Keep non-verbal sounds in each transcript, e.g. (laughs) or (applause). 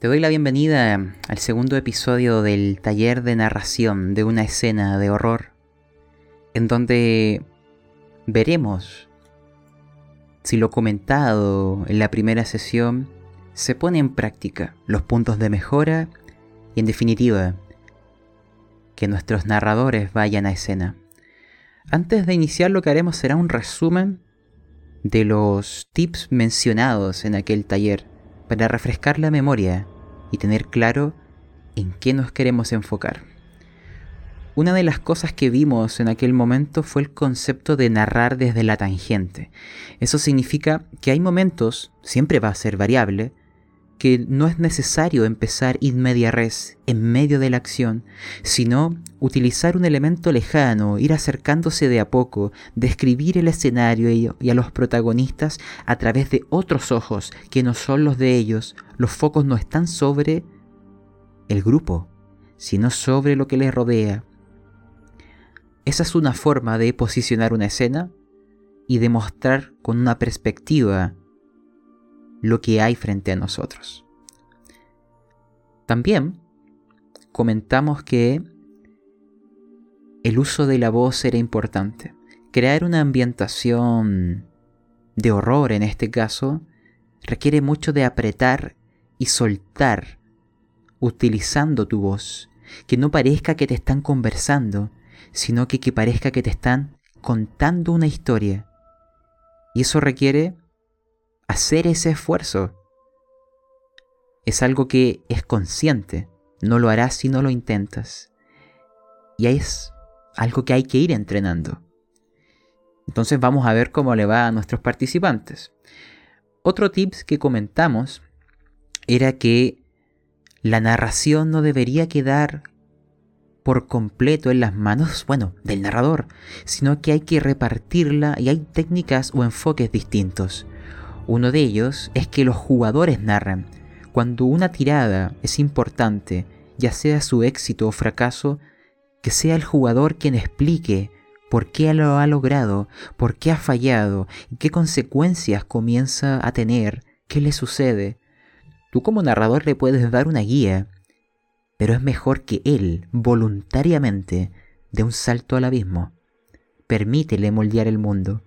Te doy la bienvenida al segundo episodio del taller de narración de una escena de horror, en donde veremos si lo comentado en la primera sesión se pone en práctica, los puntos de mejora y en definitiva, que nuestros narradores vayan a escena. Antes de iniciar lo que haremos será un resumen de los tips mencionados en aquel taller para refrescar la memoria y tener claro en qué nos queremos enfocar. Una de las cosas que vimos en aquel momento fue el concepto de narrar desde la tangente. Eso significa que hay momentos, siempre va a ser variable, que no es necesario empezar in media res, en medio de la acción, sino utilizar un elemento lejano, ir acercándose de a poco, describir el escenario y a los protagonistas a través de otros ojos que no son los de ellos. Los focos no están sobre el grupo, sino sobre lo que les rodea. Esa es una forma de posicionar una escena y demostrar con una perspectiva lo que hay frente a nosotros. También comentamos que el uso de la voz era importante. Crear una ambientación de horror en este caso requiere mucho de apretar y soltar utilizando tu voz. Que no parezca que te están conversando, sino que, que parezca que te están contando una historia. Y eso requiere hacer ese esfuerzo. Es algo que es consciente, no lo harás si no lo intentas. Y es algo que hay que ir entrenando. Entonces vamos a ver cómo le va a nuestros participantes. Otro tips que comentamos era que la narración no debería quedar por completo en las manos, (laughs) bueno, del narrador, sino que hay que repartirla y hay técnicas o enfoques distintos. Uno de ellos es que los jugadores narran. Cuando una tirada es importante, ya sea su éxito o fracaso, que sea el jugador quien explique por qué lo ha logrado, por qué ha fallado qué consecuencias comienza a tener, qué le sucede. Tú como narrador le puedes dar una guía, pero es mejor que él voluntariamente dé un salto al abismo. Permítele moldear el mundo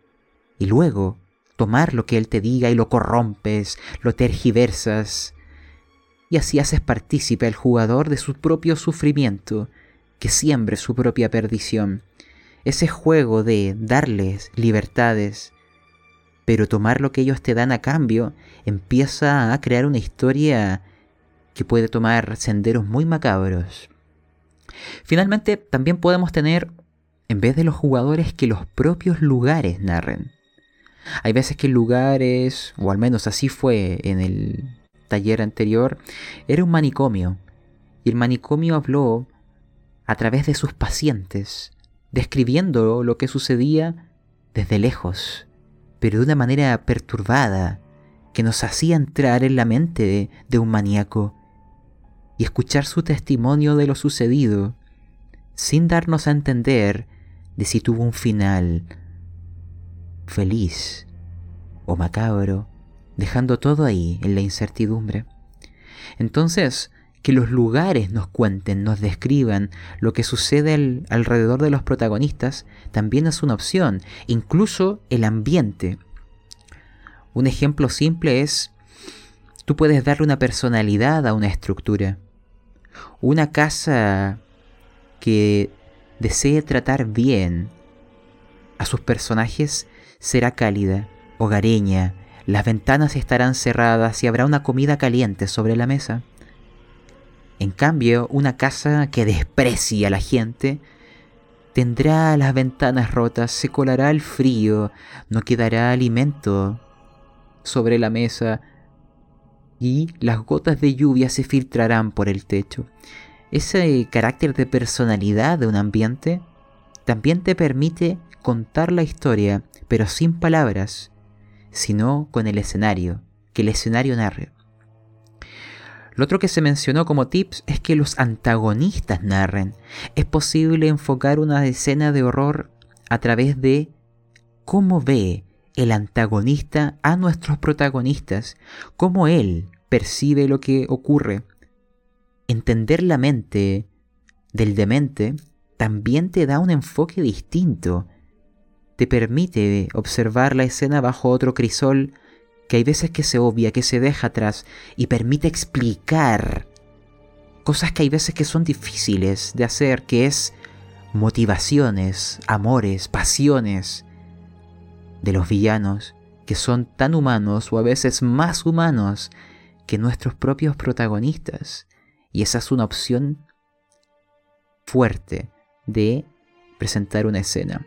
y luego tomar lo que él te diga y lo corrompes, lo tergiversas, y así haces partícipe al jugador de su propio sufrimiento, que siembre su propia perdición. Ese juego de darles libertades, pero tomar lo que ellos te dan a cambio, empieza a crear una historia que puede tomar senderos muy macabros. Finalmente, también podemos tener, en vez de los jugadores, que los propios lugares narren. Hay veces que lugares, o al menos así fue en el taller anterior, era un manicomio. Y el manicomio habló a través de sus pacientes, describiendo lo que sucedía desde lejos, pero de una manera perturbada, que nos hacía entrar en la mente de, de un maníaco y escuchar su testimonio de lo sucedido, sin darnos a entender de si tuvo un final feliz o macabro, dejando todo ahí en la incertidumbre. Entonces, que los lugares nos cuenten, nos describan lo que sucede alrededor de los protagonistas, también es una opción, incluso el ambiente. Un ejemplo simple es, tú puedes darle una personalidad a una estructura. Una casa que desee tratar bien a sus personajes será cálida, hogareña, las ventanas estarán cerradas y habrá una comida caliente sobre la mesa. En cambio, una casa que desprecie a la gente tendrá las ventanas rotas, se colará el frío, no quedará alimento sobre la mesa y las gotas de lluvia se filtrarán por el techo. Ese carácter de personalidad de un ambiente también te permite contar la historia, pero sin palabras, sino con el escenario, que el escenario narre. Lo otro que se mencionó como tips es que los antagonistas narren. Es posible enfocar una escena de horror a través de cómo ve el antagonista a nuestros protagonistas, cómo él percibe lo que ocurre. Entender la mente del demente también te da un enfoque distinto. Te permite observar la escena bajo otro crisol que hay veces que se obvia, que se deja atrás y permite explicar cosas que hay veces que son difíciles de hacer, que es motivaciones, amores, pasiones de los villanos que son tan humanos o a veces más humanos que nuestros propios protagonistas. Y esa es una opción fuerte de presentar una escena.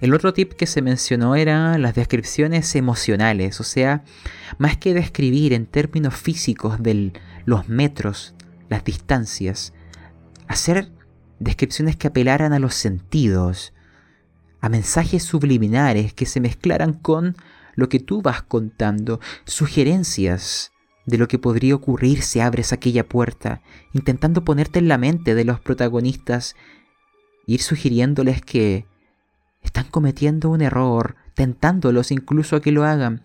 El otro tip que se mencionó era las descripciones emocionales, o sea, más que describir en términos físicos de los metros, las distancias, hacer descripciones que apelaran a los sentidos, a mensajes subliminares que se mezclaran con lo que tú vas contando, sugerencias de lo que podría ocurrir si abres aquella puerta, intentando ponerte en la mente de los protagonistas, ir sugiriéndoles que están cometiendo un error, tentándolos incluso a que lo hagan.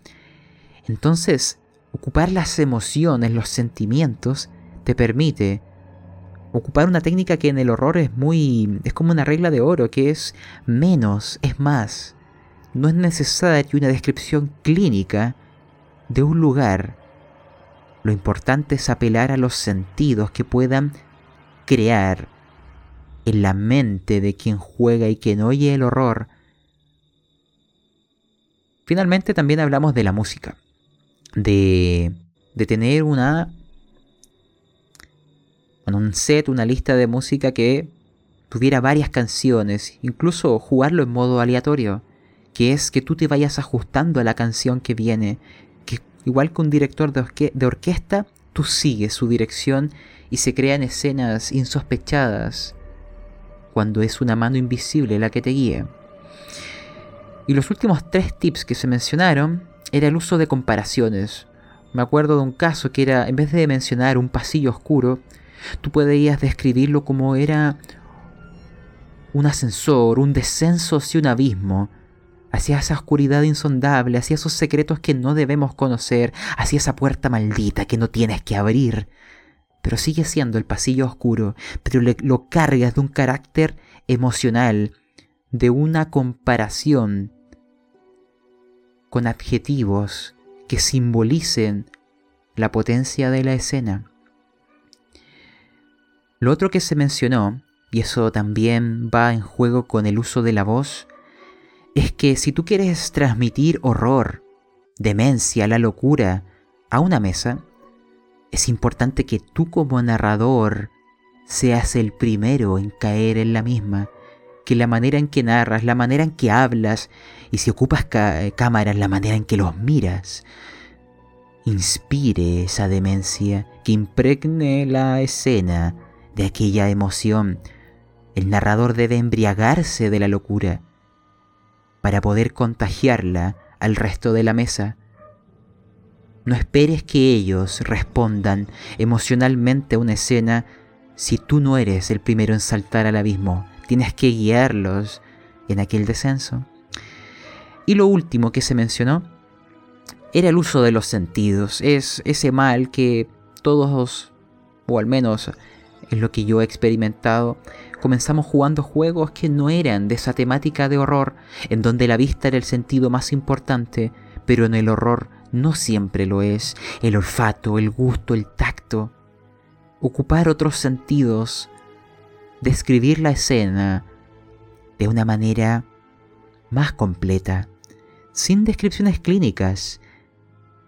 Entonces, ocupar las emociones, los sentimientos, te permite ocupar una técnica que en el horror es muy... es como una regla de oro, que es menos, es más. No es necesaria una descripción clínica de un lugar. Lo importante es apelar a los sentidos que puedan crear en la mente de quien juega y quien oye el horror. Finalmente también hablamos de la música, de, de tener una, un set, una lista de música que tuviera varias canciones, incluso jugarlo en modo aleatorio, que es que tú te vayas ajustando a la canción que viene, que igual que un director de, de orquesta, tú sigues su dirección y se crean escenas insospechadas cuando es una mano invisible la que te guía. Y los últimos tres tips que se mencionaron era el uso de comparaciones. Me acuerdo de un caso que era, en vez de mencionar un pasillo oscuro, tú podías describirlo como era un ascensor, un descenso hacia un abismo, hacia esa oscuridad insondable, hacia esos secretos que no debemos conocer, hacia esa puerta maldita que no tienes que abrir pero sigue siendo el pasillo oscuro, pero lo cargas de un carácter emocional, de una comparación con adjetivos que simbolicen la potencia de la escena. Lo otro que se mencionó, y eso también va en juego con el uso de la voz, es que si tú quieres transmitir horror, demencia, la locura a una mesa, es importante que tú como narrador seas el primero en caer en la misma, que la manera en que narras, la manera en que hablas y si ocupas cámaras, la manera en que los miras, inspire esa demencia, que impregne la escena de aquella emoción. El narrador debe embriagarse de la locura para poder contagiarla al resto de la mesa no esperes que ellos respondan emocionalmente a una escena si tú no eres el primero en saltar al abismo. Tienes que guiarlos en aquel descenso. Y lo último que se mencionó era el uso de los sentidos. Es ese mal que todos, o al menos es lo que yo he experimentado, comenzamos jugando juegos que no eran de esa temática de horror, en donde la vista era el sentido más importante, pero en el horror no siempre lo es. El olfato, el gusto, el tacto. Ocupar otros sentidos. Describir la escena de una manera más completa. Sin descripciones clínicas.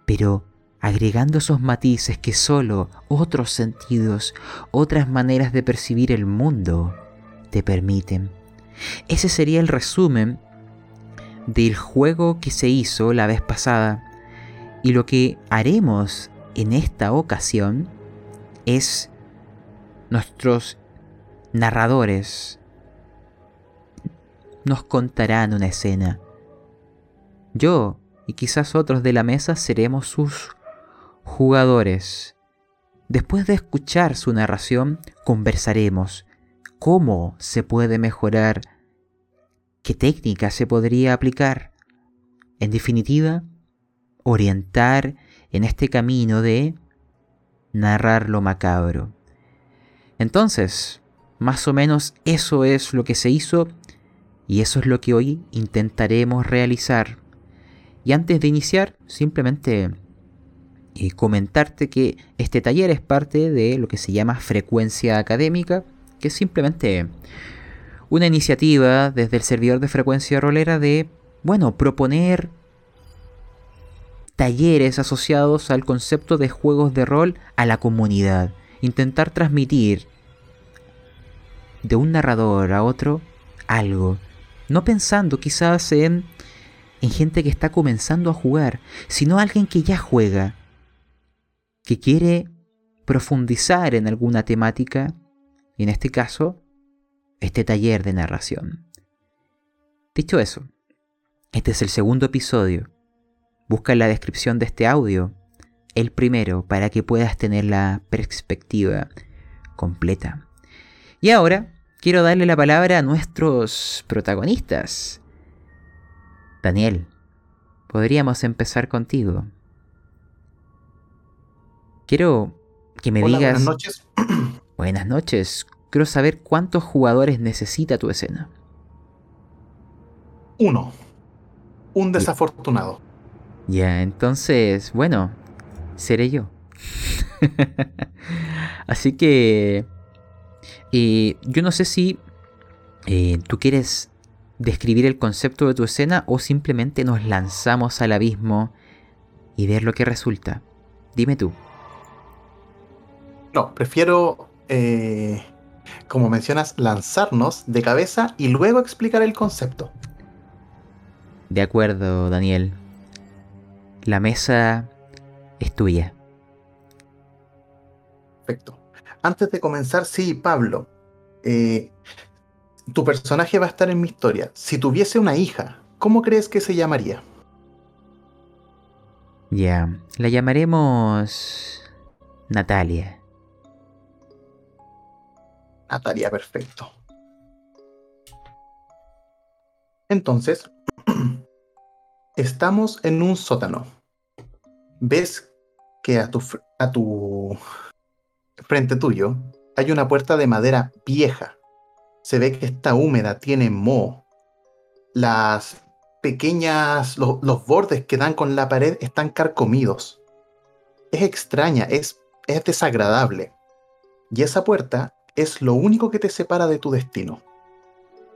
Pero agregando esos matices que solo otros sentidos, otras maneras de percibir el mundo te permiten. Ese sería el resumen del juego que se hizo la vez pasada y lo que haremos en esta ocasión es nuestros narradores nos contarán una escena. Yo y quizás otros de la mesa seremos sus jugadores. Después de escuchar su narración, conversaremos cómo se puede mejorar, qué técnica se podría aplicar. En definitiva, orientar en este camino de narrar lo macabro. Entonces, más o menos eso es lo que se hizo y eso es lo que hoy intentaremos realizar. Y antes de iniciar, simplemente eh, comentarte que este taller es parte de lo que se llama frecuencia académica, que es simplemente una iniciativa desde el servidor de frecuencia rolera de, bueno, proponer talleres asociados al concepto de juegos de rol a la comunidad. Intentar transmitir de un narrador a otro algo no pensando quizás en, en gente que está comenzando a jugar, sino alguien que ya juega, que quiere profundizar en alguna temática, y en este caso, este taller de narración. Dicho eso, este es el segundo episodio. Busca en la descripción de este audio el primero para que puedas tener la perspectiva completa. Y ahora quiero darle la palabra a nuestros protagonistas. Daniel, podríamos empezar contigo. Quiero que me digas... Buenas noches. (clears throat) Buenas noches. Quiero saber cuántos jugadores necesita tu escena. Uno. Un desafortunado. Ya, entonces, bueno, seré yo. (laughs) Así que eh, yo no sé si eh, tú quieres describir el concepto de tu escena o simplemente nos lanzamos al abismo y ver lo que resulta. Dime tú. No, prefiero, eh, como mencionas, lanzarnos de cabeza y luego explicar el concepto. De acuerdo, Daniel. La mesa es tuya. Perfecto. Antes de comenzar, sí, Pablo, eh, tu personaje va a estar en mi historia. Si tuviese una hija, ¿cómo crees que se llamaría? Ya, la llamaremos Natalia. Natalia, perfecto. Entonces, (clears throat) estamos en un sótano. Ves que a tu, a tu frente tuyo hay una puerta de madera vieja. Se ve que está húmeda, tiene moho. Las pequeñas, los bordes que dan con la pared están carcomidos. Es extraña, es, es desagradable. Y esa puerta es lo único que te separa de tu destino.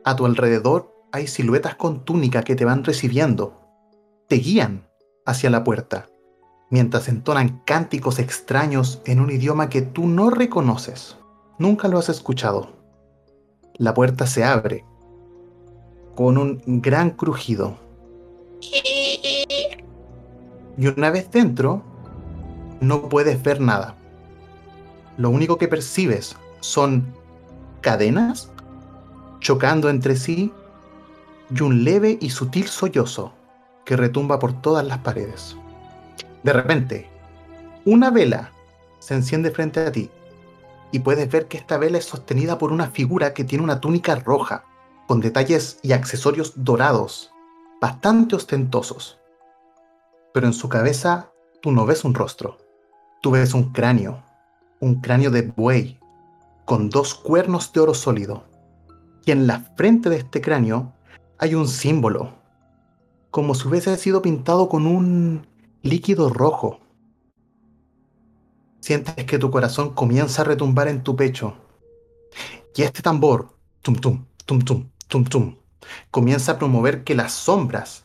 A tu alrededor hay siluetas con túnica que te van recibiendo. Te guían hacia la puerta mientras entonan cánticos extraños en un idioma que tú no reconoces. Nunca lo has escuchado. La puerta se abre con un gran crujido. Y una vez dentro, no puedes ver nada. Lo único que percibes son cadenas chocando entre sí y un leve y sutil sollozo que retumba por todas las paredes. De repente, una vela se enciende frente a ti y puedes ver que esta vela es sostenida por una figura que tiene una túnica roja, con detalles y accesorios dorados, bastante ostentosos. Pero en su cabeza tú no ves un rostro, tú ves un cráneo, un cráneo de buey, con dos cuernos de oro sólido. Y en la frente de este cráneo hay un símbolo, como si hubiese sido pintado con un líquido rojo. Sientes que tu corazón comienza a retumbar en tu pecho. Y este tambor, tum tum, tum tum, tum tum, comienza a promover que las sombras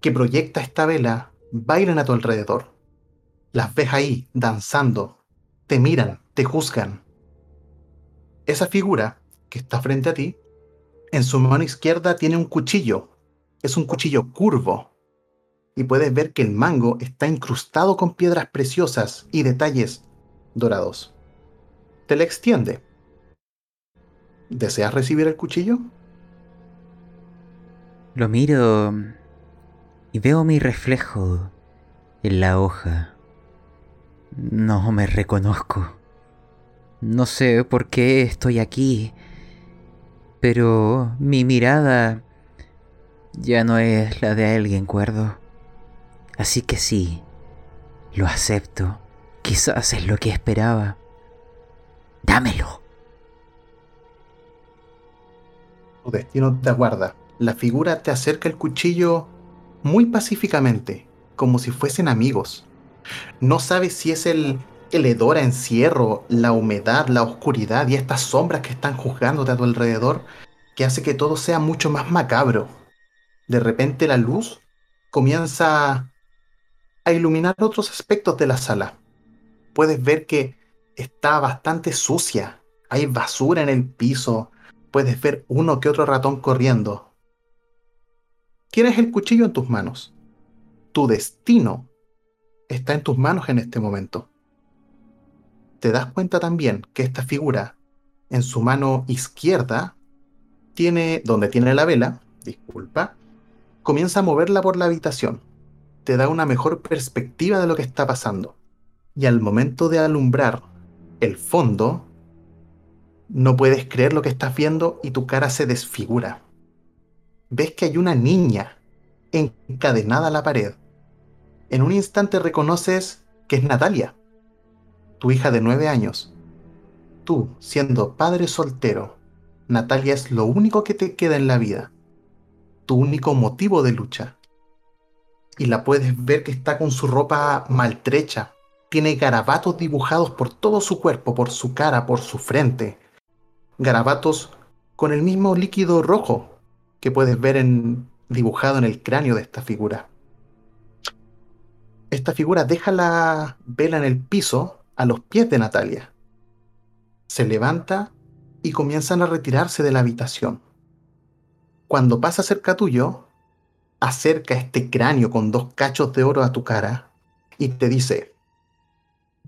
que proyecta esta vela bailen a tu alrededor. Las ves ahí, danzando, te miran, te juzgan. Esa figura que está frente a ti, en su mano izquierda tiene un cuchillo. Es un cuchillo curvo, y puedes ver que el mango está incrustado con piedras preciosas y detalles dorados. Te le extiende. ¿Deseas recibir el cuchillo? Lo miro y veo mi reflejo en la hoja. No me reconozco. No sé por qué estoy aquí, pero mi mirada ya no es la de alguien cuerdo. Así que sí, Lo acepto. Quizás es lo que esperaba. Dámelo. Tu destino te aguarda. La figura te acerca el cuchillo muy pacíficamente, como si fuesen amigos. No sabes si es el, el hedor a encierro, la humedad, la oscuridad y estas sombras que están juzgándote a tu alrededor que hace que todo sea mucho más macabro. De repente la luz comienza a iluminar otros aspectos de la sala. Puedes ver que está bastante sucia. Hay basura en el piso. Puedes ver uno que otro ratón corriendo. Tienes el cuchillo en tus manos. Tu destino está en tus manos en este momento. Te das cuenta también que esta figura en su mano izquierda tiene, donde tiene la vela, disculpa, comienza a moverla por la habitación. Te da una mejor perspectiva de lo que está pasando. Y al momento de alumbrar el fondo, no puedes creer lo que estás viendo y tu cara se desfigura. Ves que hay una niña encadenada a la pared. En un instante reconoces que es Natalia, tu hija de nueve años. Tú, siendo padre soltero, Natalia es lo único que te queda en la vida, tu único motivo de lucha. Y la puedes ver que está con su ropa maltrecha, tiene garabatos dibujados por todo su cuerpo, por su cara, por su frente. Garabatos con el mismo líquido rojo que puedes ver dibujado en el cráneo de esta figura. Esta figura deja la vela en el piso a los pies de Natalia. Se levanta y comienzan a retirarse de la habitación. Cuando pasa cerca tuyo, acerca este cráneo con dos cachos de oro a tu cara y te dice,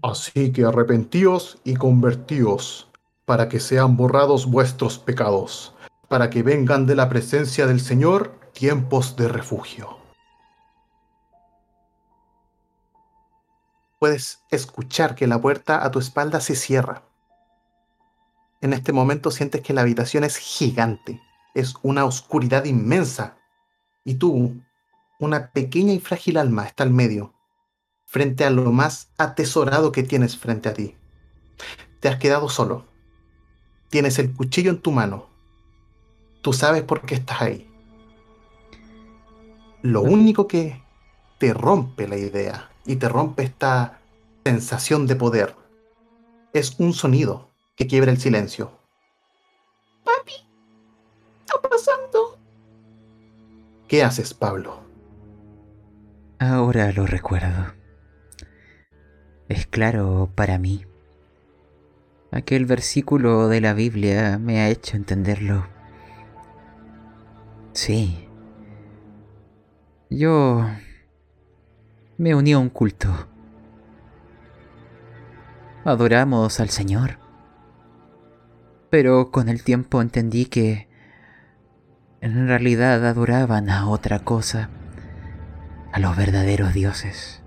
Así que arrepentíos y convertíos, para que sean borrados vuestros pecados, para que vengan de la presencia del Señor tiempos de refugio. Puedes escuchar que la puerta a tu espalda se cierra en este momento sientes que la habitación es gigante, es una oscuridad inmensa. Y tú, una pequeña y frágil alma, está al medio, frente a lo más atesorado que tienes frente a ti. Te has quedado solo. Tienes el cuchillo en tu mano. Tú sabes por qué estás ahí. Lo único que te rompe la idea y te rompe esta sensación de poder es un sonido que quiebra el silencio. Papi, ¿qué está pasando? ¿Qué haces, Pablo? Ahora lo recuerdo. Es claro para mí. Aquel versículo de la Biblia me ha hecho entenderlo. Sí. Yo me uní a un culto. Adoramos al Señor. Pero con el tiempo entendí que en realidad adoraban a otra cosa, a los verdaderos dioses.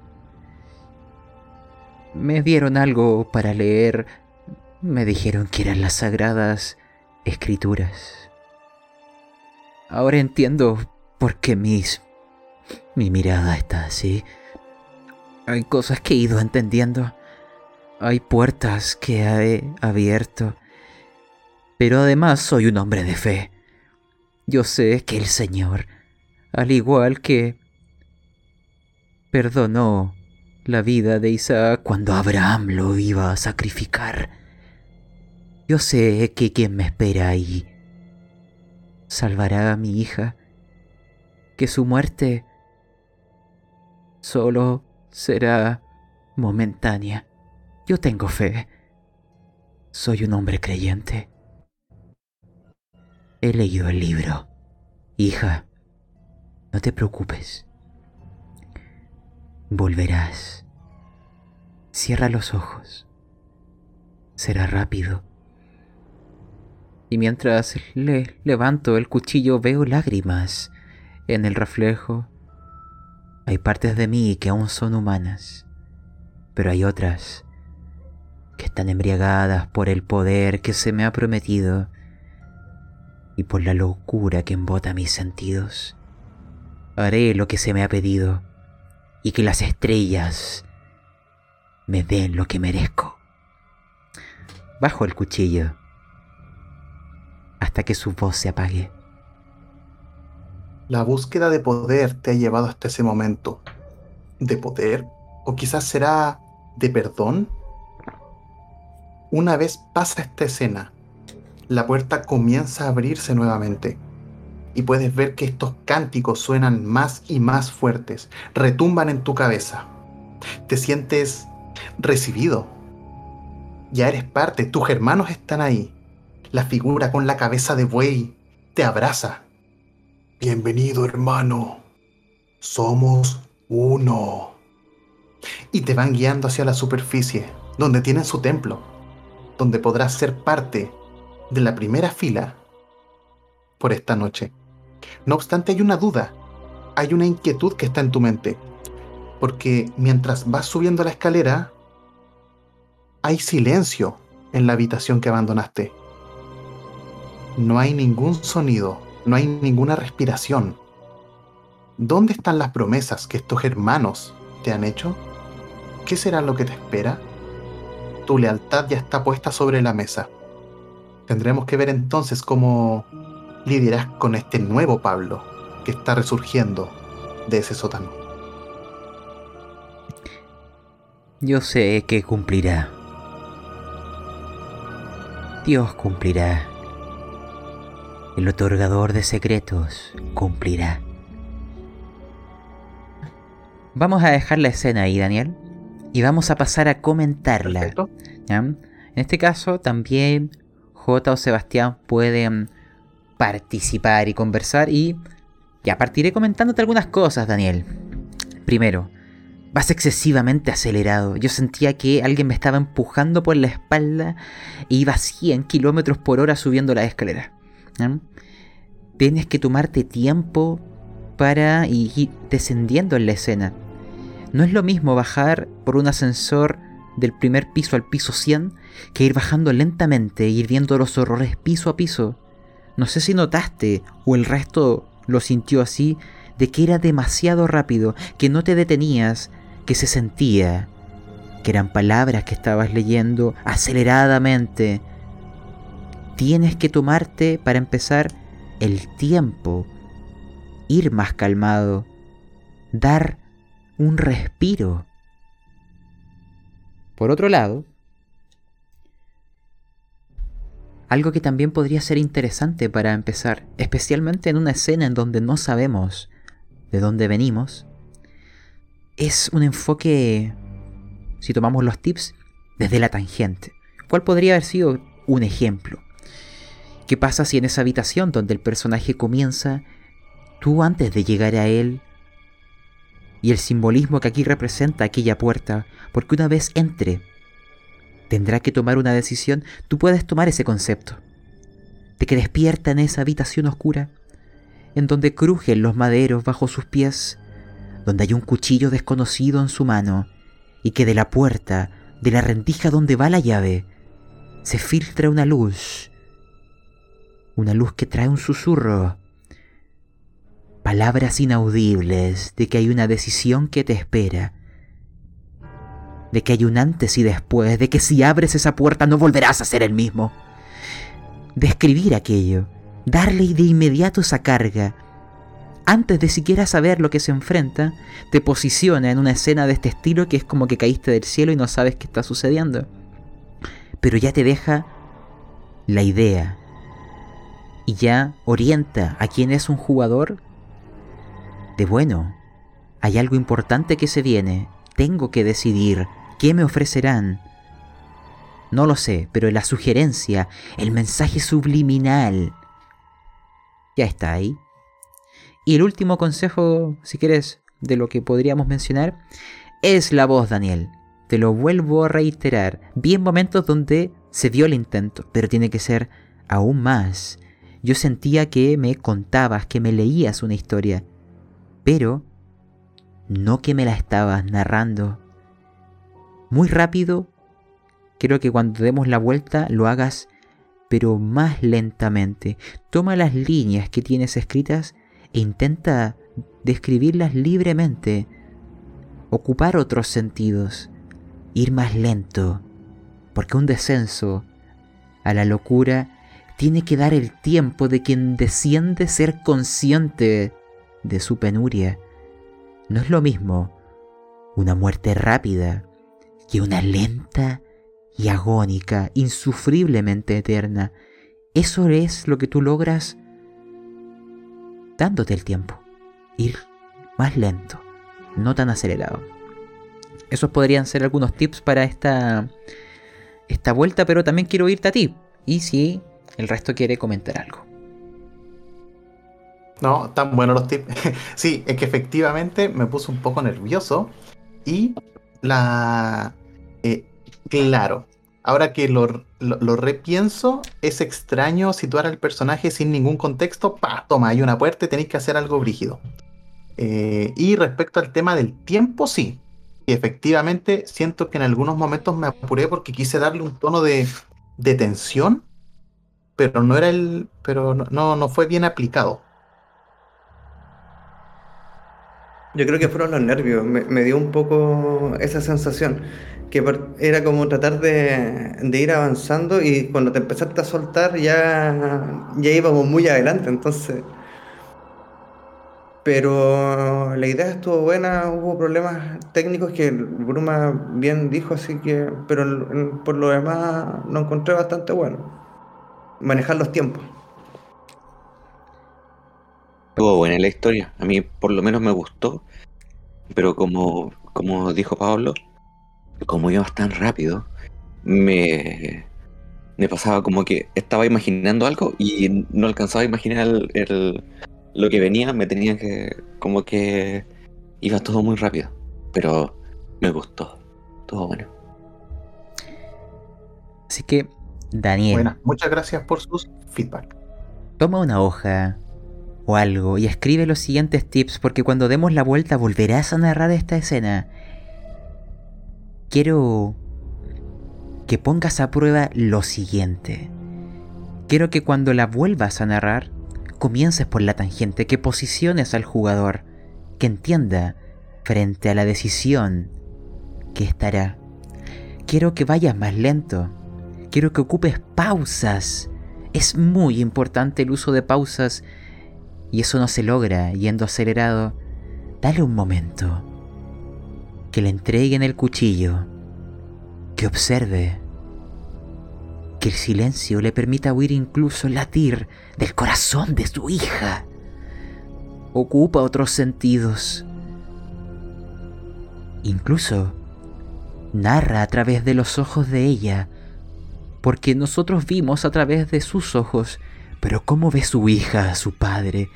Me dieron algo para leer, me dijeron que eran las sagradas escrituras. Ahora entiendo por qué mis, mi mirada está así. Hay cosas que he ido entendiendo. Hay puertas que he abierto pero además soy un hombre de fe. Yo sé que el Señor, al igual que perdonó la vida de Isaac cuando Abraham lo iba a sacrificar, yo sé que quien me espera ahí salvará a mi hija, que su muerte solo será momentánea. Yo tengo fe. Soy un hombre creyente. He leído el libro. Hija, no te preocupes. Volverás. Cierra los ojos. Será rápido. Y mientras le levanto el cuchillo veo lágrimas en el reflejo. Hay partes de mí que aún son humanas, pero hay otras que están embriagadas por el poder que se me ha prometido y por la locura que embota mis sentidos. Haré lo que se me ha pedido y que las estrellas me den lo que merezco. Bajo el cuchillo hasta que su voz se apague. La búsqueda de poder te ha llevado hasta ese momento. ¿De poder? ¿O quizás será de perdón? Una vez pasa esta escena, la puerta comienza a abrirse nuevamente y puedes ver que estos cánticos suenan más y más fuertes, retumban en tu cabeza. Te sientes recibido. Ya eres parte, tus hermanos están ahí. La figura con la cabeza de buey te abraza. Bienvenido hermano. Somos uno. Y te van guiando hacia la superficie, donde tienen su templo, donde podrás ser parte de la primera fila por esta noche. No obstante, hay una duda, hay una inquietud que está en tu mente, porque mientras vas subiendo la escalera, hay silencio en la habitación que abandonaste. No hay ningún sonido, no hay ninguna respiración. ¿Dónde están las promesas que estos hermanos te han hecho? ¿Qué será lo que te espera? Tu lealtad ya está puesta sobre la mesa. Tendremos que ver entonces cómo lidiarás con este nuevo Pablo que está resurgiendo de ese sótano. Yo sé que cumplirá. Dios cumplirá. El otorgador de secretos cumplirá. Vamos a dejar la escena ahí, Daniel, y vamos a pasar a comentarla. En este caso, también J o Sebastián pueden participar y conversar y ya partiré comentándote algunas cosas, Daniel. Primero, vas excesivamente acelerado. Yo sentía que alguien me estaba empujando por la espalda e iba a 100 kilómetros por hora subiendo la escalera. Tienes que tomarte tiempo para ir descendiendo en la escena. No es lo mismo bajar por un ascensor del primer piso al piso 100 que ir bajando lentamente e ir viendo los horrores piso a piso. No sé si notaste o el resto lo sintió así, de que era demasiado rápido, que no te detenías, que se sentía, que eran palabras que estabas leyendo aceleradamente. Tienes que tomarte para empezar el tiempo, ir más calmado, dar un respiro. Por otro lado, algo que también podría ser interesante para empezar, especialmente en una escena en donde no sabemos de dónde venimos, es un enfoque, si tomamos los tips, desde la tangente. ¿Cuál podría haber sido un ejemplo? ¿Qué pasa si en esa habitación donde el personaje comienza, tú antes de llegar a él, y el simbolismo que aquí representa aquella puerta, porque una vez entre, tendrá que tomar una decisión, tú puedes tomar ese concepto, de que despierta en esa habitación oscura, en donde crujen los maderos bajo sus pies, donde hay un cuchillo desconocido en su mano, y que de la puerta, de la rendija donde va la llave, se filtra una luz, una luz que trae un susurro, palabras inaudibles de que hay una decisión que te espera, de que hay un antes y después, de que si abres esa puerta no volverás a ser el mismo. Describir aquello, darle de inmediato esa carga, antes de siquiera saber lo que se enfrenta, te posiciona en una escena de este estilo que es como que caíste del cielo y no sabes qué está sucediendo. Pero ya te deja la idea y ya orienta a quien es un jugador de bueno, hay algo importante que se viene, tengo que decidir qué me ofrecerán. No lo sé, pero la sugerencia, el mensaje subliminal, ya está ahí. Y el último consejo, si quieres, de lo que podríamos mencionar, es la voz, Daniel. Te lo vuelvo a reiterar. Vi en momentos donde se dio el intento, pero tiene que ser aún más. Yo sentía que me contabas, que me leías una historia, pero no que me la estabas narrando. Muy rápido, quiero que cuando demos la vuelta lo hagas, pero más lentamente. Toma las líneas que tienes escritas e intenta describirlas libremente, ocupar otros sentidos. ir más lento, porque un descenso a la locura tiene que dar el tiempo de quien desciende ser consciente de su penuria. No es lo mismo una muerte rápida que una lenta y agónica, insufriblemente eterna. Eso es lo que tú logras dándote el tiempo. Ir más lento, no tan acelerado. Esos podrían ser algunos tips para esta, esta vuelta, pero también quiero irte a ti. Y si el resto quiere comentar algo. No, tan buenos los tips. (laughs) sí, es que efectivamente me puse un poco nervioso. Y la. Eh, claro, ahora que lo, lo, repienso, es extraño situar al personaje sin ningún contexto. Pa, toma, hay una puerta y tenéis que hacer algo brígido. Eh, y respecto al tema del tiempo, sí. Y efectivamente siento que en algunos momentos me apuré porque quise darle un tono de, de tensión, pero no era el. pero no, no fue bien aplicado. Yo creo que fueron los nervios, me, dio un poco esa sensación, que era como tratar de, ir avanzando y cuando te empezaste a soltar ya, ya íbamos muy adelante, entonces... Pero la idea estuvo buena, hubo problemas técnicos que Bruma bien dijo, así que, pero por lo demás lo encontré bastante bueno. Manejar los tiempos. Estuvo buena la historia. A mí por lo menos me gustó. Pero como, como dijo Pablo, como ibas tan rápido, me, me pasaba como que estaba imaginando algo y no alcanzaba a imaginar el, lo que venía. Me tenía que. como que iba todo muy rápido. Pero me gustó. Todo bueno. Así que, Daniel. Bueno, muchas gracias por sus feedback. Toma una hoja, o algo y escribe los siguientes tips porque cuando demos la vuelta volverás a narrar esta escena. Quiero que pongas a prueba lo siguiente. Quiero que cuando la vuelvas a narrar, comiences por la tangente, que posiciones al jugador, que entienda frente a la decisión que estará. Quiero que vayas más lento. Quiero que ocupes pausas. Es muy importante el uso de pausas y eso no se logra yendo acelerado, dale un momento. Que le entreguen el cuchillo. Que observe. Que el silencio le permita oír incluso el latir del corazón de su hija. Ocupa otros sentidos. Incluso narra a través de los ojos de ella, porque nosotros vimos a través de sus ojos, pero ¿cómo ve su hija a su padre?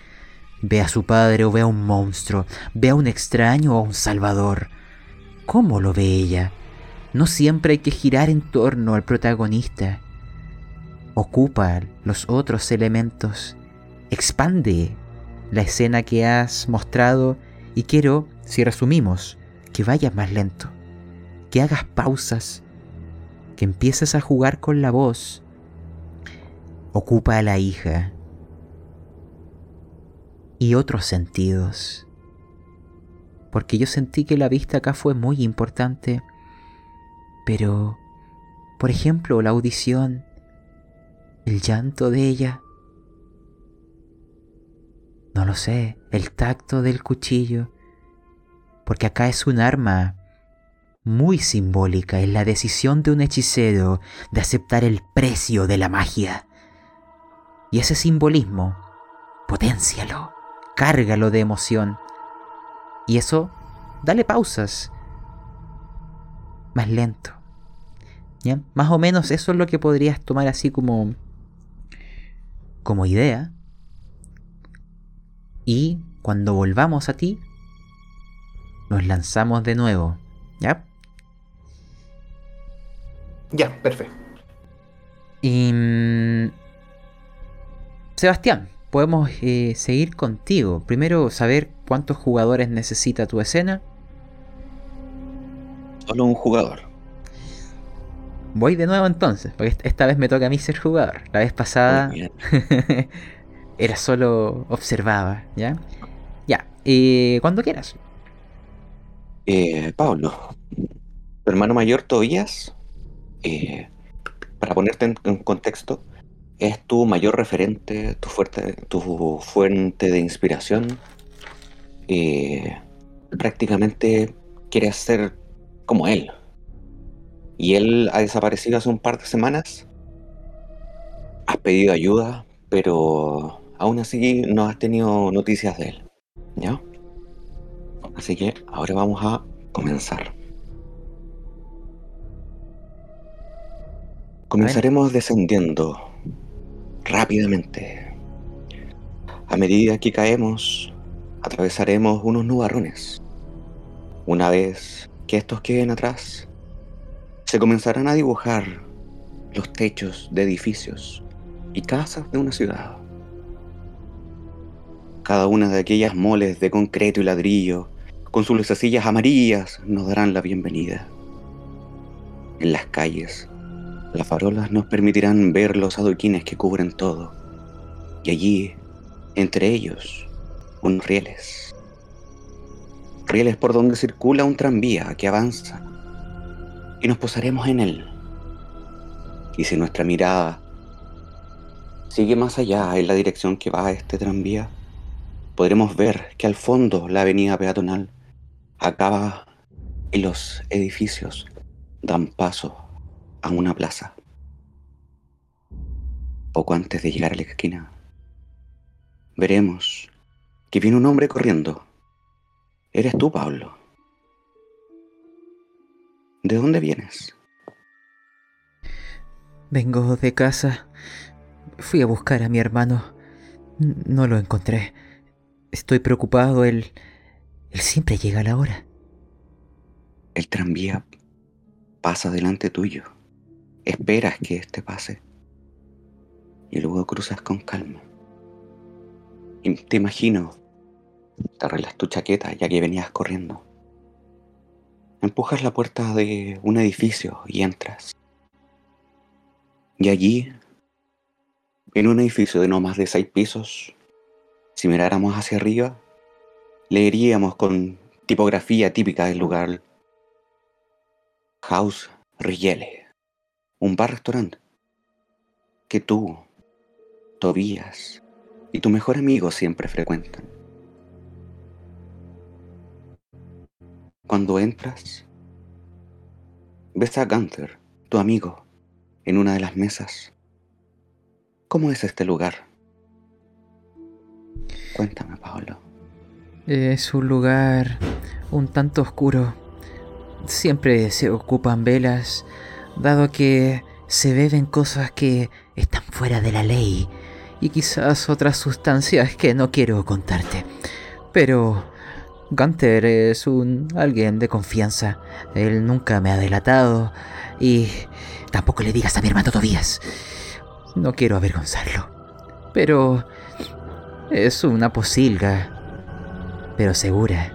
Ve a su padre o ve a un monstruo, ve a un extraño o a un salvador. ¿Cómo lo ve ella? No siempre hay que girar en torno al protagonista. Ocupa los otros elementos. Expande la escena que has mostrado y quiero, si resumimos, que vayas más lento, que hagas pausas, que empieces a jugar con la voz. Ocupa a la hija, y otros sentidos. Porque yo sentí que la vista acá fue muy importante, pero, por ejemplo, la audición, el llanto de ella, no lo sé, el tacto del cuchillo, porque acá es un arma muy simbólica, es la decisión de un hechicero de aceptar el precio de la magia. Y ese simbolismo, potencialo cárgalo de emoción. Y eso, dale pausas. Más lento. ¿Ya? Más o menos eso es lo que podrías tomar así como como idea. Y cuando volvamos a ti, nos lanzamos de nuevo. ¿Ya? Ya, perfecto. Y... Sebastián, podemos eh, seguir contigo. Primero, saber cuántos jugadores necesita tu escena. Solo un jugador. Voy de nuevo entonces, porque esta vez me toca a mí ser jugador. La vez pasada (laughs) era solo observaba, ¿ya? Ya, eh, cuando quieras. Eh, Pablo. Tu hermano mayor, Tobías, eh, para ponerte en, en contexto, es tu mayor referente, tu, fuerte, tu fuente de inspiración. Eh, prácticamente quieres ser como él. Y él ha desaparecido hace un par de semanas. Has pedido ayuda, pero aún así no has tenido noticias de él. ¿Ya? Así que ahora vamos a comenzar. Comenzaremos descendiendo rápidamente. A medida que caemos, atravesaremos unos nubarrones. Una vez que estos queden atrás, se comenzarán a dibujar los techos de edificios y casas de una ciudad. Cada una de aquellas moles de concreto y ladrillo, con sus lucecillas amarillas, nos darán la bienvenida. En las calles, las farolas nos permitirán ver los adoquines que cubren todo. Y allí, entre ellos, unos rieles. Rieles por donde circula un tranvía que avanza. Y nos posaremos en él. Y si nuestra mirada sigue más allá en la dirección que va este tranvía, podremos ver que al fondo la avenida peatonal acaba y los edificios dan paso a una plaza. Poco antes de llegar a la esquina, veremos que viene un hombre corriendo. Eres tú, Pablo. ¿De dónde vienes? Vengo de casa. Fui a buscar a mi hermano. No lo encontré. Estoy preocupado. Él... Él siempre llega a la hora. El tranvía pasa delante tuyo. Esperas que éste pase. Y luego cruzas con calma. Y te imagino, te arreglas tu chaqueta ya que venías corriendo. Empujas la puerta de un edificio y entras. Y allí, en un edificio de no más de seis pisos, si miráramos hacia arriba, leeríamos con tipografía típica del lugar House Riele, un bar-restaurante que tú, Tobías y tu mejor amigo siempre frecuentan. Cuando entras, ves a Gunther, tu amigo, en una de las mesas. ¿Cómo es este lugar? Cuéntame, Pablo. Es un lugar un tanto oscuro. Siempre se ocupan velas, dado que se beben cosas que están fuera de la ley y quizás otras sustancias que no quiero contarte. Pero Gunter es un alguien de confianza. Él nunca me ha delatado y tampoco le digas a mi hermano Tobías. No quiero avergonzarlo. Pero es una posilga, pero segura.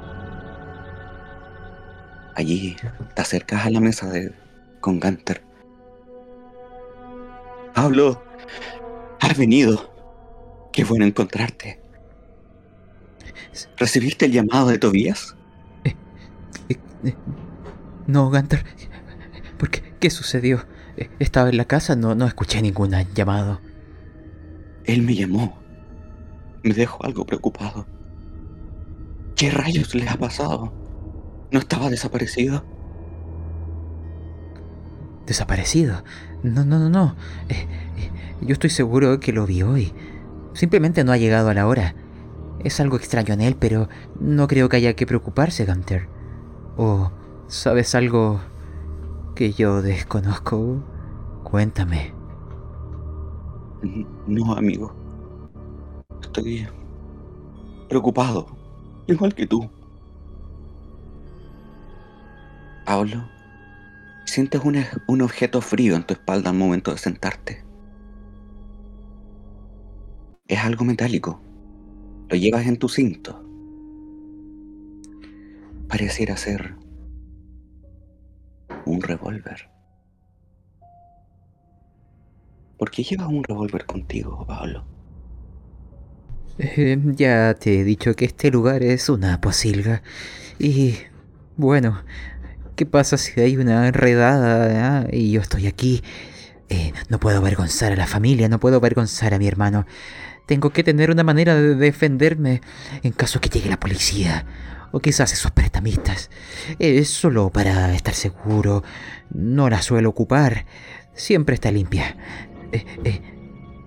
Allí te acercas a la mesa de con Gunter. Pablo, has venido. Qué bueno encontrarte. ¿Recibiste el llamado de Tobías? Eh, eh, eh, no, Gunter. ¿Por qué? ¿Qué sucedió? Eh, Estaba en la casa, no, no escuché ningún llamado. Él me llamó. Me dejó algo preocupado. ¿Qué rayos le ha pasado? ¿No estaba desaparecido? ¿Desaparecido? No, no, no, no. Eh, eh, yo estoy seguro que lo vi hoy. Simplemente no ha llegado a la hora. Es algo extraño en él, pero no creo que haya que preocuparse, Gunter. ¿O sabes algo que yo desconozco? Cuéntame. No, amigo. Estoy preocupado, igual que tú. Pablo, sientes un, un objeto frío en tu espalda al momento de sentarte. Es algo metálico. Lo llevas en tu cinto. Pareciera ser un revólver. ¿Por qué llevas un revólver contigo, Pablo? Eh, ya te he dicho que este lugar es una posilga. Y bueno, ¿Qué pasa si hay una enredada ah, y yo estoy aquí? Eh, no puedo avergonzar a la familia, no puedo avergonzar a mi hermano. Tengo que tener una manera de defenderme en caso que llegue la policía. O quizás esos prestamistas. Es solo para estar seguro. No la suelo ocupar. Siempre está limpia. Eh, eh,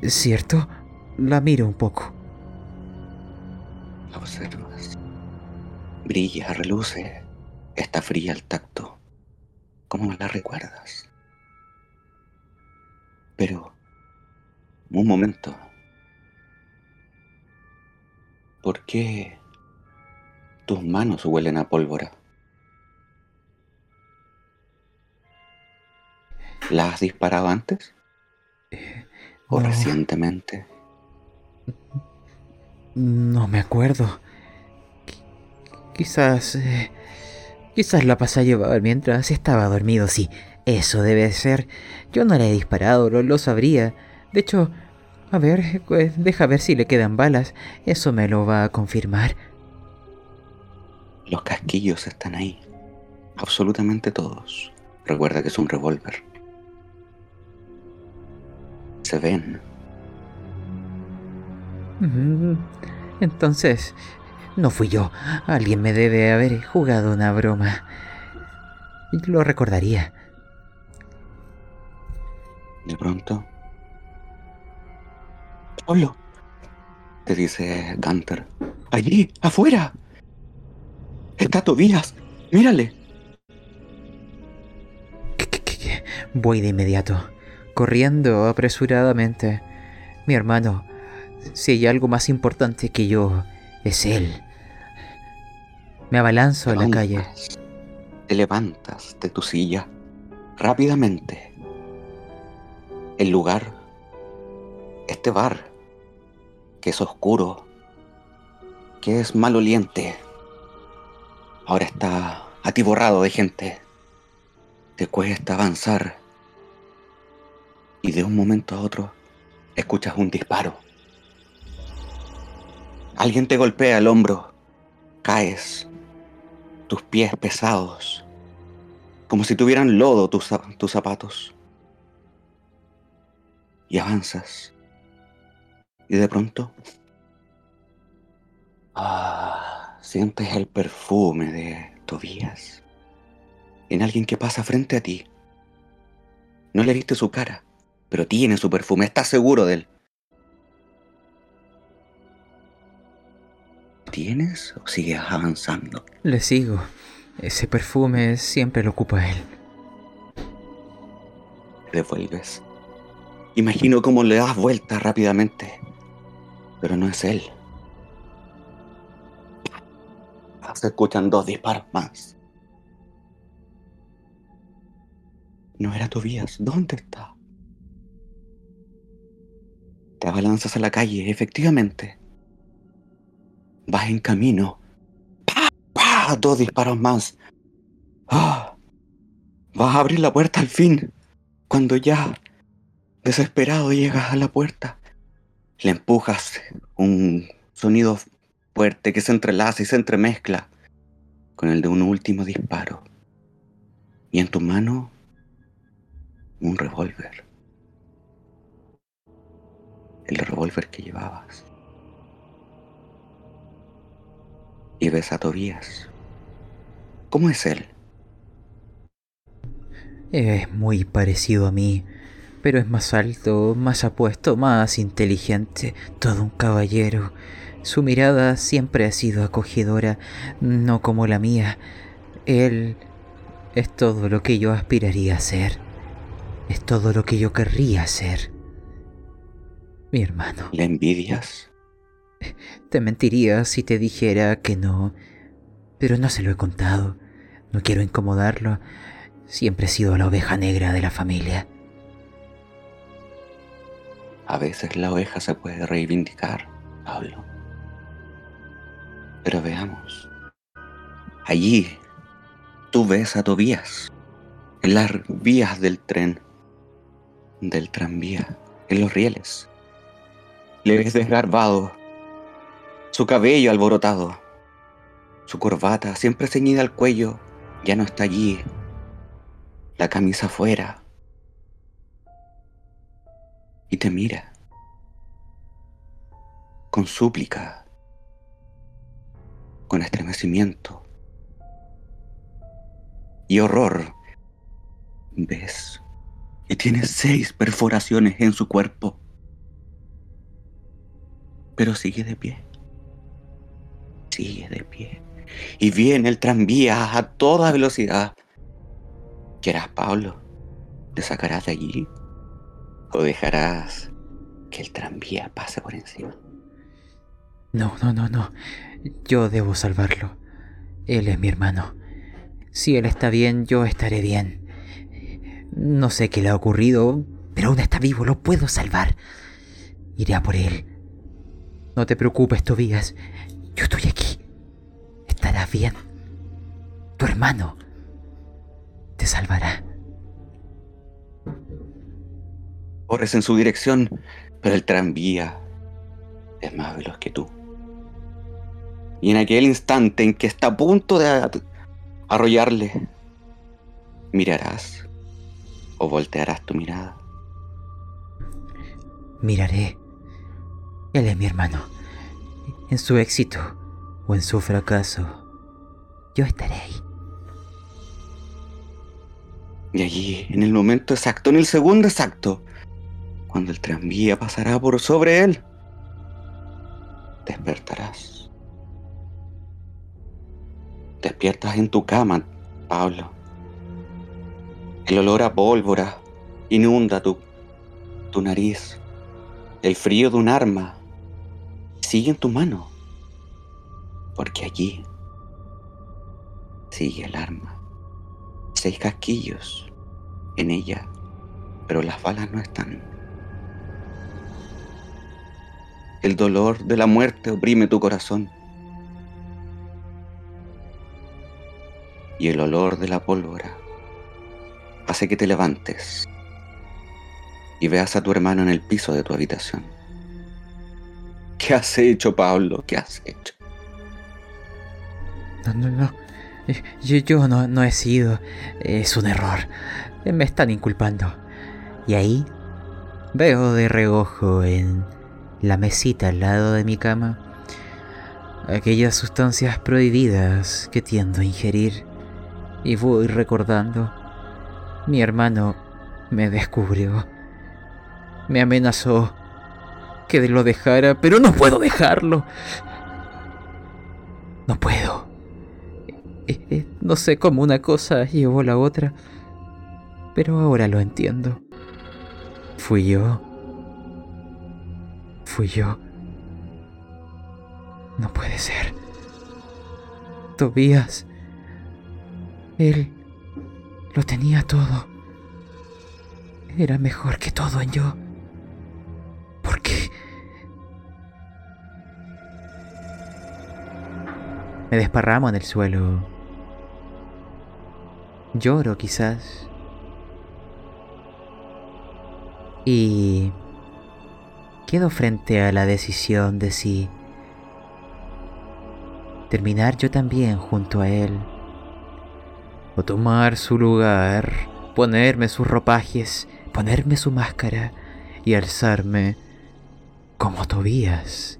¿Cierto? La miro un poco. La observas. Brilla, reluce. Está fría al tacto. ¿Cómo la recuerdas? Pero... Un momento. ¿Por qué tus manos huelen a pólvora? ¿La has disparado antes? ¿O no. recientemente? No me acuerdo. Qui- Quizás... eh, quizás la pasé a llevar mientras estaba dormido, sí. Eso debe ser. Yo no le he disparado, lo, lo sabría. De hecho, a ver, pues, deja ver si le quedan balas. Eso me lo va a confirmar. Los casquillos están ahí. Absolutamente todos. Recuerda que es un revólver. Se ven. Entonces, no fui yo. Alguien me debe haber jugado una broma. Lo recordaría. De pronto. ¡Pablo! Te dice Gunter. ¡Allí! ¡Afuera! ¡Está Tobías! ¡Mírale! Voy de inmediato, corriendo apresuradamente. Mi hermano, si hay algo más importante que yo, es él. Me abalanzo a la calle. Te levantas de tu silla rápidamente. El lugar, este bar, que es oscuro, que es maloliente, ahora está atiborrado de gente. Te cuesta avanzar y de un momento a otro escuchas un disparo. Alguien te golpea el hombro, caes, tus pies pesados, como si tuvieran lodo tus, tus zapatos. Y avanzas. Y de pronto... Ah, sientes el perfume de Tobías en alguien que pasa frente a ti. No le viste su cara, pero tiene su perfume, estás seguro de él. ¿Tienes o sigues avanzando? Le sigo. Ese perfume siempre lo ocupa él. Devuelves. Imagino cómo le das vuelta rápidamente. Pero no es él. Se escuchan dos disparos más. No era Tobías. ¿Dónde está? Te abalanzas a la calle, efectivamente. Vas en camino. ¡Pah! ¡Pah! Dos disparos más. ¡Ah! Vas a abrir la puerta al fin. Cuando ya, desesperado, llegas a la puerta, le empujas un sonido fuerte que se entrelaza y se entremezcla con el de un último disparo. Y en tu mano, un revólver. El revólver que llevabas. Y ves a Tobías. ¿Cómo es él? Es muy parecido a mí, pero es más alto, más apuesto, más inteligente, todo un caballero. Su mirada siempre ha sido acogedora, no como la mía. Él es todo lo que yo aspiraría a ser. Es todo lo que yo querría ser. Mi hermano. ¿Le envidias? Te mentiría si te dijera que no, pero no se lo he contado. No quiero incomodarlo. Siempre he sido la oveja negra de la familia. A veces la oveja se puede reivindicar, Pablo. Pero veamos. Allí tú ves a Tobías en las vías del tren, del tranvía, en los rieles. Le ves desgarbado, su cabello alborotado, su corbata siempre ceñida al cuello, ya no está allí, la camisa afuera, y te mira. Con súplica, con estremecimiento. Y horror. Ves y tiene seis perforaciones en su cuerpo, pero sigue de pie, sigue de pie. Y viene el tranvía a toda velocidad. ¿Qué harás, Pablo? ¿Te sacarás de allí? ¿O dejarás que el tranvía pase por encima? No, no, no, no. Yo debo salvarlo. Él es mi hermano. Si él está bien, yo estaré bien. No sé qué le ha ocurrido, pero aún está vivo, lo puedo salvar. Iré a por él. No te preocupes, Tobías. Yo estoy aquí. Estarás bien. Tu hermano te salvará. Corres en su dirección, pero el tranvía es más veloz que tú. Y en aquel instante en que está a punto de arrollarle, mirarás o voltearás tu mirada. Miraré. Él es mi hermano. En su éxito o en su fracaso, yo estaré. Y allí, en el momento exacto, en el segundo exacto, cuando el tranvía pasará por sobre él, despertarás. Despiertas en tu cama, Pablo. El olor a pólvora inunda tu, tu nariz. El frío de un arma sigue en tu mano. Porque allí sigue el arma. Seis casquillos en ella, pero las balas no están. El dolor de la muerte oprime tu corazón. Y el olor de la pólvora hace que te levantes y veas a tu hermano en el piso de tu habitación. ¿Qué has hecho, Pablo? ¿Qué has hecho? No, no, no. Yo, yo no, no he sido. Es un error. Me están inculpando. Y ahí veo de reojo en la mesita al lado de mi cama aquellas sustancias prohibidas que tiendo a ingerir. Y voy recordando. Mi hermano me descubrió. Me amenazó que lo dejara, pero no puedo dejarlo. No puedo. Eh, eh, no sé cómo una cosa llevó la otra, pero ahora lo entiendo. Fui yo. Fui yo. No puede ser. Tobías. Él lo tenía todo. Era mejor que todo en yo. ¿Por qué? Me desparramo en el suelo. Lloro quizás. Y quedo frente a la decisión de si terminar yo también junto a él o tomar su lugar, ponerme sus ropajes, ponerme su máscara y alzarme como Tobías.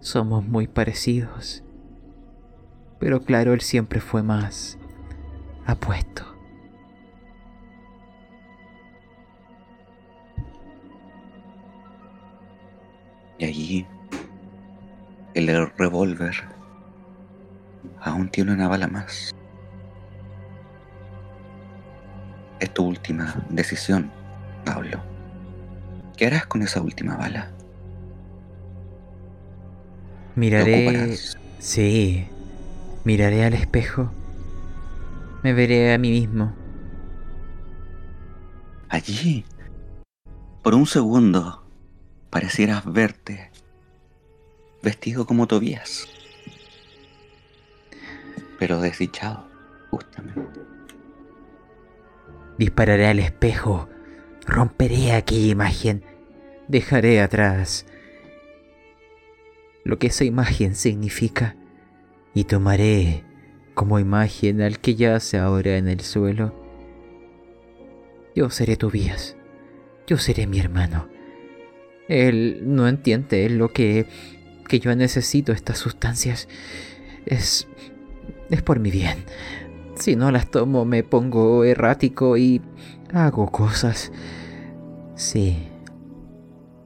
Somos muy parecidos. Pero claro, él siempre fue más apuesto. Y allí el revólver aún tiene una bala más. Es tu última decisión, Pablo. ¿Qué harás con esa última bala? Miraré... Sí, miraré al espejo. Me veré a mí mismo. Allí, por un segundo, parecieras verte vestido como Tobías. Pero desdichado, justamente. Dispararé al espejo, romperé aquella imagen, dejaré atrás lo que esa imagen significa y tomaré como imagen al que yace ahora en el suelo. Yo seré Tobías. Yo seré mi hermano. Él no entiende lo que, que yo necesito estas sustancias. Es... es por mi bien. Si no las tomo me pongo errático y hago cosas. Sí,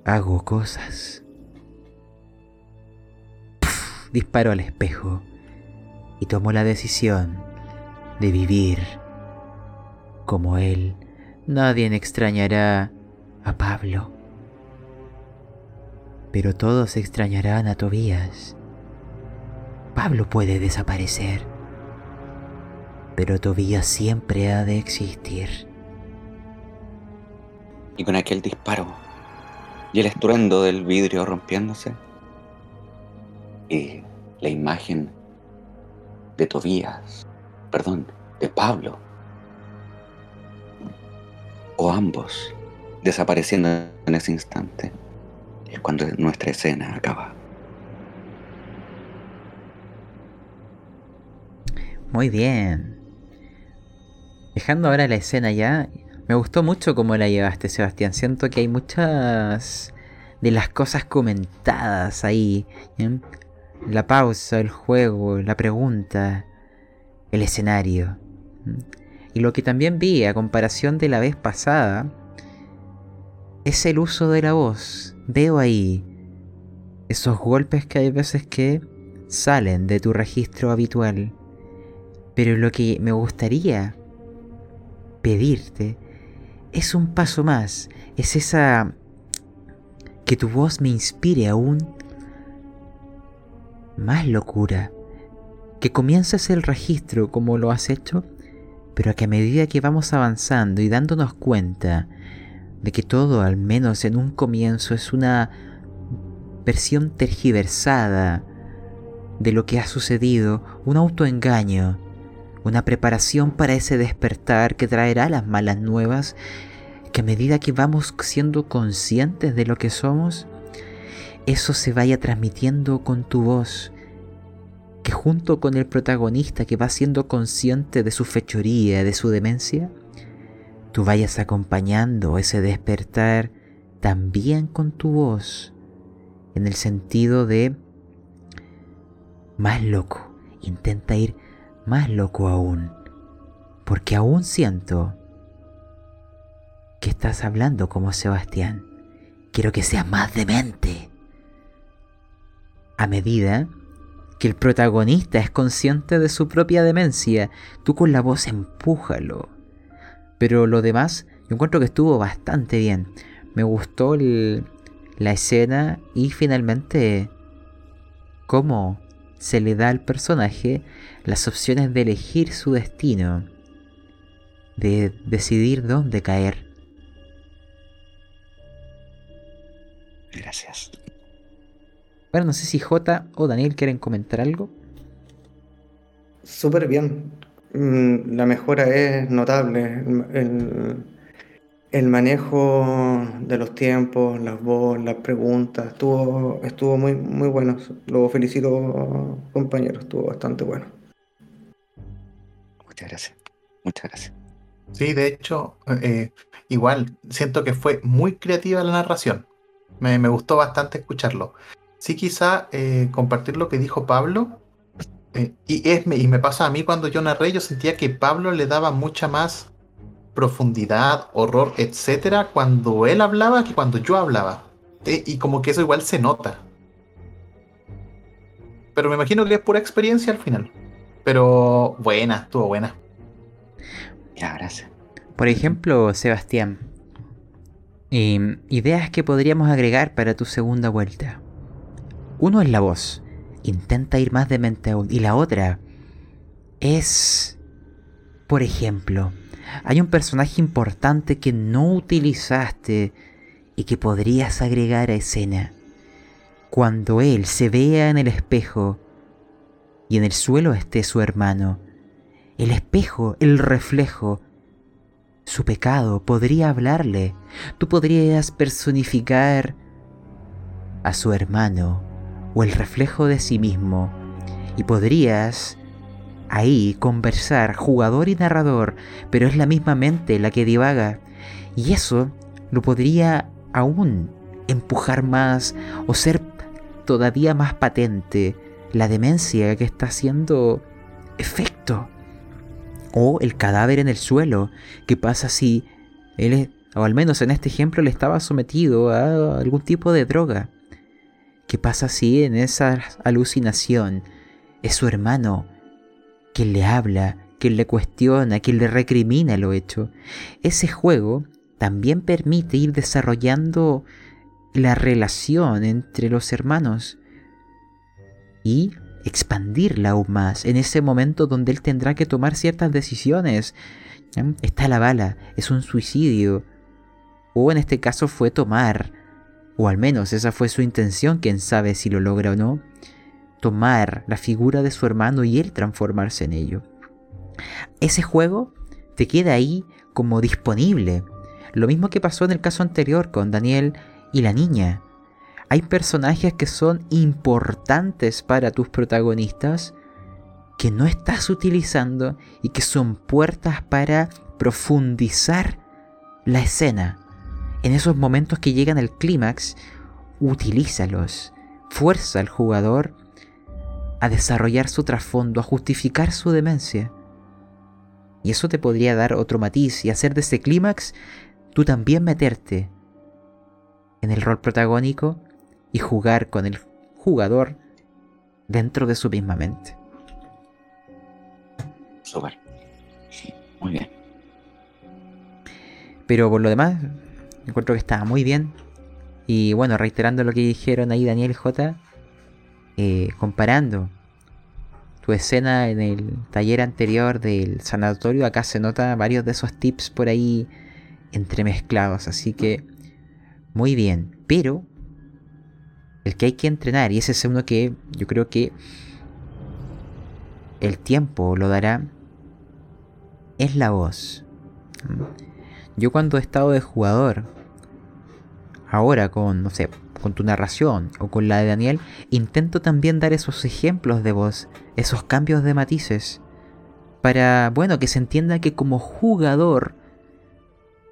hago cosas. Disparo al espejo y tomo la decisión de vivir como él. Nadie extrañará a Pablo. Pero todos extrañarán a Tobías. Pablo puede desaparecer, pero Tobías siempre ha de existir. Y con aquel disparo y el estruendo del vidrio rompiéndose y la imagen de Tobías, perdón, de Pablo, o ambos desapareciendo en ese instante, es cuando nuestra escena acaba. Muy bien. Dejando ahora la escena ya, me gustó mucho cómo la llevaste, Sebastián. Siento que hay muchas de las cosas comentadas ahí. La pausa, el juego, la pregunta, el escenario. Y lo que también vi a comparación de la vez pasada es el uso de la voz. Veo ahí esos golpes que hay veces que salen de tu registro habitual. Pero lo que me gustaría pedirte es un paso más. Es esa... que tu voz me inspire aún más locura. Que comiences el registro como lo has hecho, pero que a medida que vamos avanzando y dándonos cuenta de que todo, al menos en un comienzo, es una versión tergiversada de lo que ha sucedido, un autoengaño, una preparación para ese despertar que traerá las malas nuevas, que a medida que vamos siendo conscientes de lo que somos, eso se vaya transmitiendo con tu voz, que junto con el protagonista que va siendo consciente de su fechoría, de su demencia, tú vayas acompañando ese despertar también con tu voz, en el sentido de más loco, intenta ir más loco aún, porque aún siento que estás hablando como Sebastián. Quiero que seas más demente. A medida que el protagonista es consciente de su propia demencia, tú con la voz empújalo. Pero lo demás, yo encuentro que estuvo bastante bien. Me gustó la escena y finalmente cómo se le da al personaje las opciones de elegir su destino, de decidir dónde caer. Gracias. Bueno, no sé si J o Daniel quieren comentar algo. Súper bien. Mm, la mejora es notable. El, manejo de los tiempos, las voces, las preguntas, estuvo, estuvo muy, muy bueno. Lo felicito, compañeros, estuvo bastante bueno. Muchas gracias. Muchas gracias. Sí, de hecho, eh, igual siento que fue muy creativa la narración. Me, gustó bastante escucharlo. Sí, quizá eh, compartir lo que dijo Pablo. Eh, y, es, y me pasa a mí cuando yo narré, yo sentía que Pablo le daba mucha más profundidad, horror, etcétera, cuando él hablaba que cuando yo hablaba. Eh, y como que eso igual se nota. Pero me imagino que es pura experiencia al final. Pero buena, estuvo buena. Gracias. Por ejemplo, Sebastián, Em, ideas que podríamos agregar para tu segunda vuelta. Uno es la voz. Intenta ir más de mente aún. Y la otra es, por ejemplo, hay un personaje importante que no utilizaste y que podrías agregar a escena. Cuando él se vea en el espejo y en el suelo esté su hermano, el espejo, el reflejo, su pecado podría hablarle. Tú podrías personificar a su hermano o el reflejo de sí mismo y podrías ahí conversar, jugador y narrador, pero es la misma mente la que divaga. Y eso lo podría aún empujar más o ser todavía más patente la demencia que está haciendo efecto. O el cadáver en el suelo. ¿Qué pasa si él, o al menos en este ejemplo, le estaba sometido a algún tipo de droga? ¿Qué pasa si en esa alucinación es su hermano quien le habla, quien le cuestiona, quien le recrimina lo hecho? Ese juego también permite ir desarrollando la relación entre los hermanos y expandirla aún más en ese momento donde él tendrá que tomar ciertas decisiones. Está la bala, es un suicidio. O en este caso fue tomar, o al menos esa fue su intención, quién sabe si lo logra o no, tomar la figura de su hermano y él transformarse en ello. Ese juego te queda ahí como disponible. Lo mismo que pasó en el caso anterior con Daniel y la niña. Hay personajes que son importantes para tus protagonistas que no estás utilizando y que son puertas para profundizar la escena. En esos momentos que llegan al clímax, utilízalos. Fuerza al jugador a desarrollar su trasfondo, a justificar su demencia. Y eso te podría dar otro matiz y hacer de ese clímax tú también meterte en el rol protagónico y jugar con el jugador dentro de su misma mente. Súper. Muy bien. Pero por lo demás, encuentro que estaba muy bien. Y bueno, reiterando lo que dijeron ahí Daniel J, eh, comparando tu escena en el taller anterior del sanatorio, acá se nota varios de esos tips por ahí entremezclados. Así que, muy bien. Pero el que hay que entrenar, y ese es uno que yo creo que el tiempo lo dará, es la voz. Yo cuando he estado de jugador, ahora con, no sé, con tu narración o con la de Daniel, intento también dar esos ejemplos de voz, esos cambios de matices, para, bueno, que se entienda que como jugador,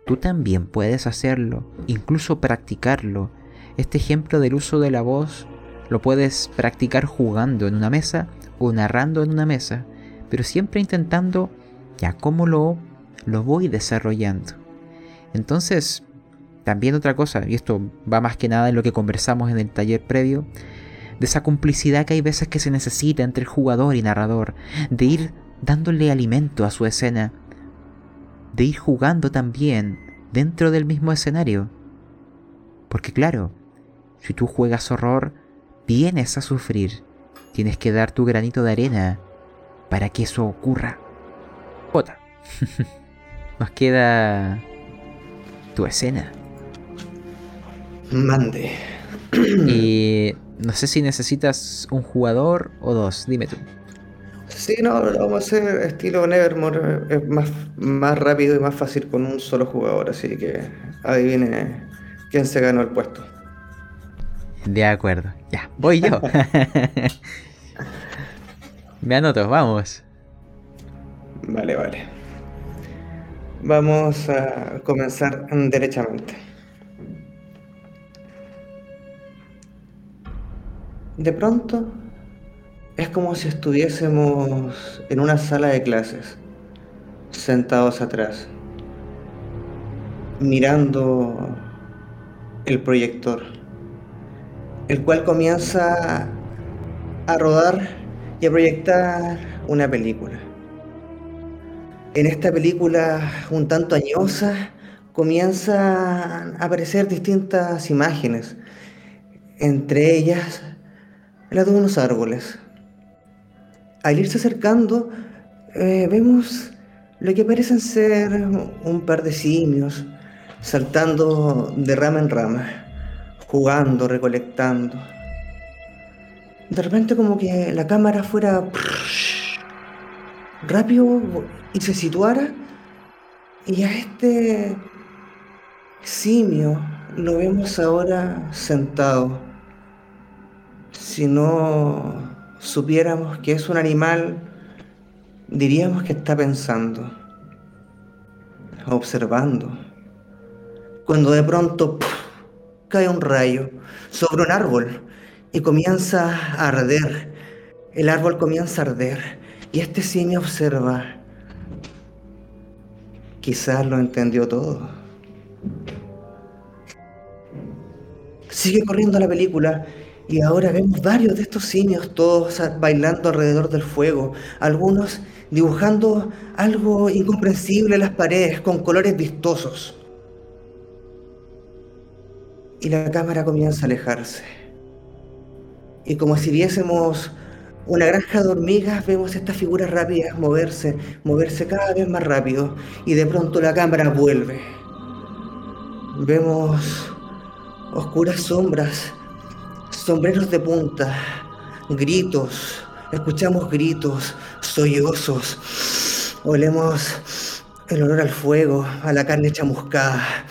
tú también puedes hacerlo, incluso practicarlo, este ejemplo del uso de la voz lo puedes practicar jugando en una mesa o narrando en una mesa, pero siempre intentando ya cómo lo, lo voy desarrollando. Entonces, también otra cosa, y esto va más que nada en lo que conversamos en el taller previo, de esa complicidad que hay veces que se necesita entre el jugador y narrador, de ir dándole alimento a su escena, de ir jugando también dentro del mismo escenario. Porque claro, si tú juegas horror, vienes a sufrir. Tienes que dar tu granito de arena para que eso ocurra. Jota. (laughs) Nos queda tu escena. Mande. y no sé si necesitas un jugador o dos. Dime tú. Sí, no, lo vamos a hacer estilo Nevermore. Es más, más rápido y más fácil con un solo jugador. Así que ahí viene quién se ganó el puesto. De acuerdo, ya, voy yo. (laughs) Me anoto, vamos. Vale, vale. Vamos a comenzar derechamente. De pronto, es como si estuviésemos en una sala de clases, sentados atrás, mirando el proyector el cual comienza a rodar y a proyectar una película. En esta película un tanto añosa comienzan a aparecer distintas imágenes, entre ellas la de unos árboles. Al irse acercando, eh, vemos lo que parecen ser un par de simios saltando de rama en rama jugando, recolectando. De repente como que la cámara fuera (laughs) rápido y se situara y a este simio lo vemos ahora sentado. Si no supiéramos que es un animal Diríamos que está pensando, observando, cuando de pronto cae un rayo sobre un árbol y comienza a arder. El árbol comienza a arder y este simio observa. Quizás lo entendió todo. Sigue corriendo la película y ahora vemos varios de estos simios todos bailando alrededor del fuego, algunos dibujando algo incomprensible en las paredes con colores vistosos. Y la cámara comienza a alejarse. Y como si viésemos una granja de hormigas, vemos estas figuras rápidas moverse, moverse cada vez más rápido. Y de pronto la cámara vuelve. Vemos oscuras sombras, sombreros de punta, gritos, escuchamos gritos, sollozos, olemos el olor al fuego, a la carne chamuscada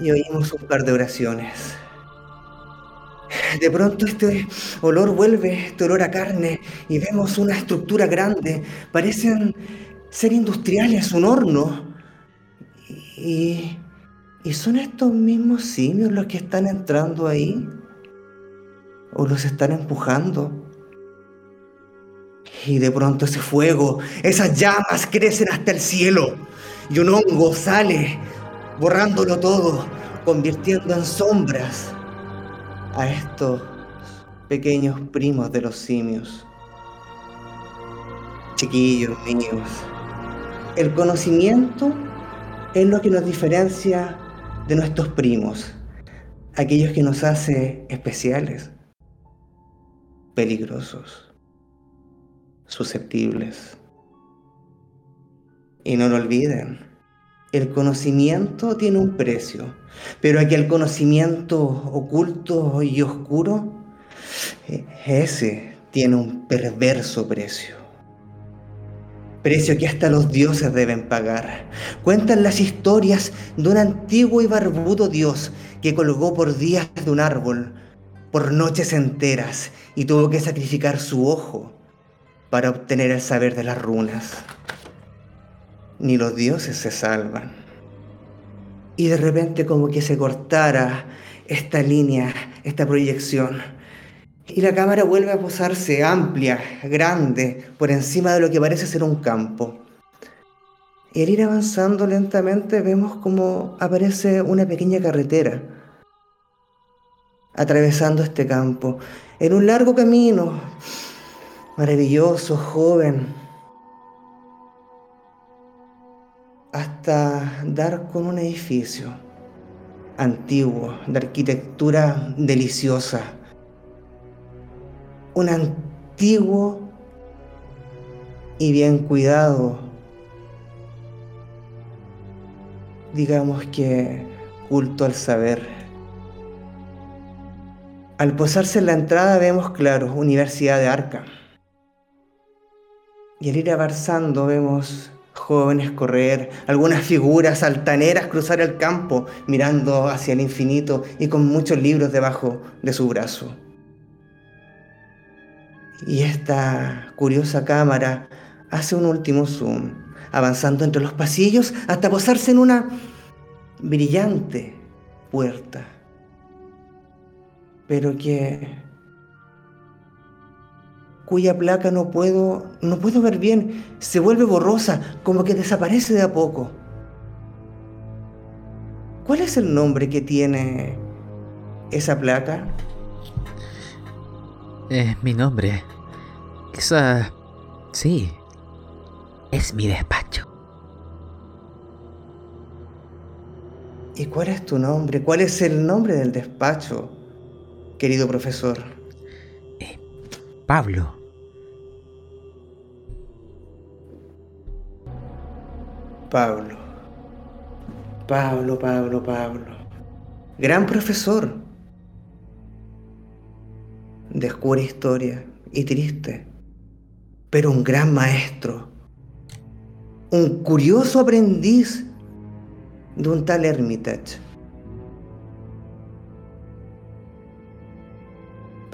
y oímos un par de oraciones. De pronto este olor vuelve, este olor a carne, y vemos una estructura grande. Parecen ser industriales, un horno. Y, y son estos mismos simios los que están entrando ahí. O los están empujando. Y de pronto ese fuego, esas llamas crecen hasta el cielo. Y un hongo sale, borrándolo todo, convirtiendo en sombras a estos pequeños primos de los simios. Chiquillos míos, el conocimiento es lo que nos diferencia de nuestros primos, aquellos que nos hace especiales, peligrosos, susceptibles. Y no lo olviden, el conocimiento tiene un precio, pero aquel conocimiento oculto y oscuro, eh, ese tiene un perverso precio. Precio que hasta los dioses deben pagar. Cuentan las historias de un antiguo y barbudo dios que colgó por días de un árbol, por noches enteras, y tuvo que sacrificar su ojo para obtener el saber de las runas ni los dioses se salvan. Y de repente como que se cortara esta línea, esta proyección. Y la cámara vuelve a posarse amplia, grande, por encima de lo que parece ser un campo. Y al ir avanzando lentamente vemos como aparece una pequeña carretera atravesando este campo, en un largo camino, maravilloso, joven, hasta dar con un edificio antiguo, de arquitectura deliciosa. Un antiguo y bien cuidado, digamos que culto al saber. Al posarse en la entrada vemos claro, Universidad de Arca. Y al ir avanzando vemos jóvenes correr, algunas figuras altaneras cruzar el campo mirando hacia el infinito y con muchos libros debajo de su brazo. Y esta curiosa cámara hace un último zoom, avanzando entre los pasillos hasta posarse en una brillante puerta, pero que cuya placa no puedo, no puedo ver bien, se vuelve borrosa, como que desaparece de a poco. ¿Cuál es el nombre que tiene esa placa? Es mi nombre. Quizá... Sí. Es mi despacho. ¿Y cuál es tu nombre? ¿Cuál es el nombre del despacho, querido profesor? Pablo. Pablo. Pablo, Pablo, Pablo. Gran profesor. Descubre historia y triste, pero un gran maestro. Un curioso aprendiz de un tal Hermitage.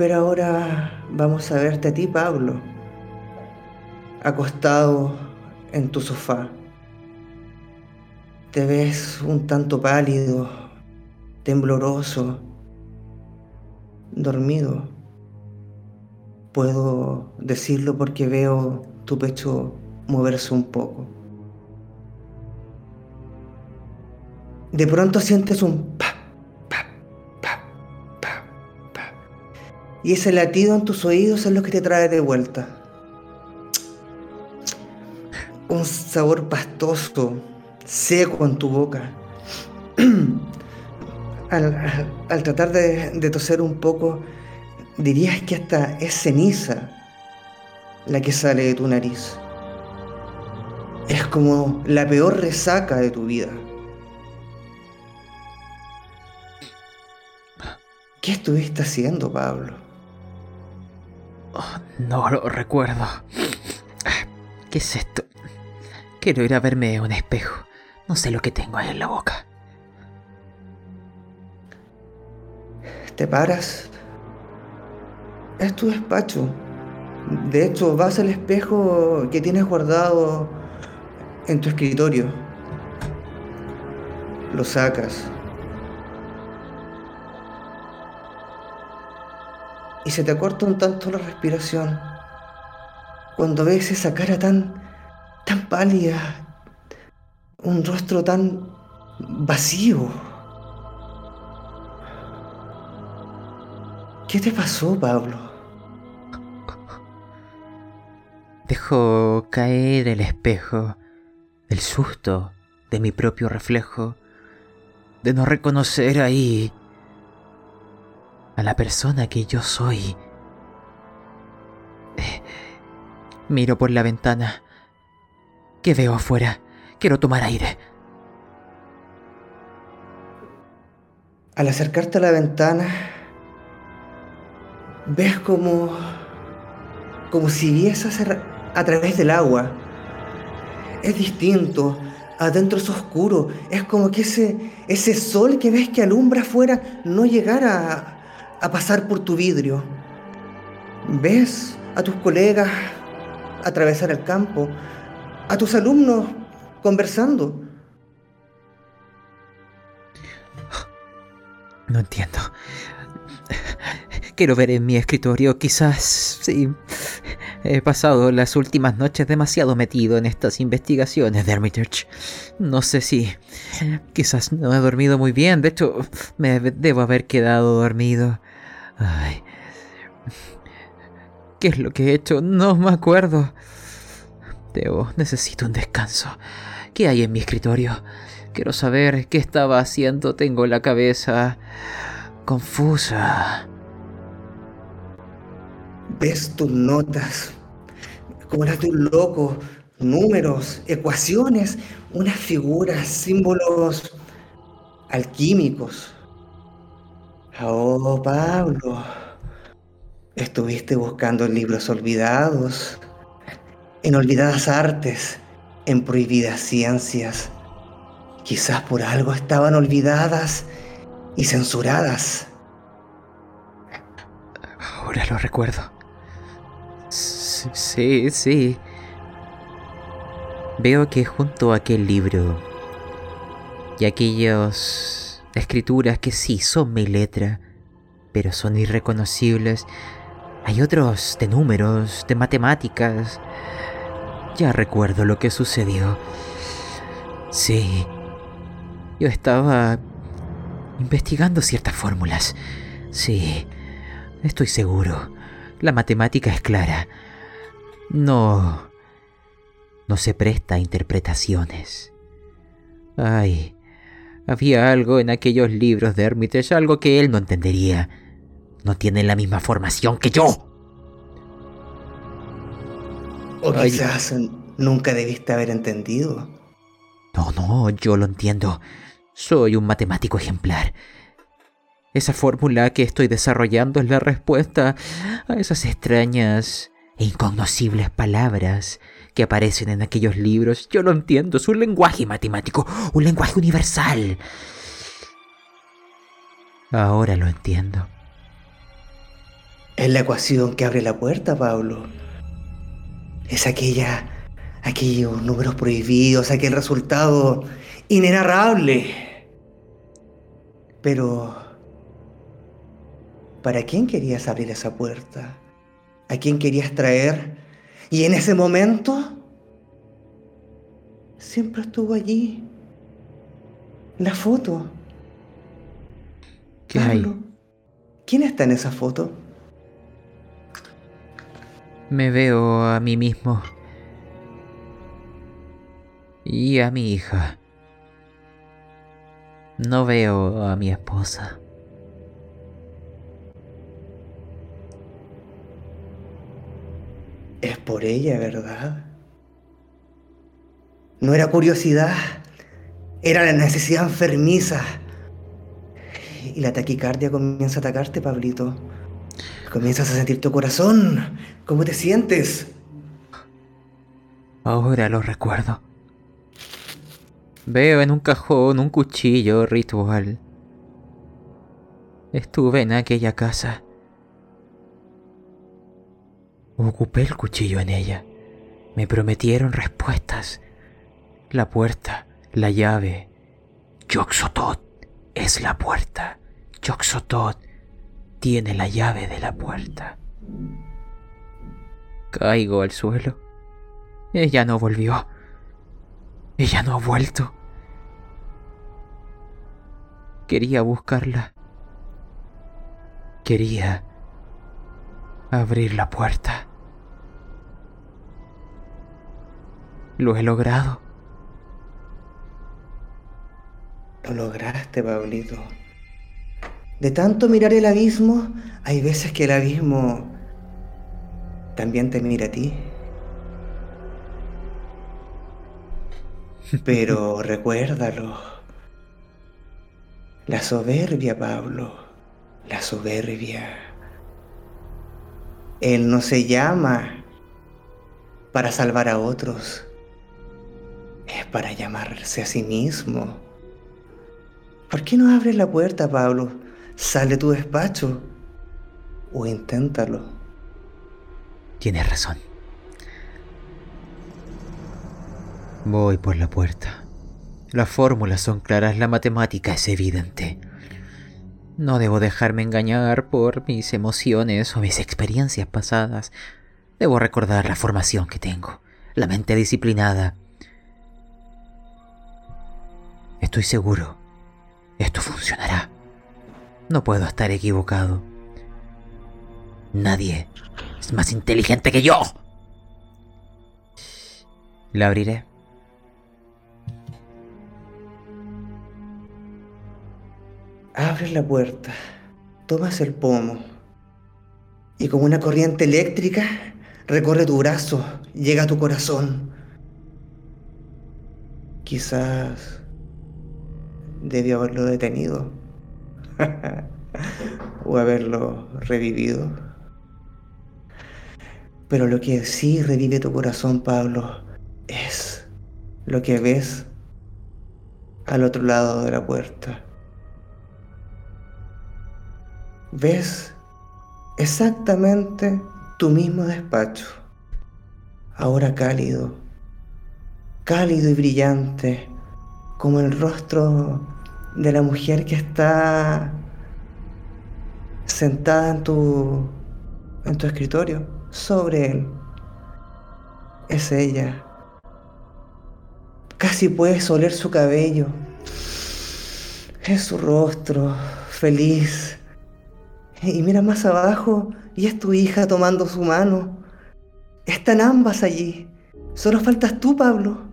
Pero ahora vamos a verte a ti, Pablo. acostado en tu sofá. Te ves un tanto pálido, tembloroso, dormido. Puedo decirlo porque veo tu pecho moverse un poco. De pronto sientes un Y ese latido en tus oídos es lo que te trae de vuelta. Un sabor pastoso, seco en tu boca. (clears throat) Al, tratar de, de toser un poco, dirías que hasta es ceniza la que sale de tu nariz. Es como la peor resaca de tu vida. ¿Qué estuviste haciendo, Pablo? No lo recuerdo. ¿Qué es esto? Quiero ir a verme un espejo. No sé lo que tengo ahí en la boca. Te paras. Es tu despacho. De hecho, vas al espejo que tienes guardado en tu escritorio. Lo sacas. Y se te corta un tanto la respiración. Cuando ves esa cara tan, tan pálida, un rostro tan vacío. ¿Qué te pasó, Pablo? Dejo caer el espejo, el susto de mi propio reflejo, de no reconocer ahí a la persona que yo soy. Eh, miro por la ventana. ¿Qué veo afuera? Quiero tomar aire. Al acercarte a la ventana, ves como. como si vieses a través del agua. Es distinto, adentro es oscuro, es como que ese, ese sol que ves que alumbra afuera no llegara a, pasar por tu vidrio. Ves a tus colegas atravesar el campo, a tus alumnos conversando. No entiendo. Quiero ver en mi escritorio, quizás, sí. He pasado las últimas noches demasiado metido en estas investigaciones de Hermitage. No sé si... Quizás no he dormido muy bien, de hecho, me debo haber quedado dormido. Ay. ¿Qué es lo que he hecho? No me acuerdo. Debo, necesito un descanso. ¿Qué hay en mi escritorio? Quiero saber qué estaba haciendo. Tengo la cabeza confusa. Ves tus notas, como las de un loco, números, ecuaciones, unas figuras, símbolos alquímicos. Oh, Pablo, estuviste buscando libros olvidados, en olvidadas artes, en prohibidas ciencias. Quizás por algo estaban olvidadas y censuradas. Ahora lo recuerdo. Sí, sí. Veo que junto a aquel libro y aquellas escrituras que sí son mi letra, pero son irreconocibles, hay otros de números, de matemáticas. Ya recuerdo lo que sucedió. Sí. Yo estaba investigando ciertas fórmulas. Sí. Estoy seguro. La matemática es clara. No... No se presta a interpretaciones. Ay, había algo en aquellos libros de Hermitage, algo que él no entendería. No tiene la misma formación que yo. O Ay. quizás nunca debiste haber entendido. No, no, yo lo entiendo. Soy un matemático ejemplar. Esa fórmula que estoy desarrollando es la respuesta a esas extrañas e incognoscibles palabras que aparecen en aquellos libros. Yo lo entiendo, es un lenguaje matemático, un lenguaje universal. Ahora lo entiendo. Es la ecuación que abre la puerta, Pablo. Es aquella, aquellos números prohibidos, aquel resultado inenarrable. Pero, ¿para quién querías abrir esa puerta? ¿A quién querías traer? Y en ese momento, siempre estuvo allí. La foto. ¿Qué hay? ¿Quién está en esa foto? Me veo a mí mismo. Y a mi hija. No veo a mi esposa. Es por ella, ¿verdad? No era curiosidad, era la necesidad enfermiza. Y la taquicardia comienza a atacarte, Pablito. Comienzas a sentir tu corazón. ¿Cómo te sientes? Ahora lo recuerdo. Veo en un cajón un cuchillo ritual. Estuve en aquella casa. Ocupé el cuchillo en ella. Me prometieron respuestas. La puerta, la llave. Yoxotot es la puerta. Yoxotot tiene la llave de la puerta. Caigo al suelo. Ella no volvió. Ella no ha vuelto. Quería buscarla. Quería abrir la puerta. Lo he logrado. Lo lograste, Pablito. De tanto mirar el abismo, hay veces que el abismo también te mira a ti. (laughs) Pero recuérdalo. La soberbia, Pablo. La soberbia. Él no se llama para salvar a otros. Para llamarse a sí mismo. ¿Por qué no abres la puerta, Pablo? Sal de tu despacho. O inténtalo. Tienes razón. Voy por la puerta. Las fórmulas son claras, la matemática es evidente. No debo dejarme engañar por mis emociones o mis experiencias pasadas. Debo recordar la formación que tengo, la mente disciplinada. Estoy seguro, esto funcionará. No puedo estar equivocado. Nadie es más inteligente que yo. La abriré. Abres la puerta, tomas el pomo y como una corriente eléctrica recorre tu brazo, llega a tu corazón. Quizás debió haberlo detenido (laughs) o haberlo revivido. Pero lo que sí revive tu corazón, Pablo, es lo que ves al otro lado de la puerta. Ves exactamente tu mismo despacho, ahora cálido, cálido y brillante, como el rostro de la mujer que está sentada en tu, en tu escritorio, sobre él. Es ella. Casi puedes oler su cabello. Es su rostro, feliz. Y mira más abajo y es tu hija tomando su mano. Están ambas allí. Solo faltas tú, Pablo.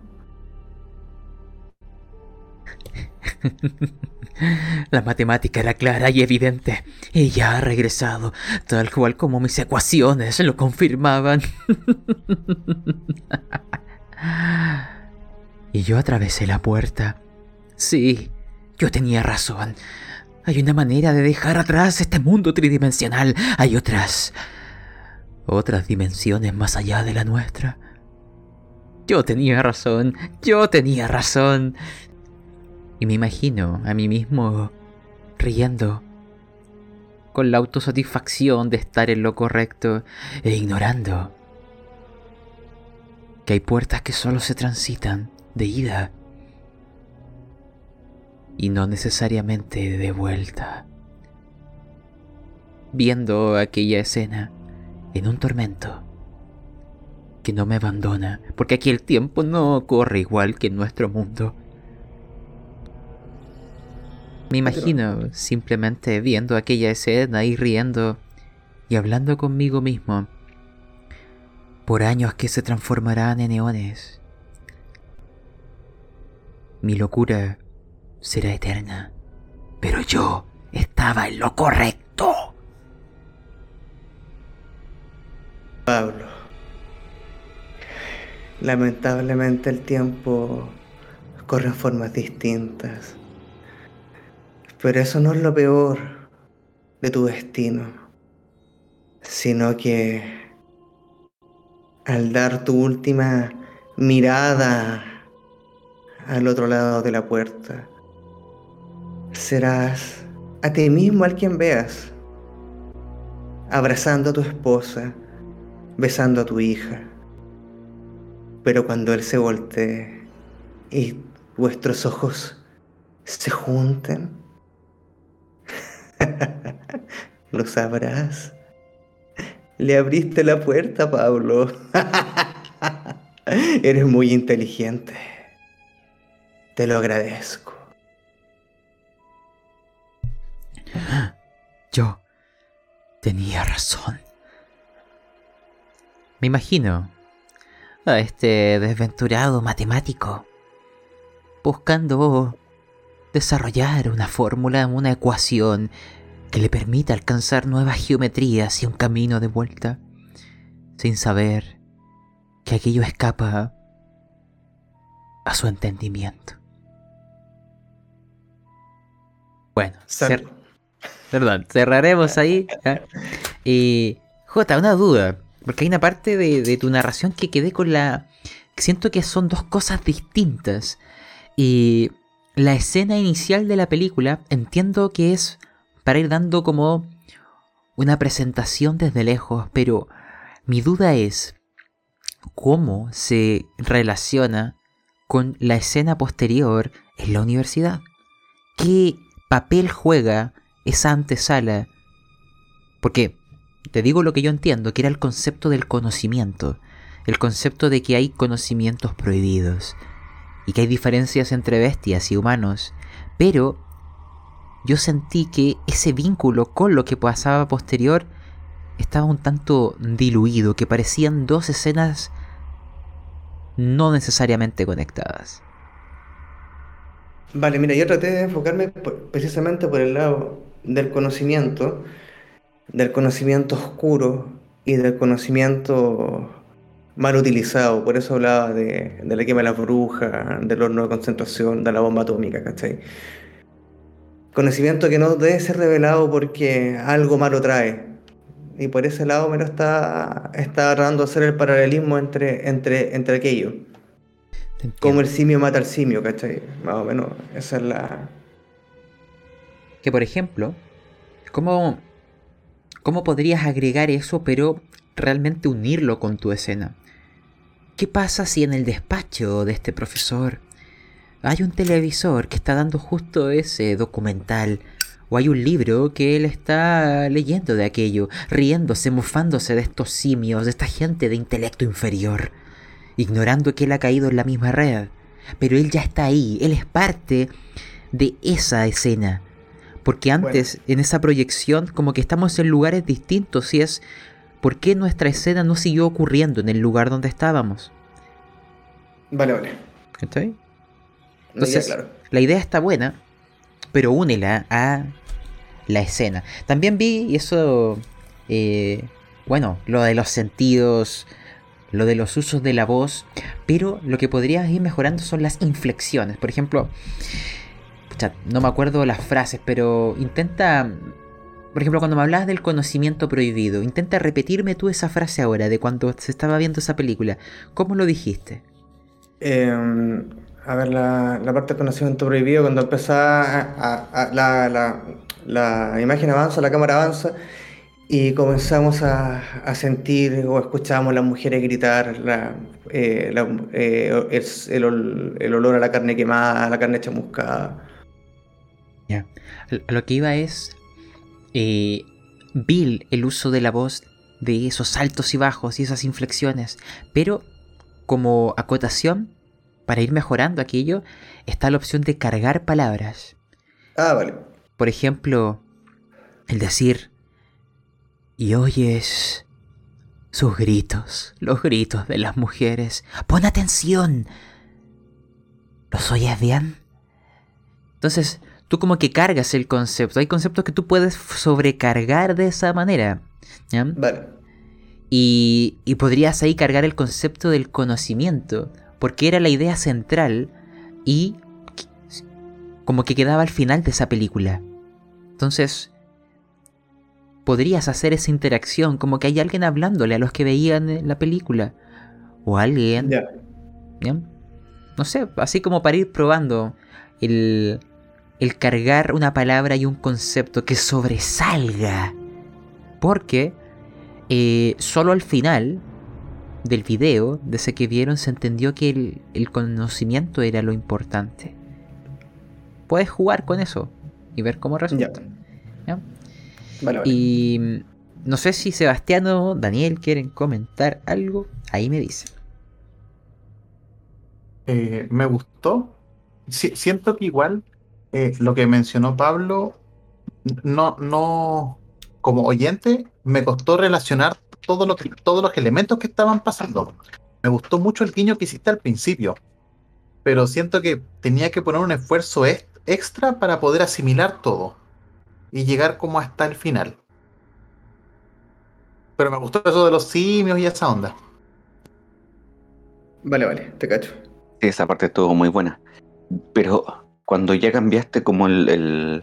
(laughs) La matemática era clara y evidente. Ella ha regresado, tal cual como mis ecuaciones lo confirmaban. (laughs) y yo atravesé la puerta. Sí, yo tenía razón. Hay una manera de dejar atrás este mundo tridimensional. Hay otras... otras dimensiones más allá de la nuestra. Yo tenía razón. Yo tenía razón. Y me imagino a mí mismo riendo, con la autosatisfacción de estar en lo correcto e ignorando que hay puertas que solo se transitan de ida y no necesariamente de vuelta. Viendo aquella escena en un tormento que no me abandona, porque aquí el tiempo no corre igual que en nuestro mundo. Me imagino simplemente viendo aquella escena y riendo y hablando conmigo mismo por años que se transformarán en eones. Mi locura será eterna, pero yo estaba en lo correcto. Pablo, lamentablemente el tiempo corre en formas distintas, pero eso no es lo peor de tu destino, sino que al dar tu última mirada al otro lado de la puerta, serás a ti mismo al quien veas, abrazando a tu esposa, besando a tu hija. Pero cuando él se voltee y vuestros ojos se junten, (laughs) lo sabrás. Le abriste la puerta, Pablo. (laughs) Eres muy inteligente. Te lo agradezco. (gasps) Yo tenía razón. Me imagino a este desventurado matemático buscando desarrollar una fórmula, una ecuación que le permita alcanzar nuevas geometrías y un camino de vuelta, sin saber que aquello escapa a su entendimiento. Bueno, cer perdón, cerraremos ahí. ¿eh? Y J, una duda, porque hay una parte de, de tu narración que quedé con la... Siento que son dos cosas distintas. Y la escena inicial de la película entiendo que es para ir dando como una presentación desde lejos, pero mi duda es cómo se relaciona con la escena posterior en la universidad. ¿Qué papel juega esa antesala? Porque te digo lo que yo entiendo, que era el concepto del conocimiento, el concepto de que hay conocimientos prohibidos y que hay diferencias entre bestias y humanos, pero yo sentí que ese vínculo con lo que pasaba posterior estaba un tanto diluido, que parecían dos escenas no necesariamente conectadas. Vale, mira, yo traté de enfocarme precisamente por el lado del conocimiento, del conocimiento oscuro y del conocimiento mal utilizado. Por eso hablaba de, de la quema de las brujas, del horno de concentración, de la bomba atómica, ¿cachai? Conocimiento que no debe ser revelado porque algo malo trae. Y por ese lado me lo está, está tratando de hacer el paralelismo entre, entre, entre aquello. Como el simio mata al simio, ¿cachai? Más o menos, esa es la... Que por ejemplo, ¿cómo, ¿cómo podrías agregar eso pero realmente unirlo con tu escena? ¿Qué pasa si en el despacho de este profesor hay un televisor que está dando justo ese documental. O hay un libro que él está leyendo de aquello, riéndose, mofándose de estos simios, de esta gente de intelecto inferior, ignorando que él ha caído en la misma red. Pero él ya está ahí, él es parte de esa escena. Porque antes, en esa proyección, como que estamos en lugares distintos y es por qué nuestra escena no siguió ocurriendo en el lugar donde estábamos. Vale, vale. ¿Estoy? Entonces, la idea está buena, pero únela a la escena. También vi, y eso, eh, bueno, lo de los sentidos, lo de los usos de la voz, pero lo que podrías ir mejorando son las inflexiones. Por ejemplo, no me acuerdo las frases, pero intenta, por ejemplo, cuando me hablabas del conocimiento prohibido, intenta repetirme tú esa frase ahora, de cuando se estaba viendo esa película. ¿Cómo lo dijiste? Eh, a ver la, la parte de conocimiento prohibido, cuando empieza a, la, la, la, imagen avanza, la cámara avanza, Y comenzamos a, sentir o escuchábamos a las mujeres gritar eh, eh, el, el ol- el olor a la carne quemada, a la carne chamuscada. Ya. Lo que iba es. Eh, vil el uso de la voz de esos altos y bajos y esas inflexiones. Pero como acotación, para ir mejorando aquello, está la opción de cargar palabras. Ah, vale. Por ejemplo, el decir. Y oyes sus gritos, los gritos de las mujeres. Pon atención. ¿Los oyes bien? Entonces, tú como que cargas el concepto. Hay conceptos que tú puedes sobrecargar de esa manera. ¿ya? Vale. Y, y podrías ahí cargar el concepto del conocimiento, porque era la idea central y como que quedaba al final de esa película. Entonces, podrías hacer esa interacción, como que hay alguien hablándole a los que veían la película. O alguien. ¿ya? no sé, así como para ir probando el, el cargar una palabra y un concepto que sobresalga. Porque eh, solo al final del video, de ese que vieron, se entendió que el, el conocimiento era lo importante. Puedes jugar con eso y ver cómo resulta. ¿ya? Vale, vale. Y mm, no sé si Sebastián o Daniel quieren comentar algo. Ahí me dicen. Eh, me gustó. Si- siento que igual eh, lo que mencionó Pablo, no, no, como oyente, me costó relacionar todo lo que- todos los elementos que estaban pasando. Me gustó mucho el guiño que hiciste al principio, pero siento que tenía que poner un esfuerzo ex- extra para poder asimilar todo y llegar como hasta el final. Pero me gustó eso de los simios y esa onda. Vale, vale, te cacho. Esa parte estuvo muy buena. Pero cuando ya cambiaste como el, el-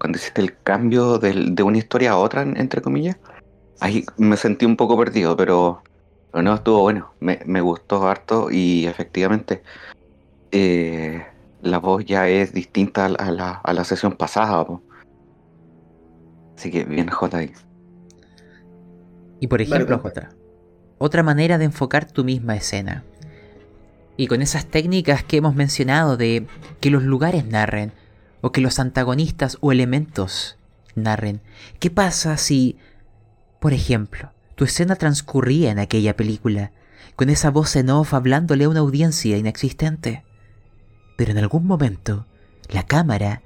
cuando hiciste el cambio del- de una historia a otra, en- entre comillas, ahí me sentí un poco perdido, pero, pero no, estuvo bueno. Me, me gustó harto y efectivamente eh, la voz ya es distinta a la, a la, sesión pasada. po. Así que bien, J ahí. Y por Vale, ejemplo, compa. Jota, otra manera de enfocar tu misma escena. Y con esas técnicas que hemos mencionado de que los lugares narren, o que los antagonistas o elementos narren. ¿Qué pasa si, por ejemplo, tu escena transcurría en aquella película, con esa voz en off hablándole a una audiencia inexistente? Pero en algún momento, la cámara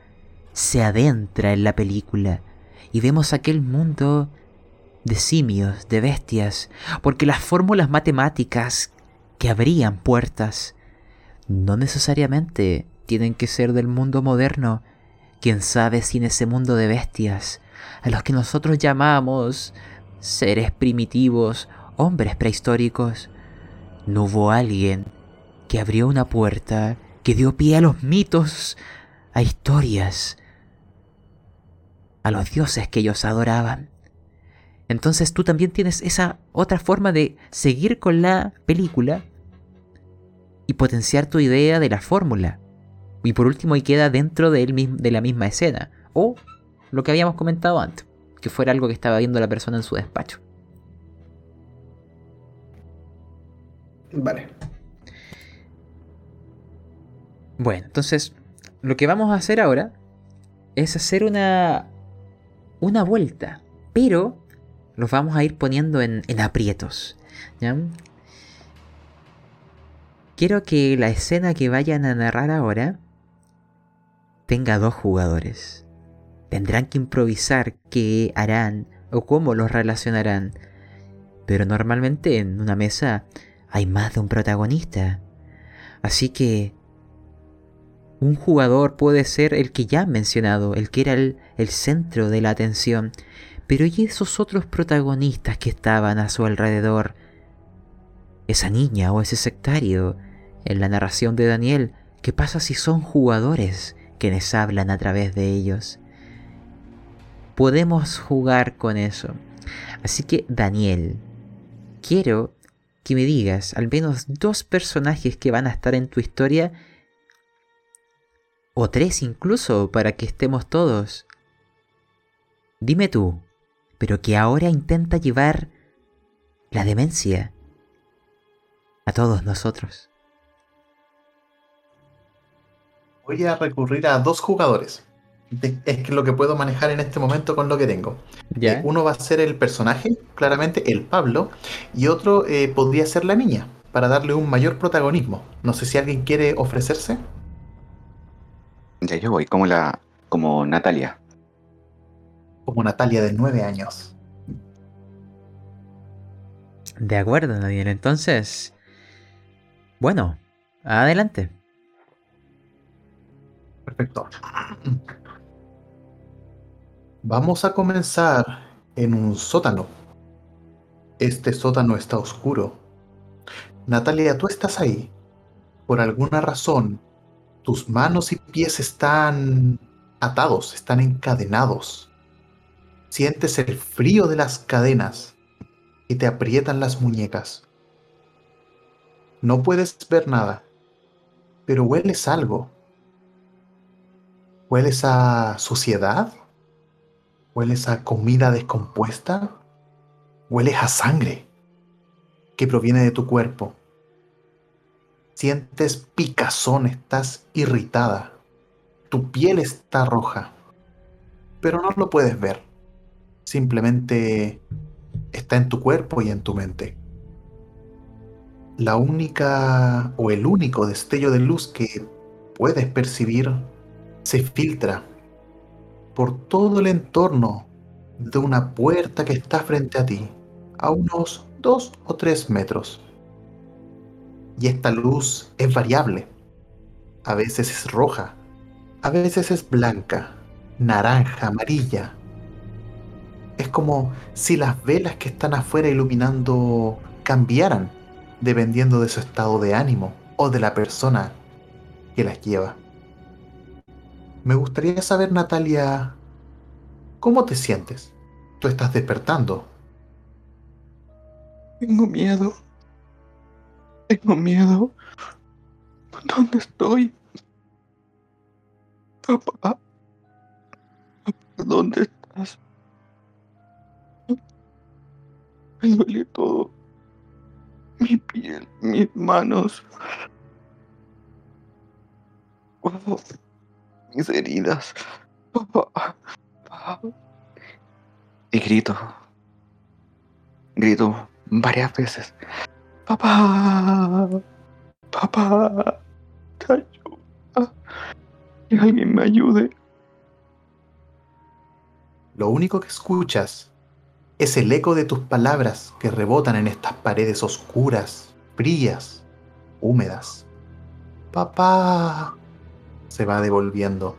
se adentra en la película y vemos aquel mundo de simios, de bestias, porque las fórmulas matemáticas que abrían puertas no necesariamente tienen que ser del mundo moderno. Quién sabe si en ese mundo de bestias, a los que nosotros llamamos seres primitivos, hombres prehistóricos, no hubo alguien que abrió una puerta que dio pie a los mitos, a historias, a los dioses que ellos adoraban. Entonces tú también tienes esa otra forma de seguir con la película y potenciar tu idea de la fórmula. Y por último, y queda dentro del mism- de la misma escena. O lo que habíamos comentado antes, que fuera algo que estaba viendo la persona en su despacho. Vale. Bueno, entonces lo que vamos a hacer ahora es hacer una una vuelta, pero los vamos a ir poniendo en, en aprietos. ¿ya? Quiero que la escena que vayan a narrar ahora tenga dos jugadores. Tendrán que improvisar qué harán o cómo los relacionarán. Pero normalmente en una mesa hay más de un protagonista. Así que un jugador puede ser el que ya han mencionado, el que era el, centro de la atención. Pero ¿y esos otros protagonistas que estaban a su alrededor? Esa niña o ese sectario, en la narración de Daniel, ¿qué pasa si son jugadores quienes hablan a través de ellos? Podemos jugar con eso. Así que, Daniel, quiero que me digas al menos dos personajes que van a estar en tu historia o tres incluso, para que estemos todos. Dime tú, pero que ahora intenta llevar la demencia a todos nosotros. Voy a recurrir a dos jugadores. Es que lo que puedo manejar en este momento con lo que tengo. ¿Ya? Eh, uno va a ser el personaje, claramente el Pablo, y otro eh, podría ser la niña, para darle un mayor protagonismo. No sé si alguien quiere ofrecerse. Ya yo voy, como la. como Natalia. Como Natalia de nueve años. De acuerdo, Daniel. Entonces, bueno, adelante. Perfecto. Vamos a comenzar en un sótano. Este sótano está oscuro. Natalia, tú estás ahí. Por alguna razón, tus manos y pies están atados, están encadenados. Sientes el frío de las cadenas y te aprietan las muñecas. No puedes ver nada, pero hueles algo. ¿Hueles a suciedad? ¿Hueles a comida descompuesta? ¿Hueles a sangre que proviene de tu cuerpo? Sientes picazón, estás irritada. Tu piel está roja, pero no lo puedes ver. Simplemente está en tu cuerpo y en tu mente. La única o el único destello de luz que puedes percibir se filtra por todo el entorno de una puerta que está frente a ti, a unos dos o tres metros. Y esta luz es variable. A veces es roja, a veces es blanca, naranja, amarilla. Es como si las velas que están afuera iluminando cambiaran dependiendo de su estado de ánimo o de la persona que las lleva. Me gustaría saber, Natalia, ¿cómo te sientes? Tú estás despertando. Tengo miedo. Tengo miedo. ¿Dónde estoy? Papá. ¿dónde estás? Me duele todo. Mi piel, mis manos. Mis heridas. Papá. Papá. Y grito. Grito varias veces. Papá. Papá. Te ayuda. Que alguien me ayude. Lo único que escuchas es el eco de tus palabras que rebotan en estas paredes oscuras, frías, húmedas. Papá se va devolviendo.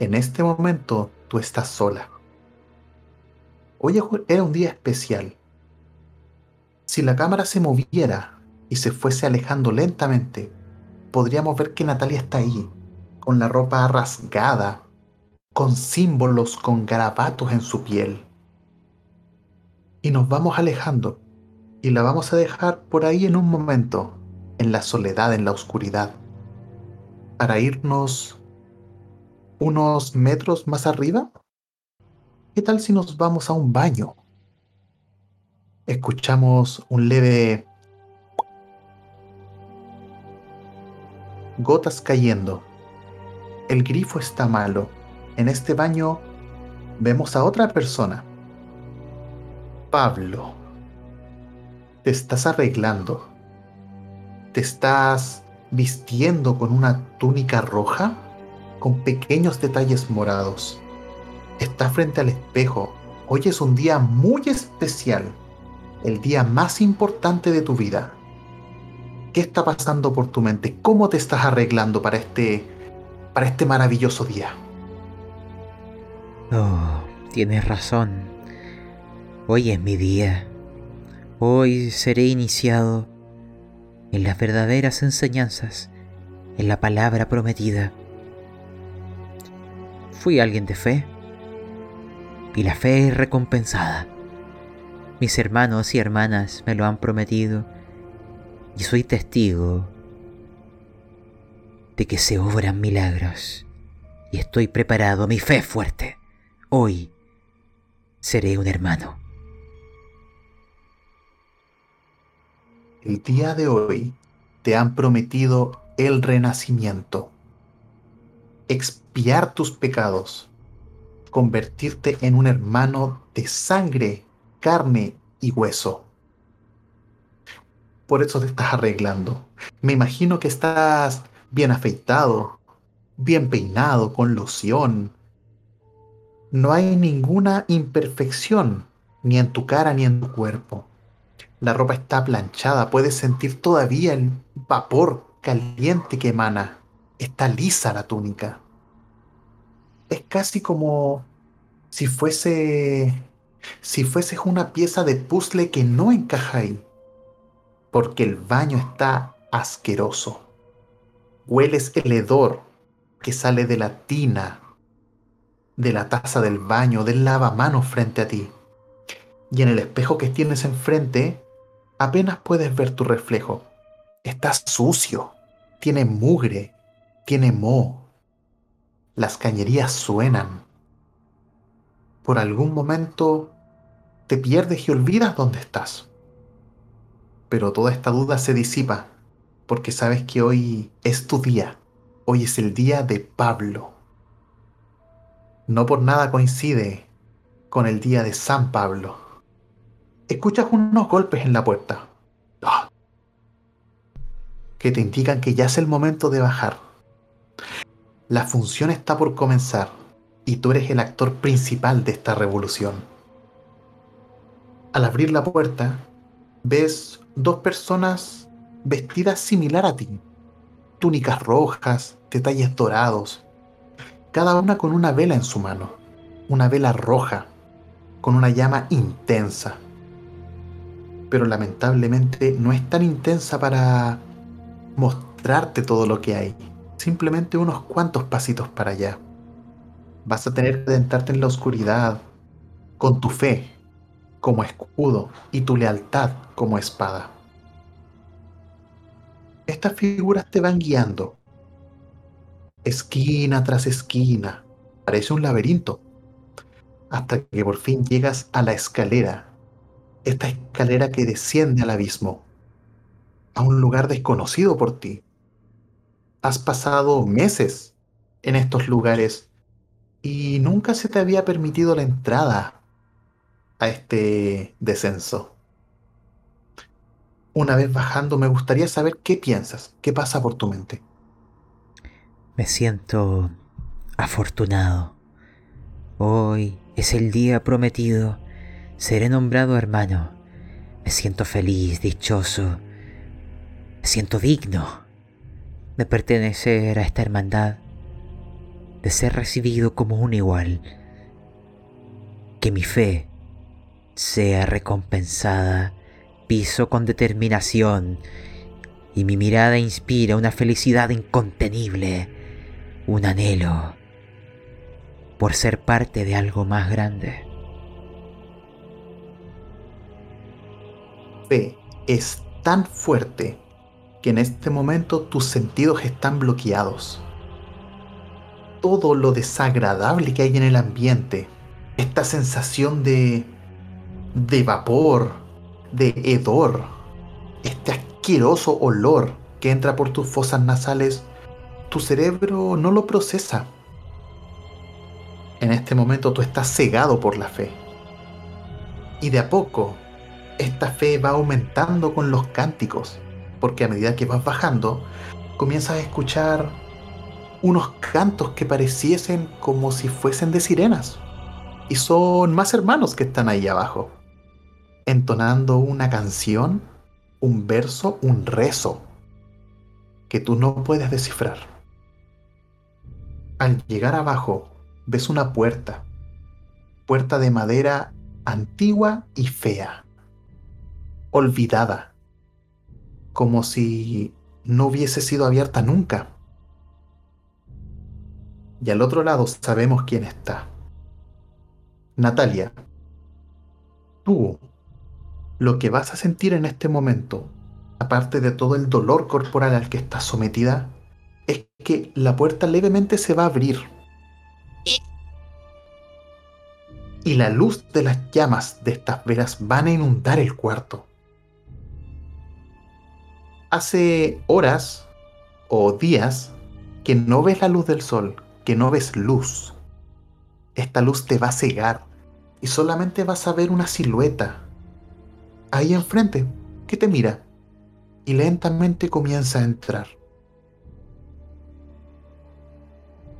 En este momento tú estás sola. Hoy era un día especial. Si la cámara se moviera y se fuese alejando lentamente, podríamos ver que Natalia está ahí, con la ropa rasgada, con símbolos, con garabatos en su piel. Y nos vamos alejando y la vamos a dejar por ahí en un momento, en la soledad, en la oscuridad, para irnos unos metros más arriba. ¿Qué tal si nos vamos a un baño? Escuchamos un leve gotas cayendo. El grifo está malo. En este baño vemos a otra persona. Pablo, te estás arreglando. Te estás vistiendo con una túnica roja con pequeños detalles morados. Estás frente al espejo. Hoy es un día muy especial. El día más importante de tu vida. ¿Qué está pasando por tu mente? ¿Cómo te estás arreglando para este para este maravilloso día? Oh, tienes razón. Hoy es mi día. Hoy seré iniciado en las verdaderas enseñanzas, en la palabra prometida. Fui alguien de fe, y la fe es recompensada. Mis hermanos y hermanas me lo han prometido, y soy testigo de que se obran milagros, y estoy preparado, mi fe es fuerte. Hoy seré un hermano. El día de hoy te han prometido el renacimiento, expiar tus pecados, convertirte en un hermano de sangre, carne y hueso. Por eso te estás arreglando. Me imagino que estás bien afeitado, bien peinado, con loción. No hay ninguna imperfección, ni en tu cara ni en tu cuerpo. La ropa está planchada, puedes sentir todavía el vapor caliente que emana. Está lisa la túnica. Es casi como si fuese si fueses una pieza de puzzle que no encaja ahí. Porque el baño está asqueroso. Hueles el hedor que sale de la tina, de la taza del baño, del lavamanos frente a ti. Y en el espejo que tienes enfrente, apenas puedes ver tu reflejo. Está sucio, tiene mugre, tiene moho. Las cañerías suenan. Por algún momento te pierdes y olvidas dónde estás. Pero toda esta duda se disipa porque sabes que hoy es tu día. Hoy es el día de Pablo. No por nada coincide con el día de San Pablo. Escuchas unos golpes en la puerta. ¡Ah! Que te indican que ya es el momento de bajar. La función está por comenzar y tú eres el actor principal de esta revolución. Al abrir la puerta, ves dos personas vestidas similar a ti. Túnicas rojas, detalles dorados, cada una con una vela en su mano, una vela roja, con una llama intensa. Pero lamentablemente no es tan intensa para mostrarte todo lo que hay, simplemente unos cuantos pasitos para allá. Vas a tener que adentrarte en la oscuridad con tu fe como escudo y tu lealtad como espada. Estas figuras te van guiando, esquina tras esquina, parece un laberinto, hasta que por fin llegas a la escalera, esta escalera que desciende al abismo, a un lugar desconocido por ti. Has pasado meses en estos lugares y nunca se te había permitido la entrada a este descenso. Una vez bajando, me gustaría saber qué piensas, qué pasa por tu mente. Me siento afortunado. Hoy es el día prometido. Seré nombrado hermano. Me siento feliz, dichoso. Me siento digno de pertenecer a esta hermandad, de ser recibido como un igual. Que mi fe sea recompensada. Piso con determinación y mi mirada inspira una felicidad incontenible, un anhelo por ser parte de algo más grande. Fe es tan fuerte que en este momento tus sentidos están bloqueados. Todo lo desagradable que hay en el ambiente, esta sensación de de vapor, de hedor, este asqueroso olor que entra por tus fosas nasales, tu cerebro no lo procesa. En este momento tú estás cegado por la fe. Y de a poco, esta fe va aumentando con los cánticos, porque a medida que vas bajando, comienzas a escuchar unos cantos que pareciesen como si fuesen de sirenas. Y son más hermanos que están ahí abajo entonando una canción, un verso, un rezo que tú no puedes descifrar. Al llegar abajo, ves una puerta, puerta de madera antigua y fea, olvidada, como si no hubiese sido abierta nunca. Y al otro lado sabemos quién está. Natalia, tú lo que vas a sentir en este momento, aparte de todo el dolor corporal al que estás sometida, es que la puerta levemente se va a abrir. y la luz de las llamas de estas velas van a inundar el cuarto. Hace horas o días que no ves la luz del sol, que no ves luz. Esta luz te va a cegar y solamente vas a ver una silueta ahí enfrente que te mira y lentamente comienza a entrar.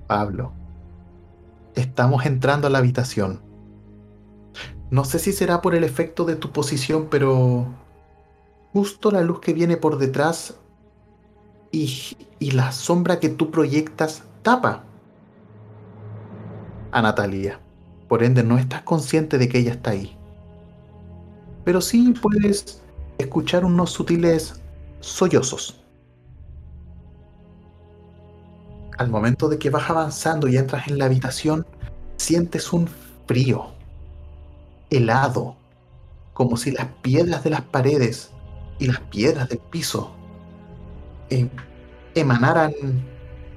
Pablo, estamos entrando a la habitación. No sé si será por el efecto de tu posición, pero justo la luz que viene por detrás y, y la sombra que tú proyectas tapa a Natalia. Por ende, no estás consciente de que ella está ahí. Pero sí puedes escuchar unos sutiles sollozos. Al momento de que vas avanzando y entras en la habitación, sientes un frío, helado, como si las piedras de las paredes y las piedras del piso eh, emanaran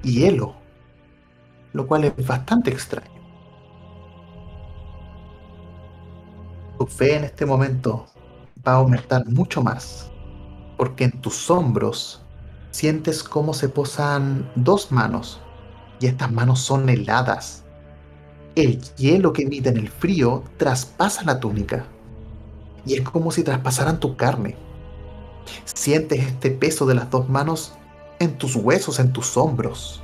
hielo, lo cual es bastante extraño. Tu fe en este momento va a aumentar mucho más, porque en tus hombros sientes cómo se posan dos manos, y estas manos son heladas. El hielo que emite en el frío traspasa la túnica, y es como si traspasaran tu carne. Sientes este peso de las dos manos en tus huesos, en tus hombros,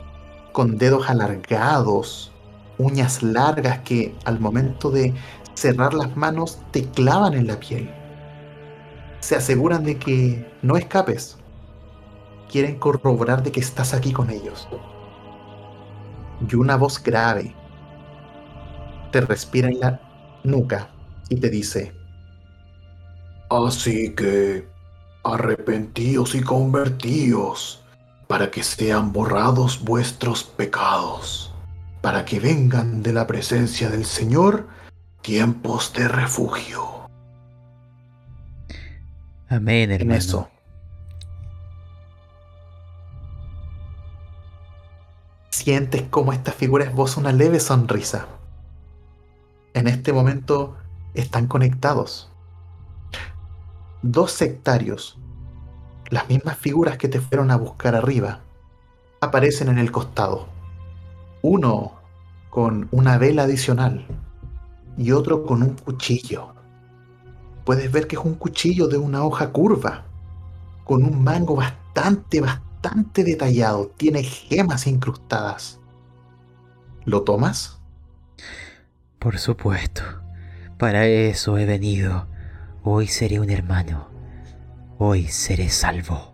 con dedos alargados, uñas largas que al momento de cerrar las manos te clavan en la piel. Se aseguran de que no escapes. Quieren corroborar de que estás aquí con ellos. Y una voz grave te respira en la nuca y te dice, Así que arrepentíos y convertíos para que sean borrados vuestros pecados, para que vengan de la presencia del Señor tiempos de refugio. Amén, En hermano. eso. Sientes como esta figura esboza una leve sonrisa. En este momento están conectados. Dos sectarios, las mismas figuras que te fueron a buscar arriba, aparecen en el costado. Uno con una vela adicional y otro con un cuchillo. Puedes ver que es un cuchillo de una hoja curva, con un mango bastante, bastante detallado. Tiene gemas incrustadas. ¿Lo tomas? Por supuesto. Para eso he venido. Hoy seré un hermano. Hoy seré salvo.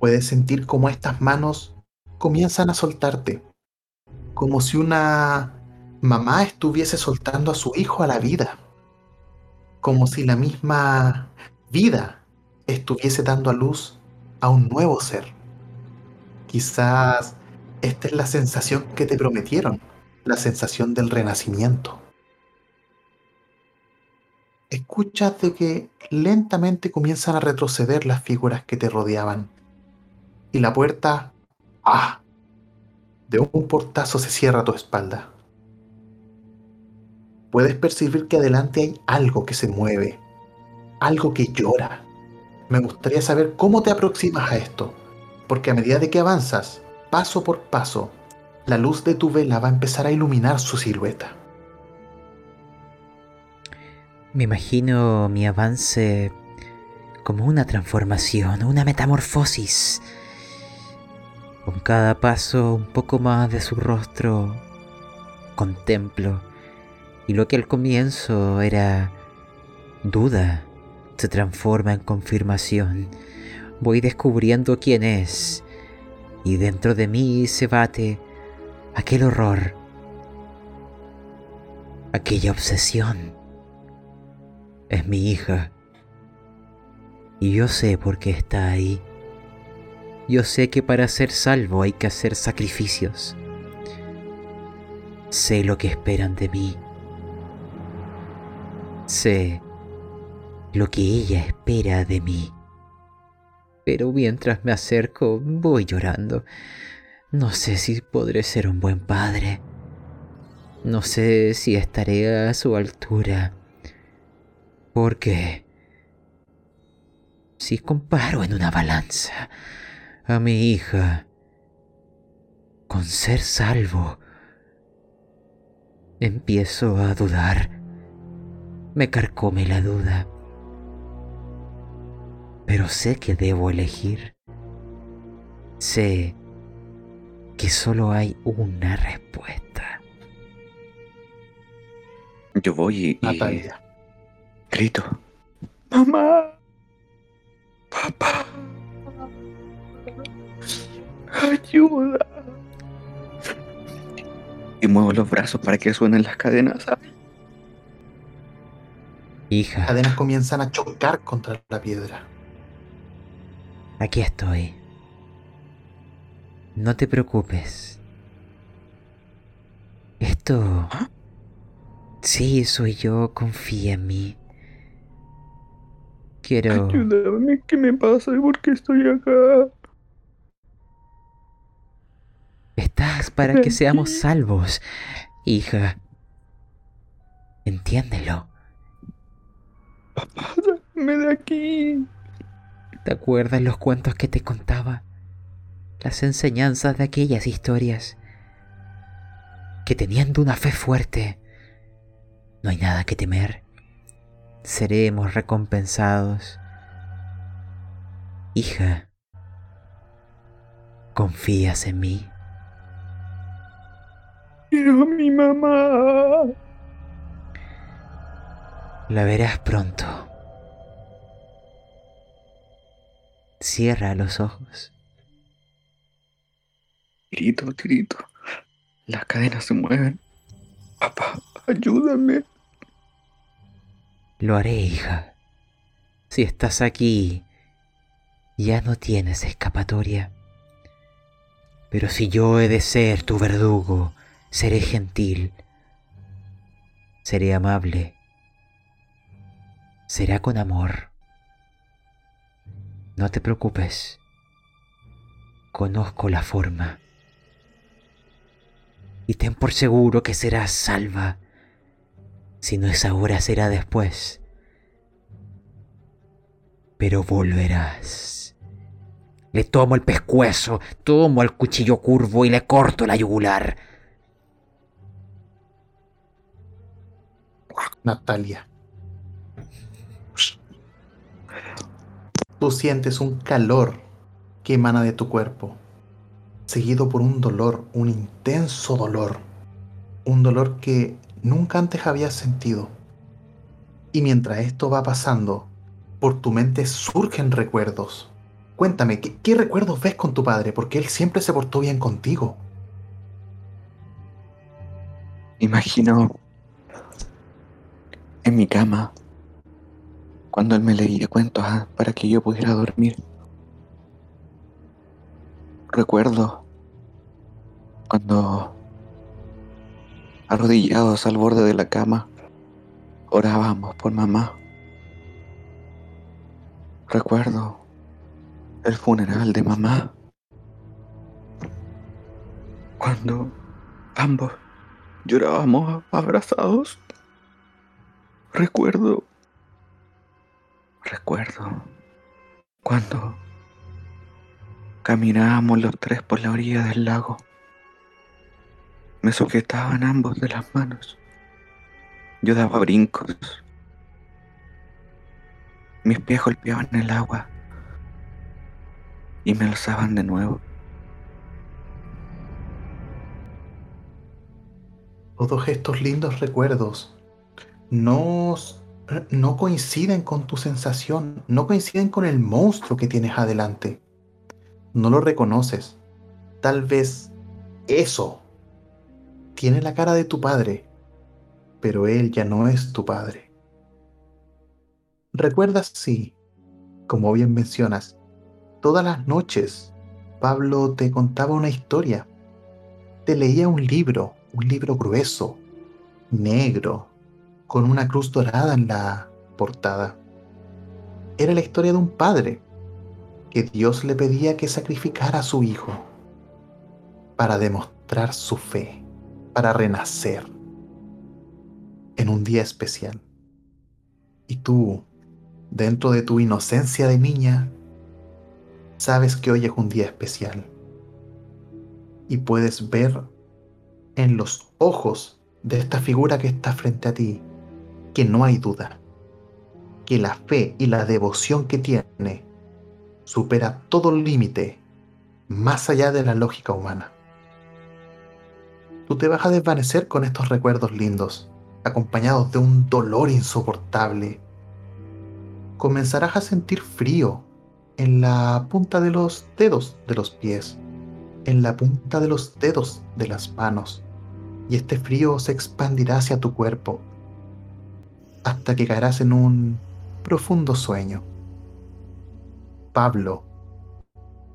Puedes sentir como estas manos comienzan a soltarte. Como si una mamá estuviese soltando a su hijo a la vida. Como si la misma vida estuviese dando a luz a un nuevo ser. Quizás esta es la sensación que te prometieron, la sensación del renacimiento. Escuchas de que lentamente comienzan a retroceder las figuras que te rodeaban. Y la puerta, ¡ah! De un portazo se cierra a tu espalda. Puedes percibir que adelante hay algo que se mueve, algo que llora. Me gustaría saber cómo te aproximas a esto, porque a medida de que avanzas, paso por paso, la luz de tu vela va a empezar a iluminar su silueta. Me imagino mi avance como una transformación, una metamorfosis. Con cada paso un poco más de su rostro contemplo y lo que al comienzo era duda se transforma en confirmación. Voy descubriendo quién es y dentro de mí se bate aquel horror, aquella obsesión. Es mi hija y yo sé por qué está ahí. Yo sé que para ser salvo hay que hacer sacrificios. Sé lo que esperan de mí. Sé lo que ella espera de mí. Pero mientras me acerco voy llorando. No sé si podré ser un buen padre. No sé si estaré a su altura. Porque si comparo en una balanza a mi hija con ser salvo, empiezo a dudar. Me carcome la duda. Pero sé que debo elegir. Sé que solo hay una respuesta. Yo voy y, Natalia. Grito. Mamá. Papá. Ayuda. Y muevo los brazos para que suenen las cadenas. Hija, Cadenas comienzan a chocar contra la piedra. aquí estoy. No te preocupes. Esto... ¿Ah? Sí, soy yo, confía en mí. Quiero... Ayúdame, ¿qué me pasa? ¿Por qué estoy acá? Estás para que seamos salvos, hija. Entiéndelo. Papá, sácame de aquí. ¿Te acuerdas los cuentos que te contaba? Las enseñanzas de aquellas historias. Que teniendo una fe fuerte, no hay nada que temer. Seremos recompensados. Hija, ¿confías en mí? Quiero a mi mamá. La verás pronto. Cierra los ojos. Grito, grito. Las cadenas se mueven. Papá, ayúdame. Lo haré, hija. Si estás aquí, ya no tienes escapatoria. Pero si yo he de ser tu verdugo, seré gentil, seré amable, será con amor. No te preocupes, conozco la forma. Y ten por seguro que serás salva. Si no es ahora, será después. Pero volverás. Le tomo el pescuezo, tomo el cuchillo curvo y le corto la yugular. Natalia. Tú sientes un calor que emana de tu cuerpo, seguido por un dolor, un intenso dolor, un dolor que nunca antes habías sentido. Y mientras esto va pasando, por tu mente surgen recuerdos. Cuéntame, ¿qué, recuerdos ves con tu padre? Porque él siempre se portó bien contigo. Imagino en mi cama cuando él me leía cuentos ah, para que yo pudiera dormir. Recuerdo cuando arrodillados al borde de la cama orábamos por mamá. Recuerdo el funeral de mamá cuando ambos llorábamos abrazados. Recuerdo, recuerdo cuando caminábamos los tres por la orilla del lago. Me sujetaban ambos de las manos. Yo daba brincos. Mis pies golpeaban el agua y me alzaban de nuevo. Todos estos lindos recuerdos no, no coinciden con tu sensación, no coinciden con el monstruo que tienes adelante. No lo reconoces. Tal vez eso tiene la cara de tu padre, pero él ya no es tu padre. ¿Recuerdas? Sí, como bien mencionas, todas las noches Pablo te contaba una historia, te leía un libro, un libro grueso, negro, con una cruz dorada en la portada. Era la historia de un padre que Dios le pedía que sacrificara a su hijo. para demostrar su fe, para renacer en un día especial. Y tú, dentro de tu inocencia de niña, sabes que hoy es un día especial. Y puedes ver en los ojos de esta figura que está frente a ti que no hay duda, que la fe y la devoción que tiene supera todo límite más allá de la lógica humana. Tú te vas a desvanecer con estos recuerdos lindos, acompañados de un dolor insoportable. Comenzarás a sentir frío en la punta de los dedos de los pies, en la punta de los dedos de las manos, y este frío se expandirá hacia tu cuerpo hasta que caerás en un profundo sueño. Pablo,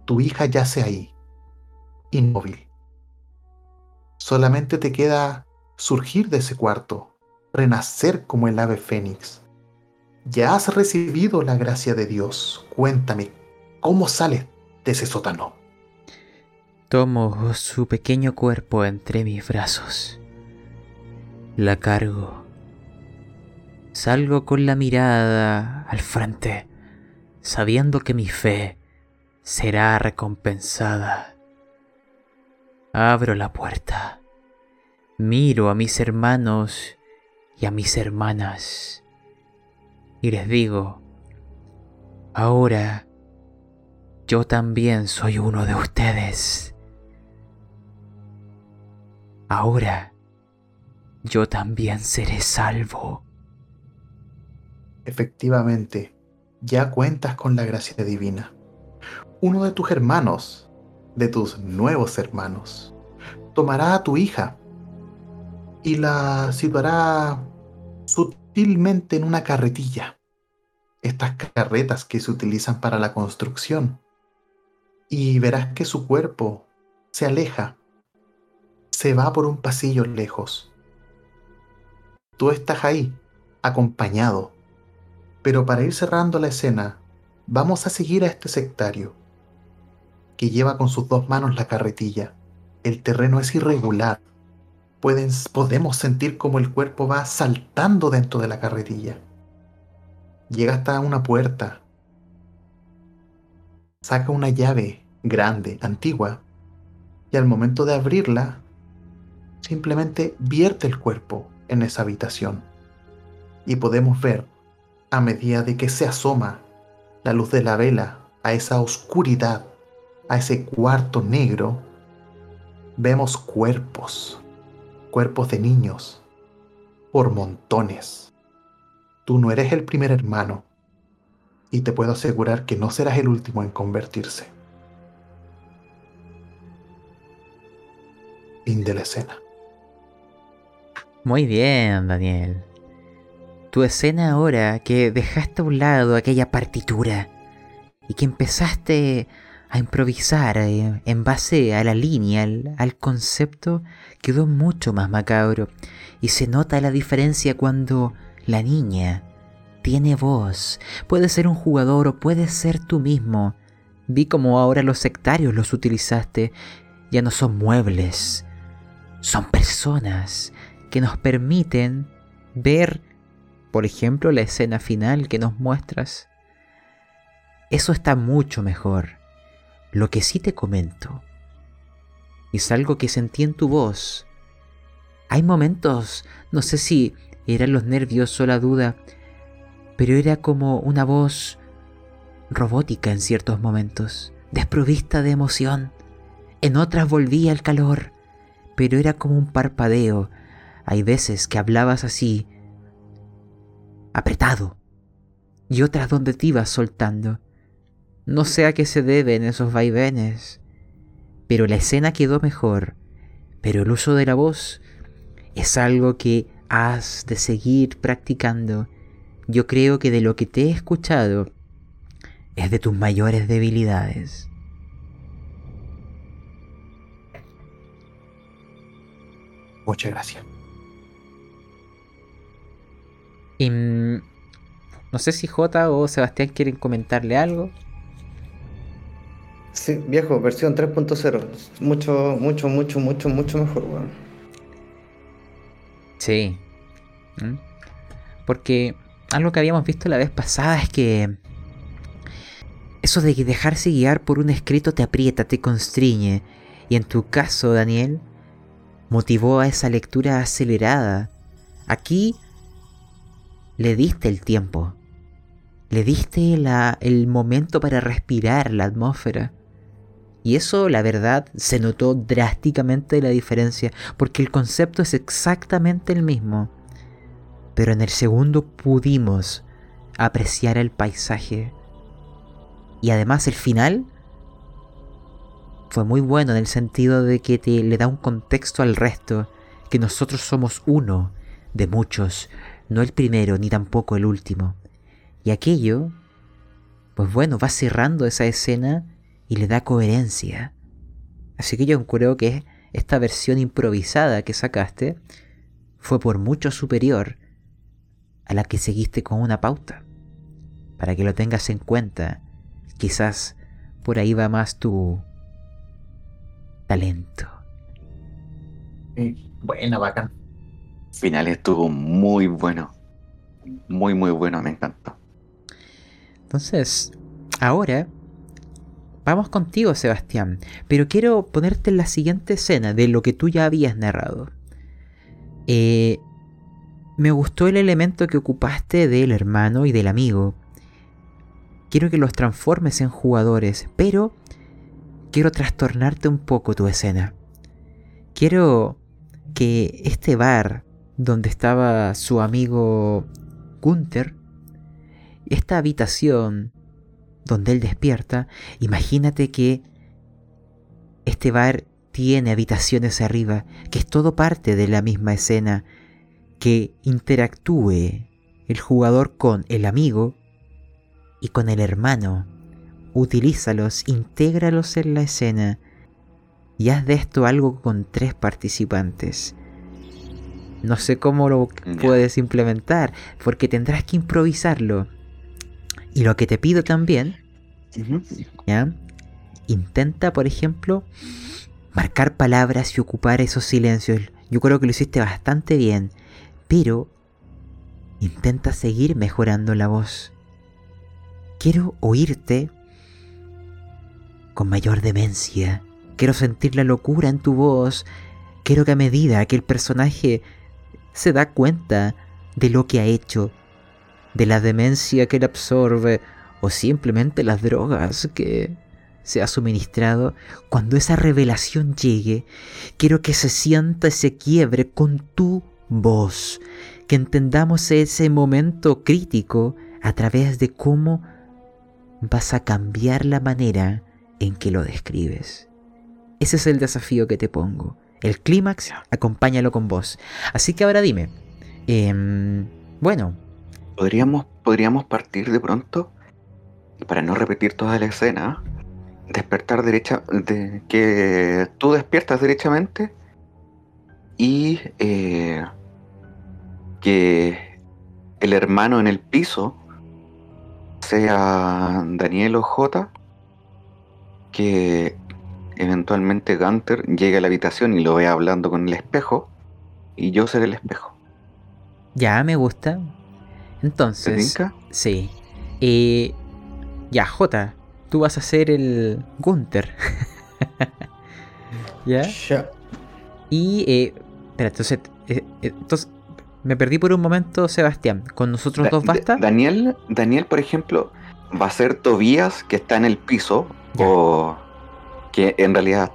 tu hija yace ahí, inmóvil. Solamente te queda surgir de ese cuarto, renacer como el ave fénix. Ya has recibido la gracia de Dios. Cuéntame, ¿cómo sales de ese sótano? Tomo su pequeño cuerpo entre mis brazos. La cargo. Salgo con la mirada al frente, sabiendo que mi fe será recompensada. Abro la puerta, miro a mis hermanos y a mis hermanas y les digo, ahora yo también soy uno de ustedes. Ahora yo también seré salvo. Efectivamente, ya cuentas con la gracia divina uno de tus hermanos, de tus nuevos hermanos, tomará a tu hija y la situará sutilmente en una carretilla. Estas carretas que se utilizan para la construcción. Y verás que su cuerpo se aleja, se va por un pasillo lejos. Tú estás ahí, acompañado. Pero para ir cerrando la escena, vamos a seguir a este sectario que lleva con sus dos manos la carretilla. El terreno es irregular. Podemos sentir como el cuerpo va saltando dentro de la carretilla. Llega hasta una puerta. Saca una llave grande, antigua, y al momento de abrirla, simplemente vierte el cuerpo en esa habitación. Y podemos ver, a medida de que se asoma la luz de la vela a esa oscuridad a ese cuarto negro, vemos cuerpos, cuerpos de niños, por montones. Tú no eres el primer hermano, y te puedo asegurar que no serás el último en convertirse. Fin de la escena. Muy bien, Daniel. Tu escena ahora que dejaste a un lado aquella partitura y que empezaste a improvisar eh, en base a la línea, al, concepto, quedó mucho más macabro. Y se nota la diferencia cuando la niña tiene voz. Puede ser un jugador o puede ser tú mismo. Vi como ahora los sectarios los utilizaste. Ya no son muebles. Son personas que nos permiten ver, por ejemplo, la escena final que nos muestras. Eso está mucho mejor. Lo que sí te comento es algo que sentí en tu voz. Hay momentos, no sé si eran los nervios o la duda, pero era como una voz robótica en ciertos momentos, desprovista de emoción. En otras volvía el calor, pero era como un parpadeo. Hay veces que hablabas así, apretado, y otras donde te ibas soltando. No sé a qué se deben esos vaivenes, pero la escena quedó mejor. Pero el uso de la voz es algo que has de seguir practicando. Yo creo que de lo que te he escuchado es de tus mayores debilidades. Muchas gracias. Y, mm, no sé si J o Sebastián quieren comentarle algo. Sí, viejo, versión 3.0. Mucho, mucho, mucho, mucho, mucho mejor, weón. Sí. ¿Mm? Porque algo que habíamos visto la vez pasada es que eso de dejarse guiar por un escrito te aprieta, te constriñe. Y en tu caso, Daniel, motivó a esa lectura acelerada. Aquí le diste el tiempo. Le diste el momento para respirar la atmósfera. Y eso, la verdad, se notó drásticamente la diferencia, porque el concepto es exactamente el mismo. Pero en el segundo pudimos apreciar el paisaje. Y además el final fue muy bueno en el sentido de que te le da un contexto al resto, que nosotros somos uno de muchos, no el primero ni tampoco el último. Y aquello, pues bueno, va cerrando esa escena y le da coherencia. Así que yo creo que esta versión improvisada que sacaste fue por mucho superior a la que seguiste con una pauta. Para que lo tengas en cuenta, quizás por ahí va más tu talento. Sí, buena, bacán. Final estuvo muy bueno. Muy, muy bueno, me encantó. Entonces, ahora vamos contigo, Sebastián, pero quiero ponerte en la siguiente escena de lo que tú ya habías narrado. Eh, me gustó el elemento que ocupaste del hermano y del amigo. Quiero que los transformes en jugadores, pero quiero trastornarte un poco tu escena. Quiero que este bar donde estaba su amigo Gunther, esta habitación donde él despierta, imagínate que este bar tiene habitaciones arriba, que es todo parte de la misma escena, que interactúe el jugador con el amigo y con el hermano. Utilízalos, intégralos en la escena y haz de esto algo con tres participantes. No sé cómo lo puedes implementar, porque tendrás que improvisarlo. Y lo que te pido también, ¿ya? Intenta, por ejemplo, marcar palabras y ocupar esos silencios. Yo creo que lo hiciste bastante bien, pero intenta seguir mejorando la voz. Quiero oírte con mayor demencia. Quiero sentir la locura en tu voz. Quiero que a medida que el personaje se da cuenta de lo que ha hecho, de la demencia que le absorbe o simplemente las drogas que se ha suministrado, cuando esa revelación llegue, quiero que se sienta ese quiebre con tu voz, que entendamos ese momento crítico a través de cómo vas a cambiar la manera en que lo describes. Ese es el desafío que te pongo. El clímax, acompáñalo con voz. Así que ahora dime, em, bueno, Podríamos, podríamos partir de pronto, para no repetir toda la escena, despertar derecha, de, que tú despiertas derechamente y eh, que el hermano en el piso sea Daniel o J, que eventualmente Gunter llegue a la habitación y lo vea hablando con el espejo y yo seré el espejo. ya me gusta. ¿Se Entonces, tinca? sí. Eh, ya, J, tú vas a ser el Gunther. (laughs) ¿Ya? Ya. Y, eh, espera, entonces, eh, eh, entonces, me perdí por un momento, Sebastián. ¿Con nosotros Da- dos Da- basta? Daniel, Daniel, por ejemplo, va a ser Tobías que está en el piso, o que en realidad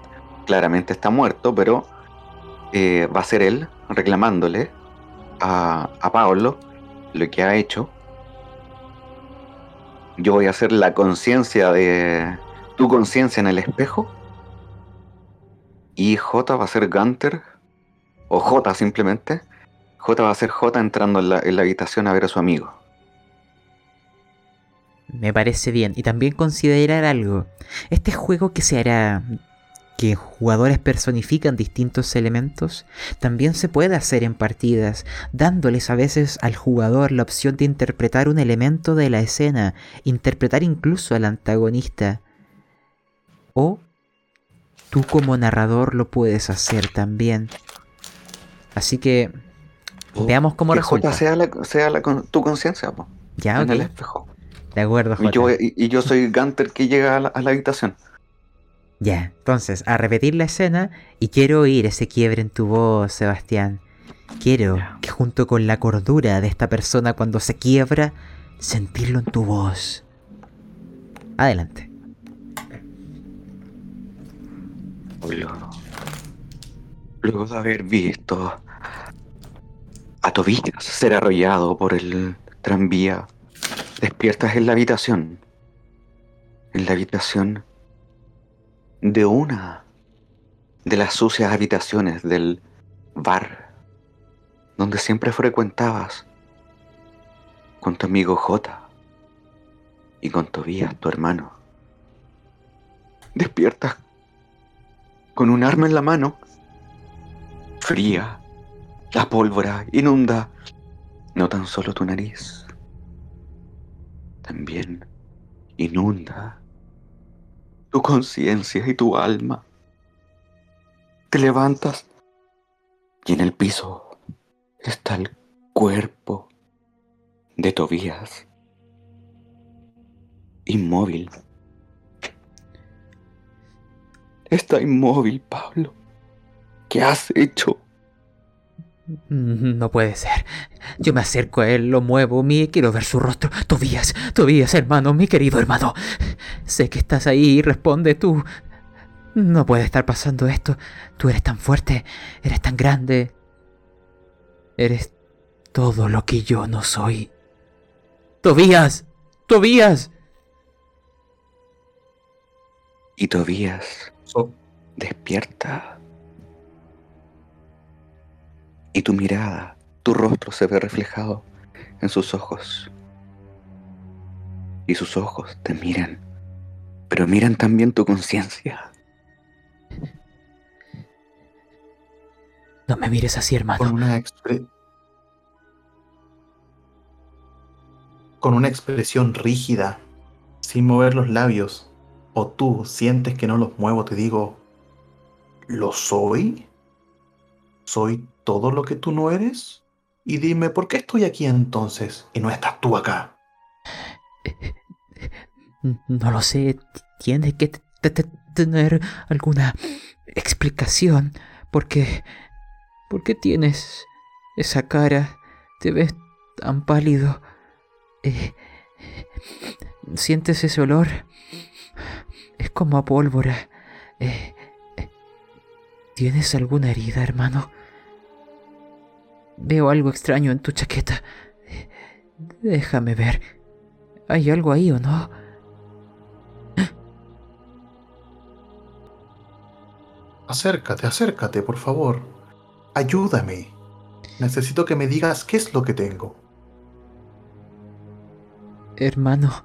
claramente está muerto, pero eh, va a ser él reclamándole a, a Pablo lo que ha hecho. Yo voy a hacer la conciencia de tu conciencia en el espejo. Y J va a ser Gunter, o J simplemente. J va a ser J entrando en la, en la habitación a ver a su amigo. Me parece bien. Y también considerar algo. Este juego que se hará, que jugadores personifican distintos elementos, también se puede hacer en partidas, dándoles a veces al jugador la opción de interpretar un elemento de la escena, interpretar incluso al antagonista. O tú como narrador lo puedes hacer también. Así que O veamos cómo que resulta. Sea, la, sea la con- tu conciencia, Ya, en el espejo. De acuerdo, Y yo, y, y yo soy Gunter que llega a la, a la habitación. Ya, entonces, a repetir la escena y quiero oír ese quiebre en tu voz, Sebastián. Quiero que junto con la cordura de esta persona cuando se quiebra, sentirlo en tu voz. Adelante. Luego, luego de haber visto a Tobías ser arrollado por el tranvía, despiertas en la habitación. En la habitación de una de las sucias habitaciones del bar donde siempre frecuentabas con tu amigo J y con Tobías, tu hermano. Despiertas con un arma en la mano, fría, la pólvora inunda no tan solo tu nariz, también inunda tu conciencia y tu alma. Te levantas y en el piso está el cuerpo de Tobías, inmóvil. Está inmóvil, Pablo. ¿Qué has hecho? Mm, No puede ser. Yo me acerco a él, lo muevo, mi quiero ver su rostro. Tobías, Tobías, hermano, mi querido hermano. Sé que estás ahí, responde tú. No puede estar pasando esto. Tú eres tan fuerte, eres tan grande. Eres todo lo que yo no soy. Tobías, Tobías. Y Tobías So- despierta. Y tu mirada, tu rostro se ve reflejado en sus ojos. Y sus ojos te miran, pero miran también tu conciencia. (laughs) No me mires así, con hermano. una expre- con una expresión rígida, sin mover los labios, o tú sientes que no los muevo, te digo, ¿lo soy? ¿Soy todo lo que tú no eres? Y dime, ¿por qué estoy aquí entonces y no estás tú acá? (laughs) No lo sé. Tiene que te- te- tener alguna explicación. Porque... ¿Por qué tienes esa cara? Te ves tan pálido. Eh, ¿Sientes ese olor? Es como a pólvora. Eh, eh, ¿Tienes alguna herida, hermano? Veo algo extraño en tu chaqueta. Déjame ver. ¿Hay algo ahí o no? Acércate, acércate, por favor. Ayúdame. Necesito que me digas qué es lo que tengo. Hermano,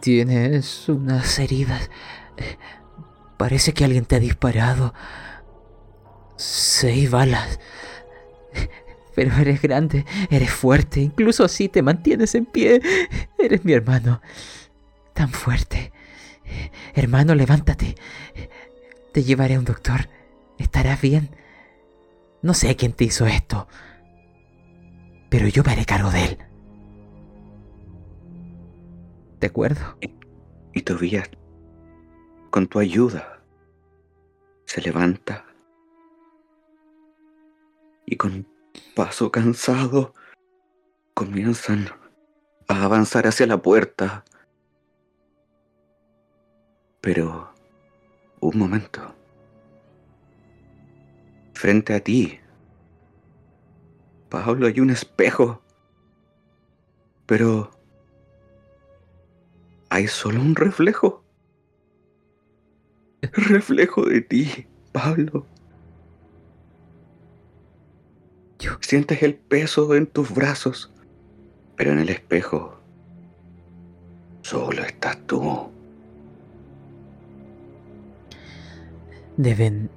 tienes unas heridas. Parece que alguien te ha disparado. Seis balas. Pero (laughs) eres grande, eres fuerte, incluso así te mantienes en pie. Eres mi hermano. Tan fuerte. Hermano, levántate. Te llevaré a un doctor. Estarás bien. No sé quién te hizo esto. Pero yo me haré cargo de él. ¿De acuerdo? Y Tobías, con tu ayuda, se levanta y con paso cansado comienzan a avanzar hacia la puerta. Pero, un momento. Frente a ti, Pablo, hay un espejo. Pero hay solo un reflejo. Reflejo de ti, Pablo. Sientes el peso en tus brazos, pero en el espejo solo estás tú. Deben...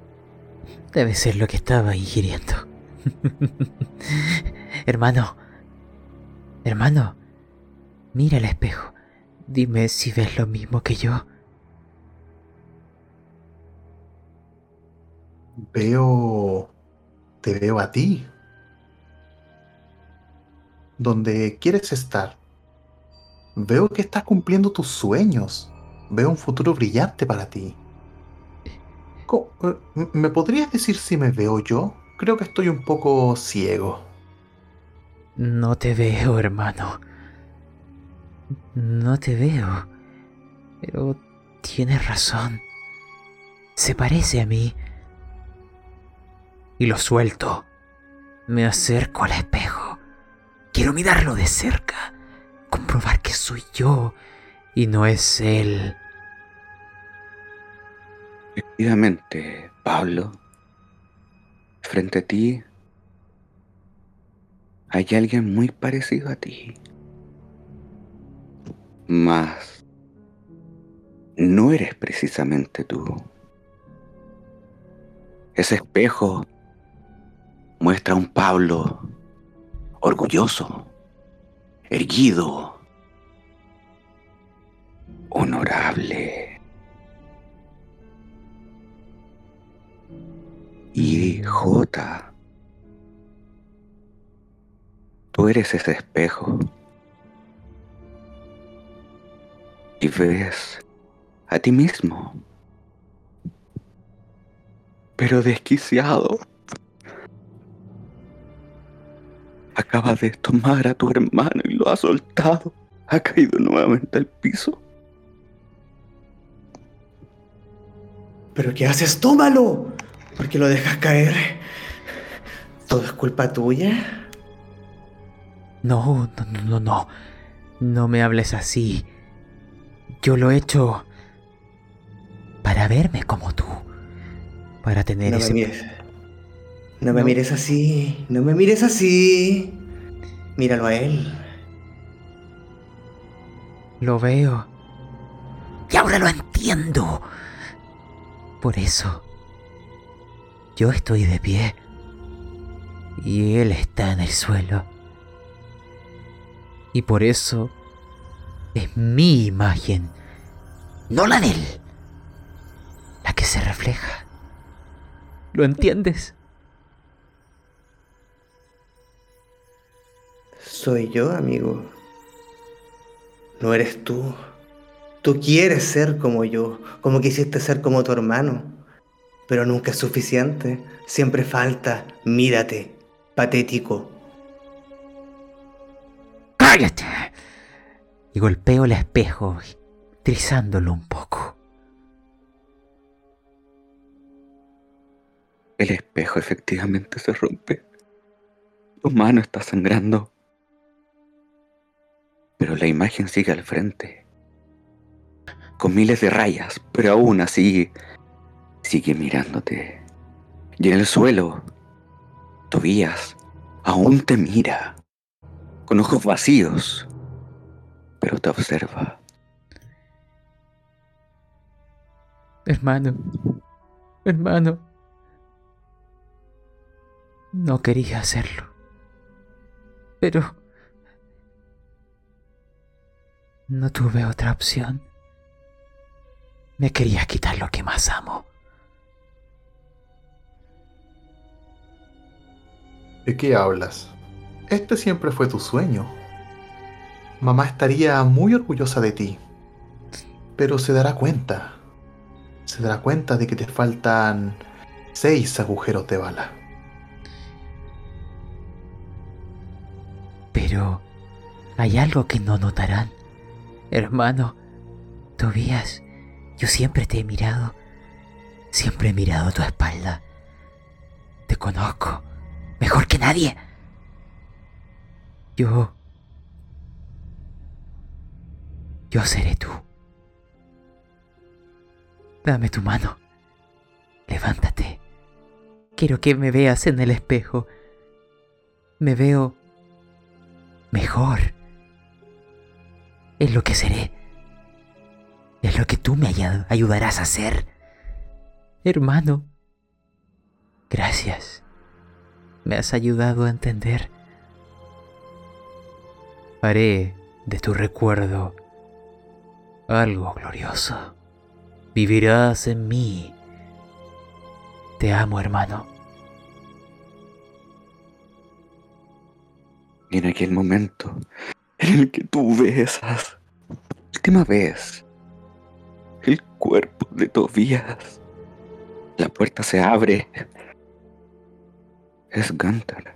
Debe ser lo que estaba ingiriendo. (laughs) hermano, hermano, mira el espejo. Dime si ves lo mismo que yo. Veo... Te veo a ti. Donde quieres estar. Veo que estás cumpliendo tus sueños. Veo un futuro brillante para ti. Eh, ¿Me podrías decir si me veo yo? Creo que estoy un poco ciego. No te veo, hermano. No te veo. Pero tienes razón. Se parece a mí. Y lo suelto. Me acerco al espejo. Quiero mirarlo de cerca. Comprobar que soy yo y no es él. Efectivamente, Pablo. Frente a ti hay alguien muy parecido a ti. Mas no eres precisamente tú. Ese espejo muestra a un Pablo orgulloso, erguido, honorable. Y J. Tú eres ese espejo. Y ves a ti mismo. Pero desquiciado. Acaba de tomar a tu hermano y lo ha soltado. Ha caído nuevamente al piso. ¿Pero qué haces? ¡Tómalo! ¿Por qué lo dejas caer? ¿Todo es culpa tuya? No, no, no, no, no. No me hables así. Yo lo he hecho para verme como tú. Para tener No me ese... No me No. mires así. No me mires así. Míralo a él. Lo veo. Y ahora lo entiendo. Por eso. Yo estoy de pie. Y él está en el suelo. Y por eso es mi imagen, no la de él, la que se refleja. ¿Lo entiendes? Soy yo, amigo. No eres tú. Tú quieres ser como yo, como quisiste ser como tu hermano. Pero nunca es suficiente. Siempre falta. Mírate. Patético. ¡Cállate! Y golpeo el espejo, trizándolo un poco. El espejo efectivamente se rompe. Tu mano está sangrando. Pero la imagen sigue al frente. Con miles de rayas, pero aún así sigue mirándote. Y en el suelo, Tobías aún te mira. Con ojos vacíos. Pero te observa. Hermano, hermano. No quería hacerlo. Pero... No tuve otra opción. Me quería quitar lo que más amo. ¿De qué hablas? Este siempre fue tu sueño. Mamá estaría muy orgullosa de ti. Pero se dará cuenta. Se dará cuenta de que te faltan seis agujeros de bala. Pero... Hay algo que no notarán. Hermano, Tobías, yo siempre te he mirado. Siempre he mirado tu espalda. Te conozco. Mejor que nadie. Yo... Yo seré tú. Dame tu mano. Levántate. Quiero que me veas en el espejo. Me veo mejor. Es lo que seré. Es lo que tú me ay- ayudarás a hacer. Hermano. Gracias. Me has ayudado a entender. Haré de tu recuerdo algo glorioso. Vivirás en mí Te amo, hermano. En aquel momento en el que tú besas última vez el cuerpo de Tobías, la puerta se abre. Es Gunther,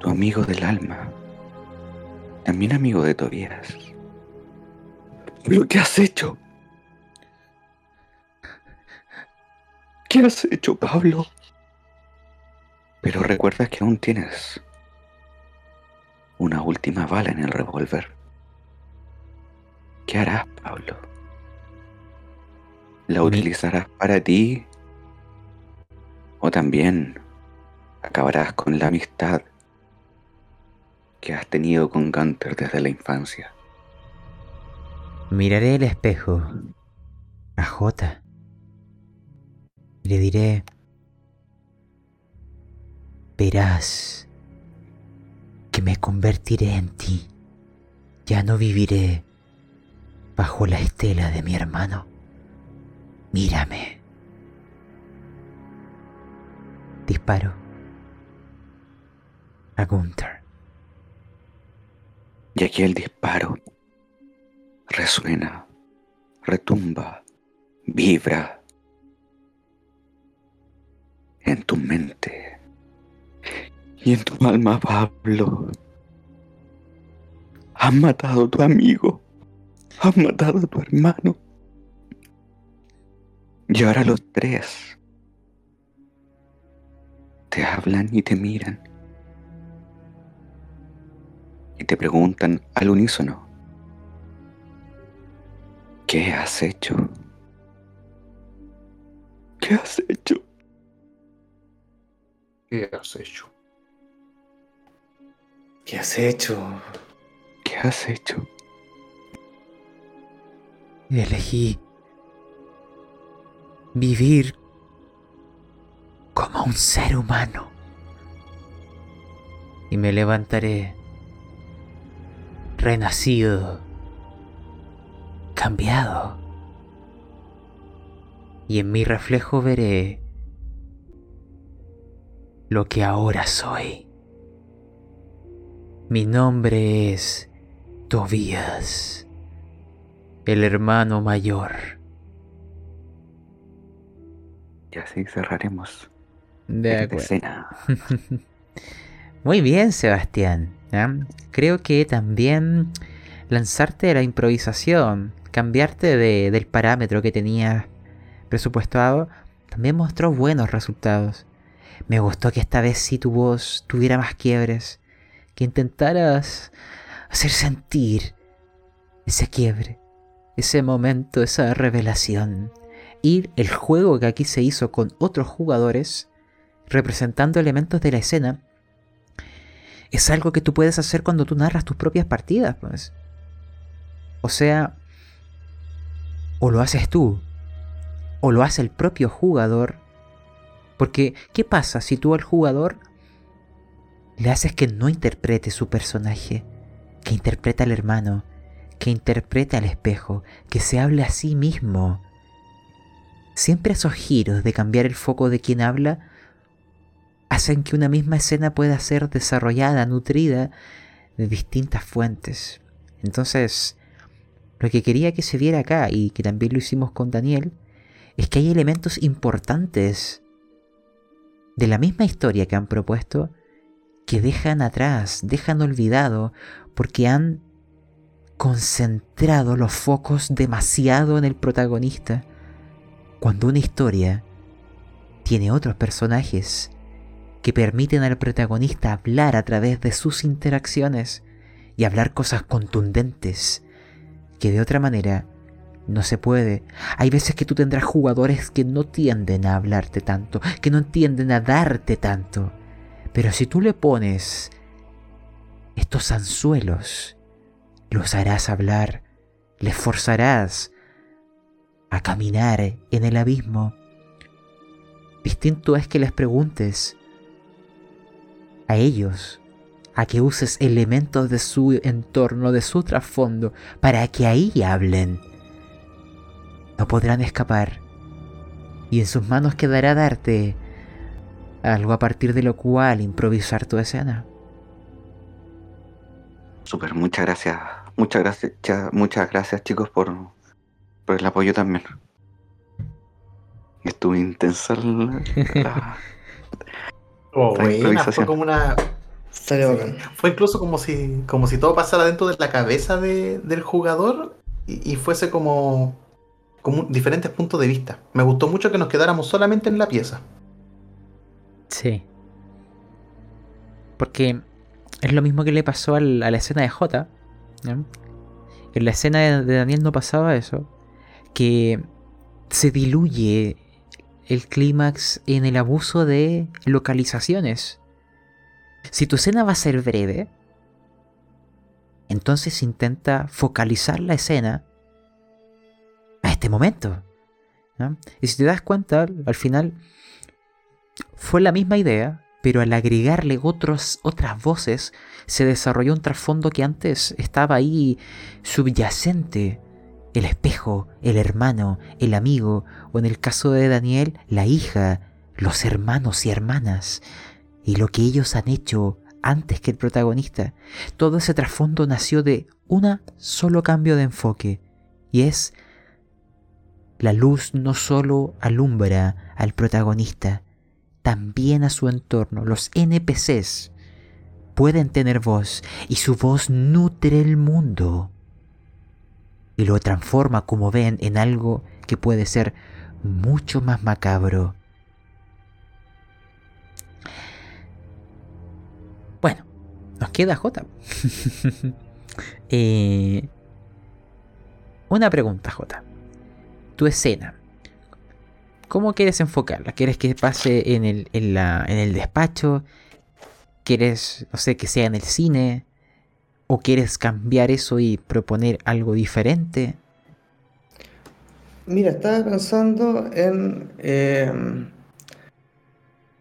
tu amigo del alma, también amigo de Tobías. ¿Pero qué has hecho? ¿Qué has hecho, Pablo? Pero recuerda que aún tienes una última bala en el revólver. ¿Qué harás, Pablo? ¿La utilizarás para ti? ¿O también acabarás con la amistad que has tenido con Gunther desde la infancia? Miraré el espejo a Jota y le diré, verás que me convertiré en ti. Ya no viviré bajo la estela de mi hermano. Mírame. Disparo a Gunther. Y aquí el disparo resuena, retumba, vibra en tu mente y en tu alma, Pablo. Has matado a tu amigo, has matado a tu hermano. Y ahora los tres te hablan y te miran y te preguntan al unísono, ¿qué has hecho? ¿Qué has hecho? ¿Qué has hecho? ¿Qué has hecho? ¿Qué has hecho? Elegí vivir como un ser humano. Y me levantaré renacido, cambiado. Y en mi reflejo veré lo que ahora soy. Mi nombre es Tobías el hermano mayor. Y así cerraremos De esta escena. (laughs) Muy bien, Sebastián. Creo que también lanzarte a la improvisación, cambiarte de- del parámetro que tenías presupuestado, también mostró buenos resultados. Me gustó que esta vez sí tu voz tuviera más quiebres, que intentaras hacer sentir ese quiebre, ese momento, esa revelación. Y el juego que aquí se hizo con otros jugadores, representando elementos de la escena, es algo que tú puedes hacer cuando tú narras tus propias partidas, pues. O sea, o lo haces tú, o lo hace el propio jugador. Porque, ¿qué pasa si tú al jugador le haces que no interprete su personaje, que interpreta al hermano, que interprete al espejo, que se hable a sí mismo? Siempre esos giros de cambiar el foco de quien habla hacen que una misma escena pueda ser desarrollada, nutrida de distintas fuentes. Entonces, lo que quería que se viera acá, y que también lo hicimos con Daniel, es que hay elementos importantes de la misma historia que han propuesto dejan atrás, dejan olvidado, porque han concentrado los focos demasiado en el protagonista. Cuando una historia tiene otros personajes que permiten al protagonista hablar a través de sus interacciones y hablar cosas contundentes que de otra manera no se puede. Hay veces que tú tendrás jugadores que no tienden a hablarte tanto, que no tienden a darte tanto. Pero si tú le pones estos anzuelos, los harás hablar, les forzarás a caminar en el abismo. Distinto es que les preguntes a ellos, a que uses elementos de su entorno, de su trasfondo, para que ahí hablen. No podrán escapar. y en sus manos quedará darte algo a partir de lo cual improvisar tu escena. Super, muchas gracias. Muchas gracias, muchas gracias chicos por, por el apoyo también. Estuvo intensa la, (laughs) oh, fue como una. Fue incluso como si, como si todo pasara dentro de la cabeza del jugador y, fuese como, como diferentes puntos de vista. Me gustó mucho que nos quedáramos solamente en la pieza. Sí. Porque es lo mismo que le pasó a la escena de J. En la escena de Daniel no pasaba eso. Que se diluye el clímax en el abuso de localizaciones. Si tu escena va a ser breve, entonces intenta focalizar la escena a este momento. Y si te das cuenta, al final fue la misma idea, pero al agregarle otros, otras voces, se desarrolló un trasfondo que antes estaba ahí subyacente. El espejo, el hermano, el amigo, o en el caso de Daniel, la hija, los hermanos y hermanas, y lo que ellos han hecho antes que el protagonista. Todo ese trasfondo nació de un solo cambio de enfoque, y es la luz no solo alumbra al protagonista, también a su entorno. Los NPCs pueden tener voz y su voz nutre el mundo y lo transforma, como ven, en algo que puede ser mucho más macabro. Bueno, nos queda J. (laughs) Eh, una pregunta, J. Tu escena ¿Cómo quieres enfocarla? ¿Quieres que pase en el, en, la, en el despacho? ¿Quieres, no sé, que sea en el cine? ¿O quieres cambiar eso y proponer algo diferente? Mira, estaba pensando en em,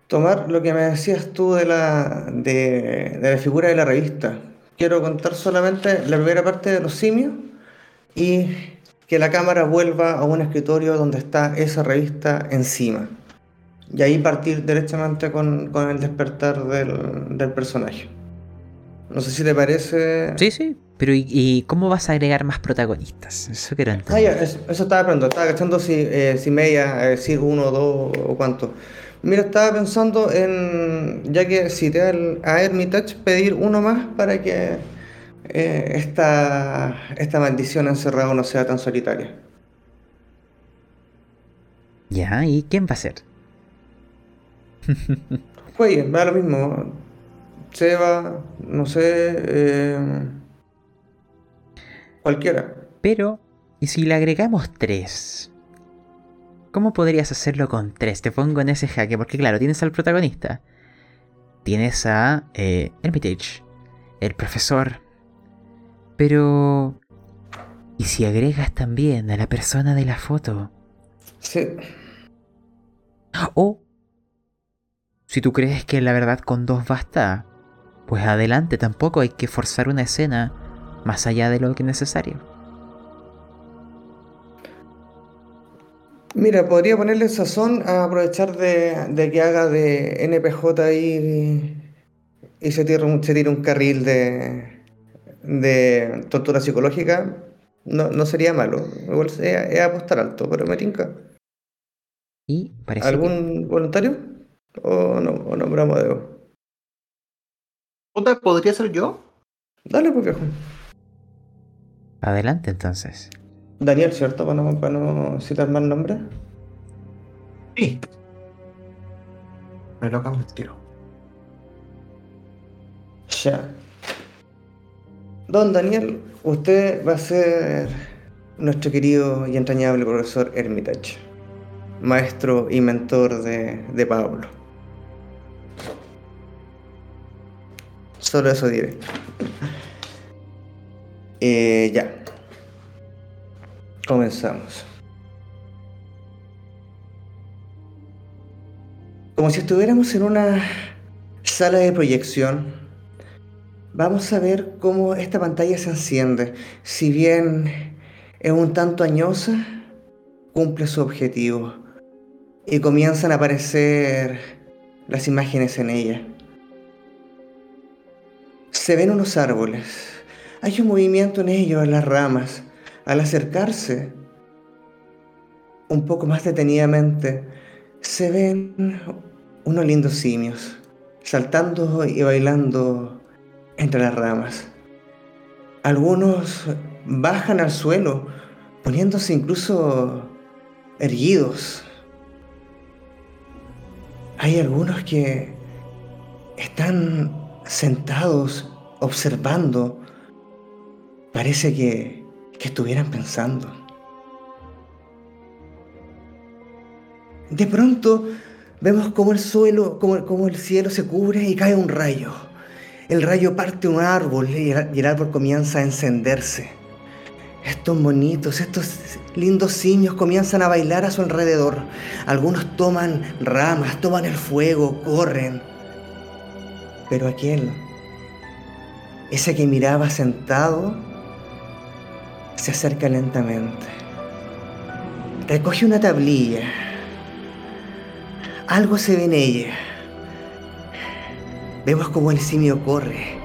tomar lo que me decías tú de la, de, de la figura de la revista. Quiero contar solamente la primera parte de los simios y que la cámara vuelva a un escritorio donde está esa revista encima. Y ahí partir derechamente con, el despertar del, personaje. No sé si te parece. Sí, sí. Pero ¿y, cómo vas a agregar más protagonistas? Eso quiero entender. Ah, ya, eso, estaba preguntando. Estaba cachando si, eh, si media, si uno, dos o cuánto. Mira, estaba pensando en, ya que cité a Hermitage, pedir uno más para que eh, esta, esta maldición encerrada no sea tan solitaria. Ya, ¿y quién va a ser? (laughs) Pues va lo mismo. Seba, no sé. Eh, cualquiera. Pero, ¿y si le agregamos tres? ¿Cómo podrías hacerlo con tres? Te pongo en ese jaque, porque claro, tienes al protagonista. Tienes a eh, Hermitage, el profesor, pero... ¿Y si agregas también a la persona de la foto? Sí. O... Si tú crees que la verdad con dos basta, pues adelante, tampoco hay que forzar una escena más allá de lo que es necesario. Mira, podría ponerle sazón a aprovechar de, que haga de NPJ ahí y, se, tire se tire un carril de, de tortura psicológica, no, no sería malo. Igual es apostar alto, pero me tinca. ¿Y parece ¿Algún voluntario? ¿O no? ¿O nombramos a Debo? ¿Podría ser yo? Dale, pues viejo. Adelante entonces. Daniel, ¿cierto? Para no, para no citar mal nombre. Sí. Me lo cambio el tiro. Ya. Don Daniel, usted va a ser nuestro querido y entrañable profesor Hermitage, maestro y mentor de, Pablo. Solo eso diré. Eh, ya. Comenzamos. Como si estuviéramos en una sala de proyección Vamos a ver cómo esta pantalla se enciende. Si bien es un tanto añosa, cumple su objetivo. y comienzan a aparecer las imágenes en ella. Se ven unos árboles. Hay un movimiento en ellos, en las ramas. Al acercarse un poco más detenidamente, se ven unos lindos simios saltando y bailando entre las ramas. Algunos bajan al suelo, poniéndose incluso erguidos. Hay algunos que están sentados observando. Parece que, que estuvieran pensando. De pronto vemos como el suelo, como, como, el cielo se cubre y cae un rayo. El rayo parte un árbol y el árbol comienza a encenderse. Estos monitos, estos lindos simios comienzan a bailar a su alrededor. Algunos toman ramas, toman el fuego, corren. Pero aquel, ese que miraba sentado, se acerca lentamente. Recoge una tablilla. Algo se ve en ella. Vemos como el simio corre.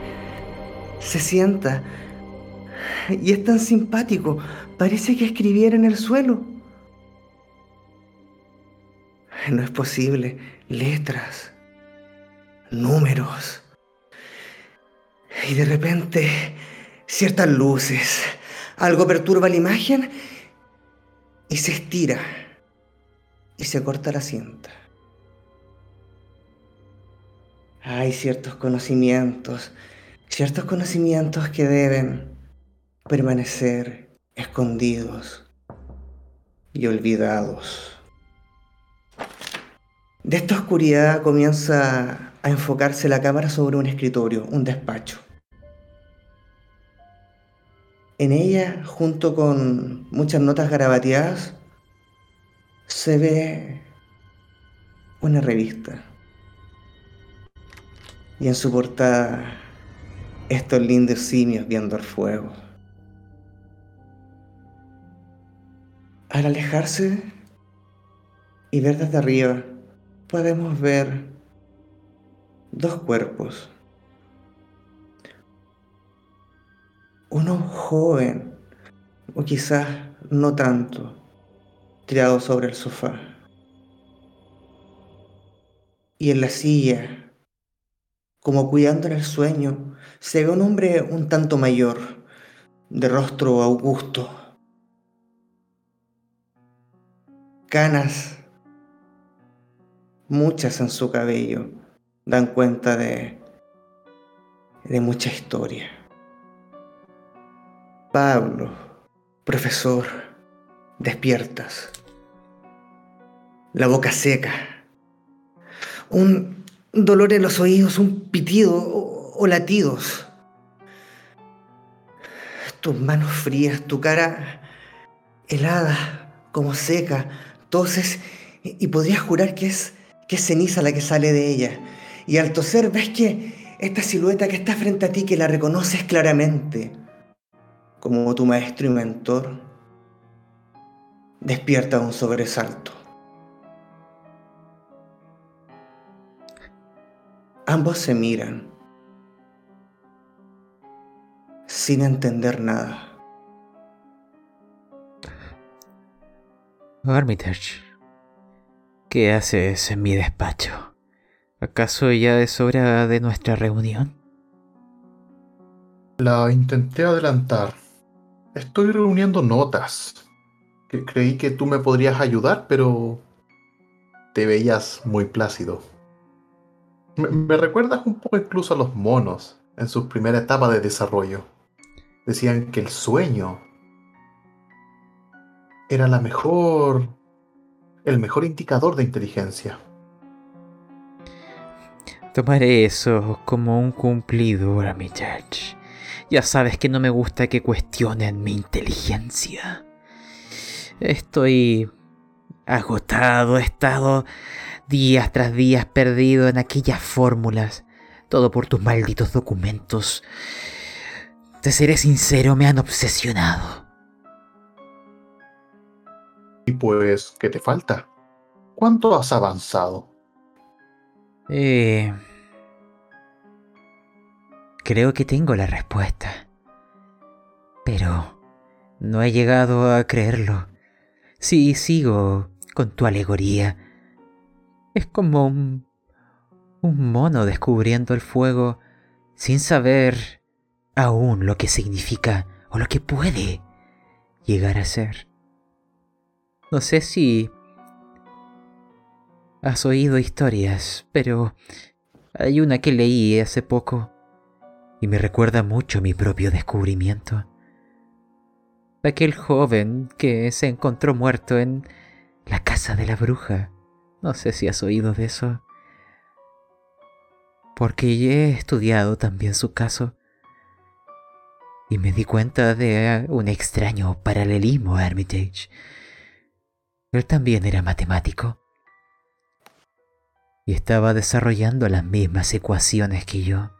Se sienta. Y es tan simpático. Parece que escribiera en el suelo. No es posible. Letras. Números. Y de repente, ciertas luces. Algo perturba la imagen y se estira y se corta la cinta. Hay ciertos conocimientos, ciertos conocimientos que deben permanecer escondidos y olvidados. De esta oscuridad comienza a enfocarse la cámara sobre un escritorio, un despacho. En ella, junto con muchas notas garabateadas, se ve una revista. Y en su portada, estos lindos simios viendo el fuego. Al alejarse y ver desde arriba, podemos ver dos cuerpos uno joven, o quizás no tanto, tirado sobre el sofá. Y en la silla, como cuidando en el sueño, se ve un hombre un tanto mayor, de rostro augusto. Canas, muchas en su cabello, dan cuenta de, de mucha historia. Pablo, profesor, despiertas. La boca seca. Un dolor en los oídos, un pitido o, latidos. Tus manos frías, tu cara helada, como seca, toses y, podrías jurar que es, que es ceniza la que sale de ella. Y al toser ves que esta silueta que está frente a ti, que la reconoces claramente, como tu maestro y mentor, despierta un sobresalto. Ambos se miran sin entender nada. Armitage, ¿qué haces en mi despacho? ¿Acaso ya es hora de nuestra reunión? La intenté adelantar, Estoy reuniendo notas. Que creí que tú me podrías ayudar, pero te veías muy plácido. Me, recuerdas un poco incluso a los monos en su primera etapa de desarrollo. Decían que el sueño era la mejor, el mejor indicador de inteligencia. Tomaré eso como un cumplido church. Ya sabes que no me gusta que cuestionen mi inteligencia. Estoy agotado, he estado días tras días perdido en aquellas fórmulas. Todo por tus malditos documentos. Te seré sincero, me han obsesionado. Y pues, ¿qué te falta? ¿Cuánto has avanzado? Eh, creo que tengo la respuesta. Pero no he llegado a creerlo. Si sigo con tu alegoría, es como un, un mono descubriendo el fuego sin saber aún lo que significa o lo que puede llegar a ser. No sé si has oído historias, pero hay una que leí hace poco y me recuerda mucho mi propio descubrimiento. Aquel joven que se encontró muerto en la casa de la bruja. No sé si has oído de eso. Porque he estudiado también su caso. Y me di cuenta de un extraño paralelismo Hermitage. Él también era matemático. Y estaba desarrollando las mismas ecuaciones que yo.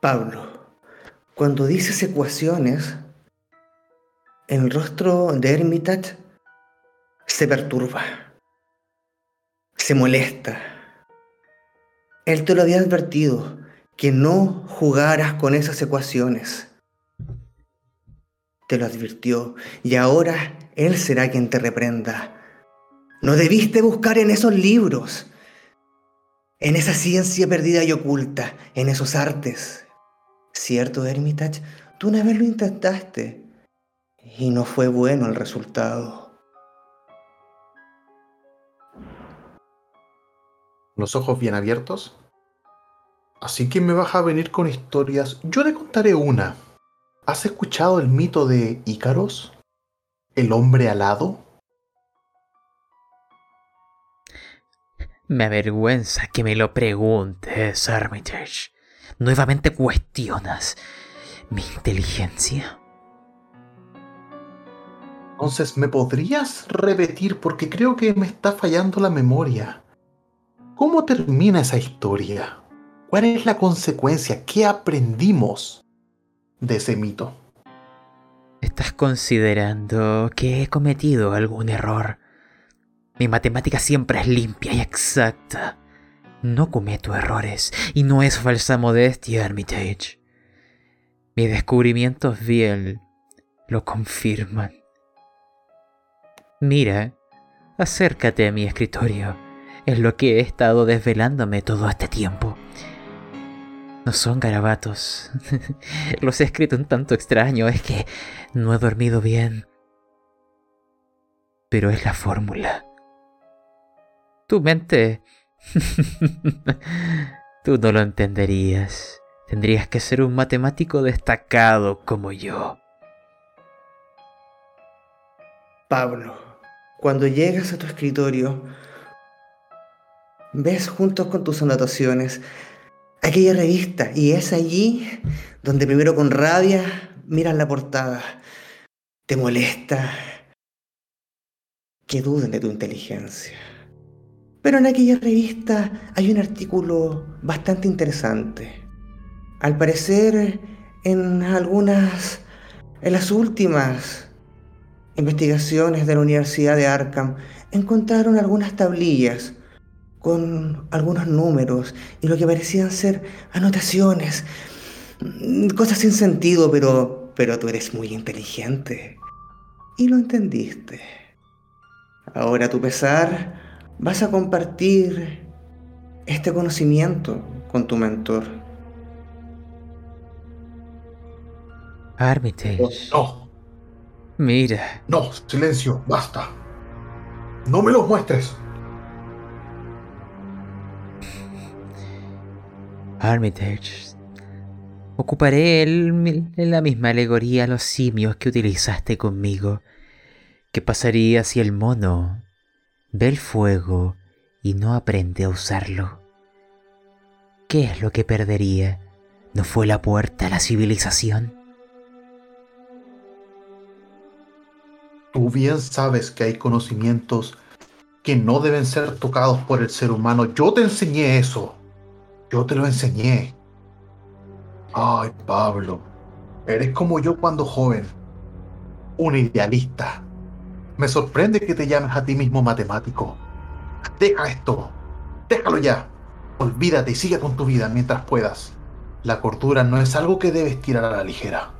Pablo, cuando dices ecuaciones, el rostro de Hermitage se perturba, se molesta. Él te lo había advertido, que no jugaras con esas ecuaciones. Te lo advirtió y ahora él será quien te reprenda. No debiste buscar en esos libros, en esa ciencia perdida y oculta, en esos artes. Cierto, Hermitage, tú una vez lo intentaste y no fue bueno el resultado. Los ojos bien abiertos. Así que me vas a venir con historias. Yo te contaré una. ¿Has escuchado el mito de Ícaros? ¿El hombre alado? Me avergüenza que me lo preguntes, Armitage. Nuevamente cuestionas mi inteligencia. Entonces, ¿me podrías repetir? Porque creo que me está fallando la memoria. ¿Cómo termina esa historia? ¿Cuál es la consecuencia? ¿Qué aprendimos de ese mito? ¿Estás considerando que he cometido algún error? Mi matemática siempre es limpia y exacta. No cometo errores y no es falsa modestia, Armitage. Mis descubrimientos bien lo confirman. Mira, acércate a mi escritorio. Es lo que he estado desvelándome todo este tiempo. No son garabatos. (laughs) Los he escrito un tanto extraño, es que no he dormido bien. Pero es la fórmula. Tu mente... (laughs) Tú no lo entenderías. Tendrías que ser un matemático destacado como yo. Pablo, cuando llegas a tu escritorio, ves junto con tus anotaciones aquella revista y es allí donde primero con rabia miras la portada. Te molesta que duden de tu inteligencia. Pero en aquella revista hay un artículo bastante interesante. Al parecer, en algunas, en las últimas investigaciones de la Universidad de Arkham, encontraron algunas tablillas con algunos números y lo que parecían ser anotaciones, cosas sin sentido, pero, pero tú eres muy inteligente y lo entendiste. Ahora a tu pesar vas a compartir este conocimiento con tu mentor. Armitage. No, Mira, no, silencio, basta. No me los muestres. Armitage. Ocuparé el- en la misma alegoría los simios que utilizaste conmigo. ¿Qué pasaría si el mono ve el fuego y no aprende a usarlo? ¿Qué es lo que perdería? ¿No fue la puerta a la civilización? Tú bien sabes que hay conocimientos que no deben ser tocados por el ser humano. Yo te enseñé eso. Yo te lo enseñé. Ay, Pablo. Eres como yo cuando joven. Un idealista. Me sorprende que te llames a ti mismo matemático. Deja esto. Déjalo ya. Olvídate y sigue con tu vida mientras puedas. La cordura no es algo que debes tirar a la ligera.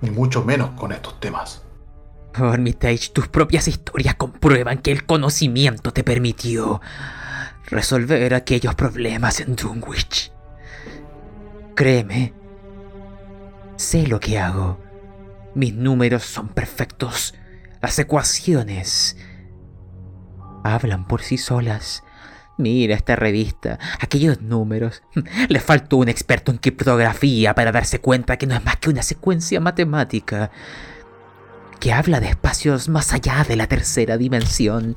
Ni mucho menos con estos temas. Armitage, tus propias historias comprueban que el conocimiento te permitió resolver aquellos problemas en Dunwich. Créeme, sé lo que hago. Mis números son perfectos. Las ecuaciones hablan por sí solas. Mira esta revista, aquellos números. (laughs) Le faltó un experto en criptografía para darse cuenta que no es más que una secuencia matemática que habla de espacios más allá de la tercera dimensión.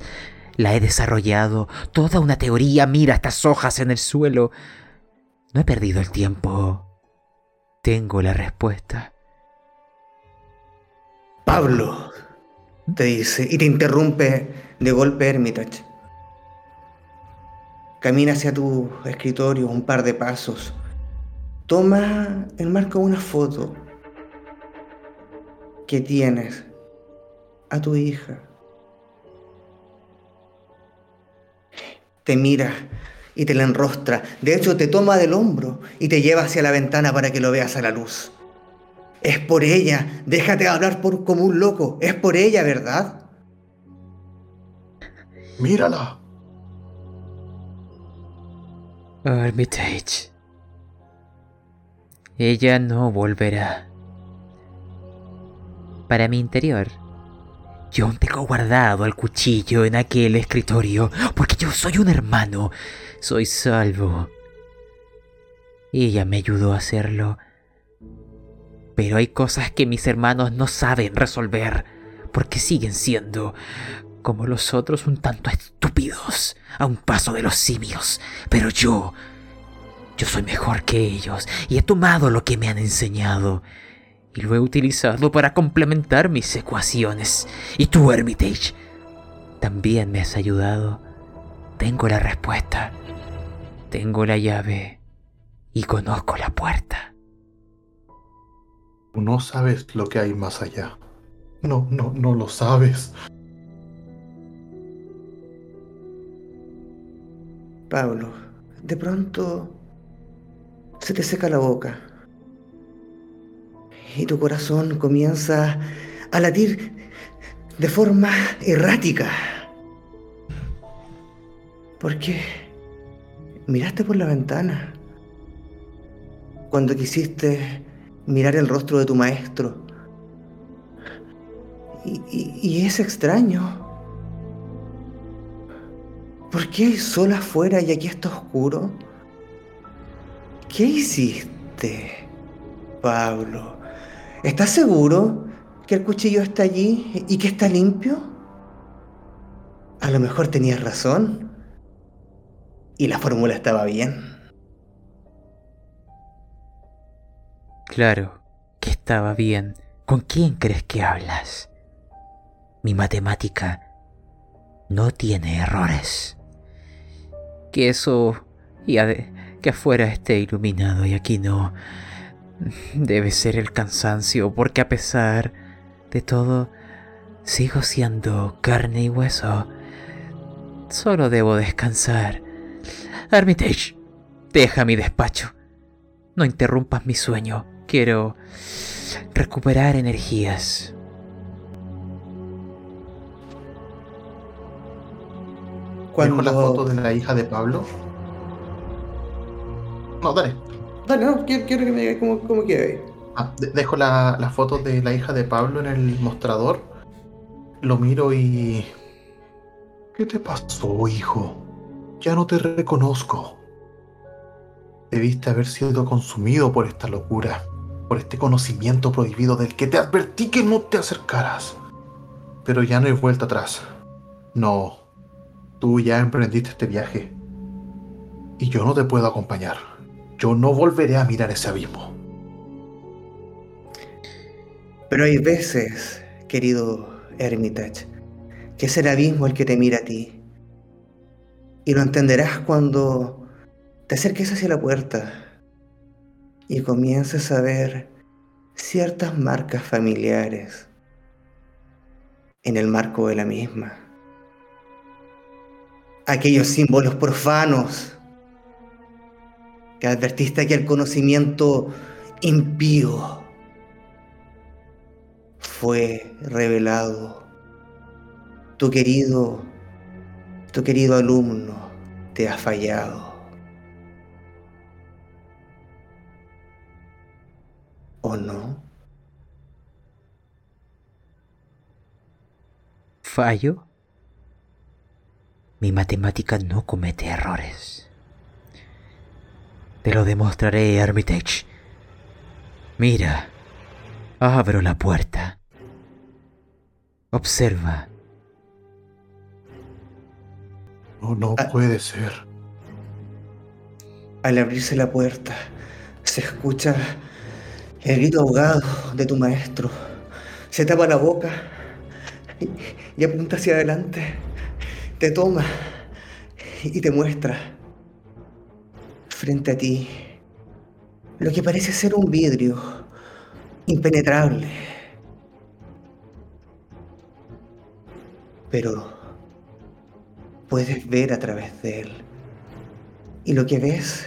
La he desarrollado, toda una teoría. Mira estas hojas en el suelo. No he perdido el tiempo. Tengo la respuesta. Pablo, te dice, y te interrumpe de golpe Hermitage. Camina hacia tu escritorio un par de pasos. Toma el marco de una foto que tienes a tu hija. Te mira y te la enrostra. De hecho, te toma del hombro y te lleva hacia la ventana para que lo veas a la luz. Es por ella. Déjate hablar por como un loco. Es por ella, ¿verdad? Mírala. Armitage. Ella no volverá. Para mi interior, yo tengo guardado el cuchillo en aquel escritorio, porque yo soy un hermano, soy salvo. Ella me ayudó a hacerlo. Pero hay cosas que mis hermanos no saben resolver, porque siguen siendo, como los otros, un tanto estúpidos, a un paso de los simios. Pero yo, yo soy mejor que ellos, y he tomado lo que me han enseñado y lo he utilizado para complementar mis ecuaciones. Y tú, Hermitage, también me has ayudado. Tengo la respuesta. Tengo la llave. Y conozco la puerta. No sabes lo que hay más allá. No, no, no lo sabes. Pablo, de pronto se te seca la boca y tu corazón comienza a latir de forma errática. Porque miraste por la ventana cuando quisiste mirar el rostro de tu maestro. Y, es extraño. ¿Por qué hay sol afuera y aquí está oscuro? ¿Qué hiciste, Pablo? ¿Estás seguro que el cuchillo está allí y que está limpio? A lo mejor tenías razón. Y la fórmula estaba bien. Claro que estaba bien. ¿Con quién crees que hablas? Mi matemática no tiene errores. Que eso y que afuera esté iluminado y aquí no. Debe ser el cansancio, porque a pesar de todo, sigo siendo carne y hueso. Solo debo descansar. Armitage, deja mi despacho. No interrumpas mi sueño. Quiero recuperar energías. ¿Cuál la foto de la hija de Pablo? No, dale. Dale, no, quiero, que me digas cómo, cómo queda ah, dejo la, la foto de la hija de Pablo en el mostrador. Lo miro y... ¿Qué te pasó, hijo? Ya no te reconozco. Debiste haber sido consumido por esta locura, por este conocimiento prohibido del que te advertí que no te acercaras. Pero ya no hay vuelta atrás. No, tú ya emprendiste este viaje. Y yo no te puedo acompañar. Yo no volveré a mirar ese abismo. Pero hay veces, querido Hermitage, que es el abismo el que te mira a ti. Y lo entenderás cuando te acerques hacia la puerta y comiences a ver ciertas marcas familiares en el marco de la misma. Aquellos símbolos profanos que advertiste que el conocimiento impío fue revelado. Tu querido, tu querido alumno te ha fallado. ¿O no? ¿Fallo? Mi matemática no comete errores. Te lo demostraré, Armitage. Mira, abro la puerta. Observa. No, no Ah. puede ser. Al abrirse la puerta, se escucha el grito ahogado de tu maestro. Se tapa la boca y, y apunta hacia adelante. Te toma y te muestra frente a ti lo que parece ser un vidrio impenetrable. Pero puedes ver a través de él. Y lo que ves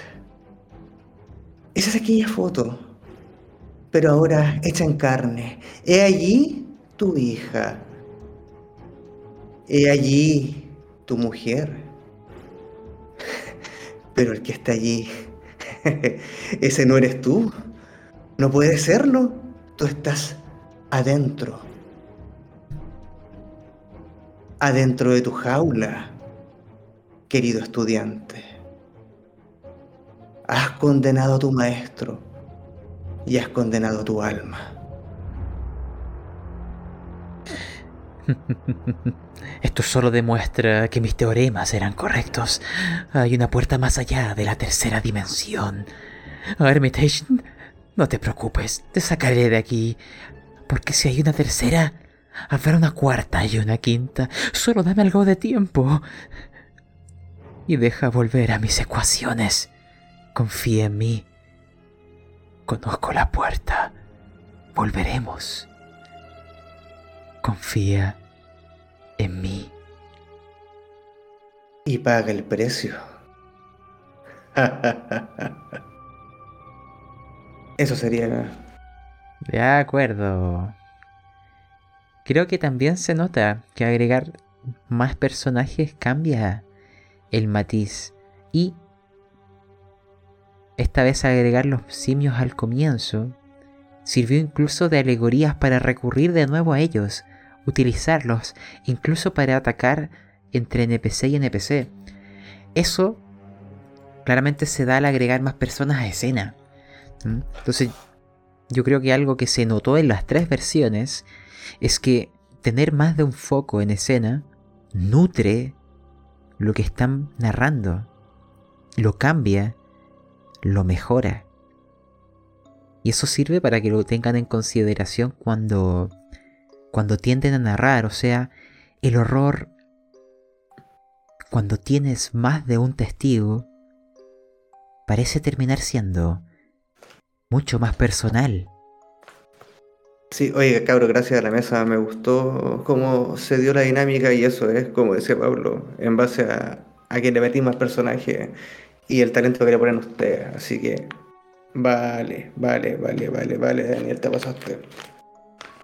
esa es aquella foto, pero ahora hecha en carne. He allí tu hija. He allí tu mujer. Pero el que está allí, (laughs) ese no eres tú. No puede serlo. Tú estás adentro. Adentro de tu jaula, querido estudiante. Has condenado a tu maestro y has condenado tu alma. (laughs) Esto solo demuestra que mis teoremas eran correctos. Hay una puerta más allá de la tercera dimensión. Armitage, no te preocupes, te sacaré de aquí. Porque si hay una tercera, habrá una cuarta y una quinta. Solo dame algo de tiempo. Y deja volver a mis ecuaciones. Confía en mí. Conozco la puerta. Volveremos. Confía en mí. Y paga el precio. (laughs) Eso sería... De acuerdo. Creo que también se nota que agregar más personajes cambia el matiz. Y esta vez agregar los simios al comienzo sirvió incluso de alegorías para recurrir de nuevo a ellos, utilizarlos incluso para atacar entre NPC y NPC. Eso claramente se da al agregar más personas a escena. Entonces yo creo que algo que se notó en las tres versiones es que tener más de un foco en escena nutre lo que están narrando, lo cambia, lo mejora. Y eso sirve para que lo tengan en consideración cuando cuando tienden a narrar, o sea, el horror cuando tienes más de un testigo parece terminar siendo mucho más personal. Sí, oye, cabro, gracias a la mesa. Me gustó cómo se dio la dinámica y eso es, como decía Pablo, en base a, a que le metí más personajes y el talento que le ponen ustedes. Así que, vale, vale, vale, vale, vale, Daniel, te pasaste.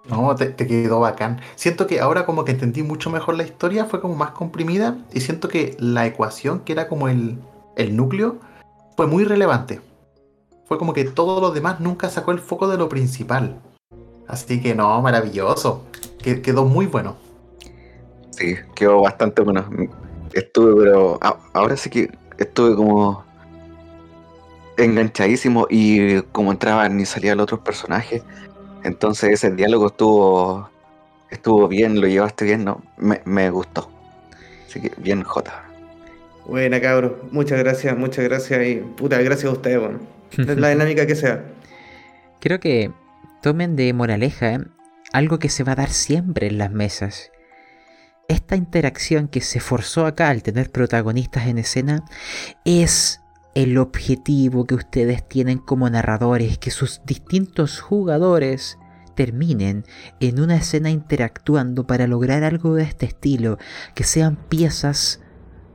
No, te, quedó bacán. Siento que ahora como que entendí mucho mejor la historia, fue como más comprimida y siento que la ecuación, que era como el, el núcleo, fue muy relevante. Fue como que todo lo demás nunca sacó el foco de lo principal. Así que no, maravilloso. Que- quedó muy bueno. Sí, quedó bastante bueno. Estuve, pero ahora sí que estuve como enganchadísimo y como entraban y salían los otros personajes, entonces ese diálogo estuvo estuvo bien, lo llevaste bien, ¿no? Me, me gustó. Así que bien, J. Buena, cabro. Muchas gracias, muchas gracias y puta, gracias a ustedes, weón. La (laughs) dinámica que sea. Creo que tomen de moraleja algo que se va a dar siempre en las mesas. Esta interacción que se forzó acá al tener protagonistas en escena es el objetivo que ustedes tienen como narradores, que sus distintos jugadores terminen en una escena interactuando para lograr algo de este estilo, que sean piezas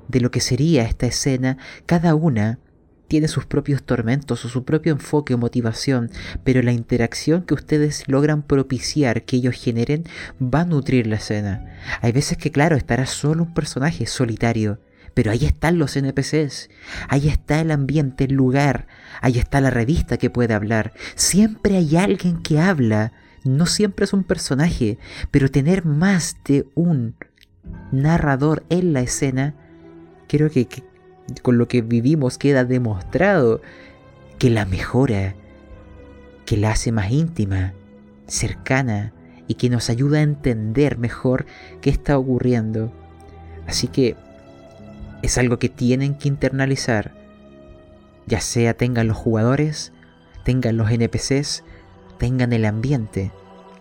de lo que sería esta escena, cada una tiene sus propios tormentos o su propio enfoque o motivación, pero la interacción que ustedes logran propiciar que ellos generen va a nutrir la escena. Hay veces que claro, estará solo un personaje solitario, pero ahí están los NPCs, ahí está el ambiente, el lugar, ahí está la revista que puede hablar. Siempre hay alguien que habla, no siempre es un personaje, pero tener más de un narrador en la escena, creo que, que con lo que vivimos queda demostrado que la mejora, que la hace más íntima, cercana y que nos ayuda a entender mejor qué está ocurriendo. Así que es algo que tienen que internalizar, ya sea tengan los jugadores, tengan los NPCs, tengan el ambiente.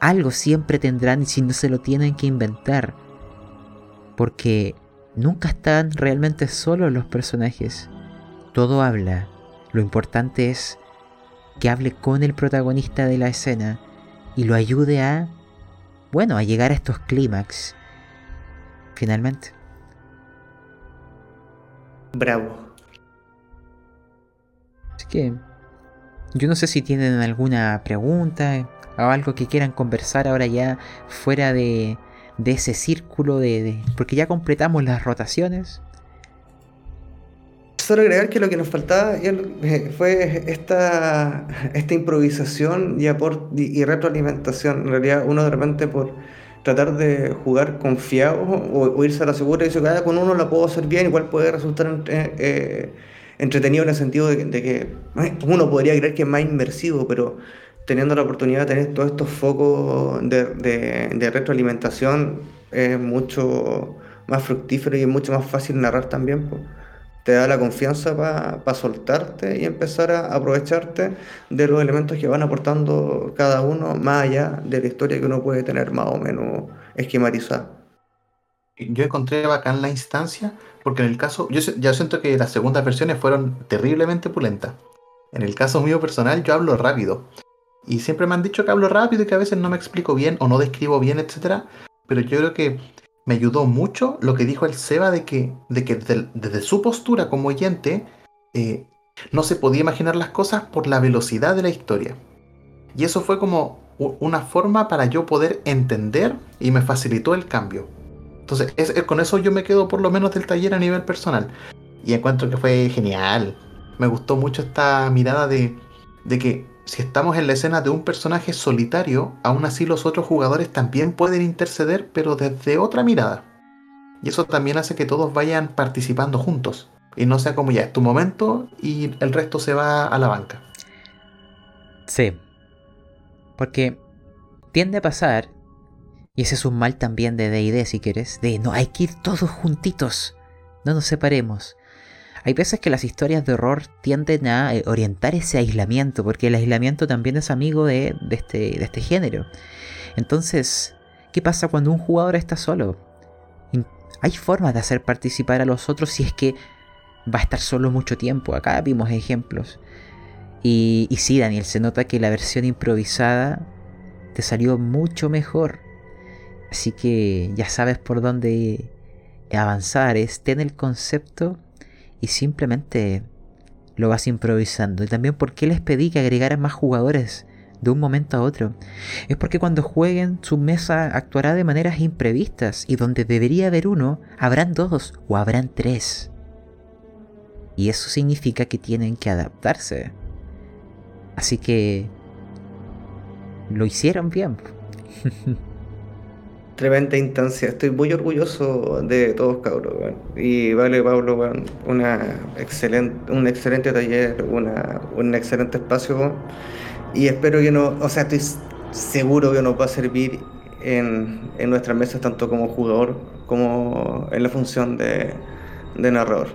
Algo siempre tendrán y si no se lo tienen que inventar. Porque nunca están realmente solos los personajes. Todo habla. Lo importante es que hable con el protagonista de la escena y lo ayude a, bueno, a llegar a estos clímax. Finalmente. Bravo. Así que yo no sé si tienen alguna pregunta o algo que quieran conversar ahora ya fuera de, de ese círculo de, de- Porque ya completamos las rotaciones. Solo agregar que lo que nos faltaba eh, fue esta, esta improvisación y, y retroalimentación. En realidad, uno de repente por tratar de jugar confiado o, o irse a la segura, dice que "Ah, con uno la puedo hacer bien, igual puede resultar entre- eh, entretenido en el sentido de, que- de que eh, uno podría creer que es más inmersivo, pero teniendo la oportunidad de tener todos estos focos de, de- retroalimentación es mucho más fructífero y es mucho más fácil narrar también. Te da la confianza para soltarte y empezar a aprovecharte de los elementos que van aportando cada uno más allá de la historia que uno puede tener más o menos esquematizada. Yo encontré bacán la instancia, porque en el caso, yo ya siento que las segundas versiones fueron terriblemente pulentas. En el caso mío personal, yo hablo rápido. Y siempre me han dicho que hablo rápido y que a veces no me explico bien o no describo bien, etcétera. Pero yo creo que me ayudó mucho lo que dijo el Seba de que, de que desde, su postura como oyente eh, no se podía imaginar las cosas por la velocidad de la historia. Y eso fue como una forma para yo poder entender y me facilitó el cambio. Entonces, es- es- con eso yo me quedo por lo menos del taller a nivel personal. Y encuentro que fue genial. Me gustó mucho esta mirada de, de que si estamos en la escena de un personaje solitario, aún así los otros jugadores también pueden interceder, pero desde otra mirada. Y eso también hace que todos vayan participando juntos. Y no sea como ya, es tu momento y el resto se va a la banca. Sí. Porque tiende a pasar, y ese es un mal también de DD si quieres, de no, hay que ir todos juntitos, no nos separemos. Hay veces que las historias de horror tienden a eh, orientar ese aislamiento, porque el aislamiento también es amigo este, de este género. Entonces, ¿qué pasa cuando un jugador está solo? Hay formas de hacer participar a los otros si es que va a estar solo mucho tiempo. Acá vimos ejemplos. Y, y sí, Daniel, se nota que la versión improvisada te salió mucho mejor. Así que ya sabes por dónde avanzar. Es ten el concepto y simplemente lo vas improvisando. Y también por qué les pedí que agregaran más jugadores de un momento a otro. Es porque cuando jueguen su mesa actuará de maneras imprevistas y donde debería haber uno, habrán dos o habrán tres. Y eso significa que tienen que adaptarse. Así que lo hicieron bien. (laughs) Tremenda instancia, estoy muy orgulloso de todos cabros. Y vale Pablo, una excelente, un excelente taller, una, un excelente espacio. Y espero que no, o sea, estoy seguro que nos va a servir en, en nuestras mesas tanto como jugador como en la función de, de narrador.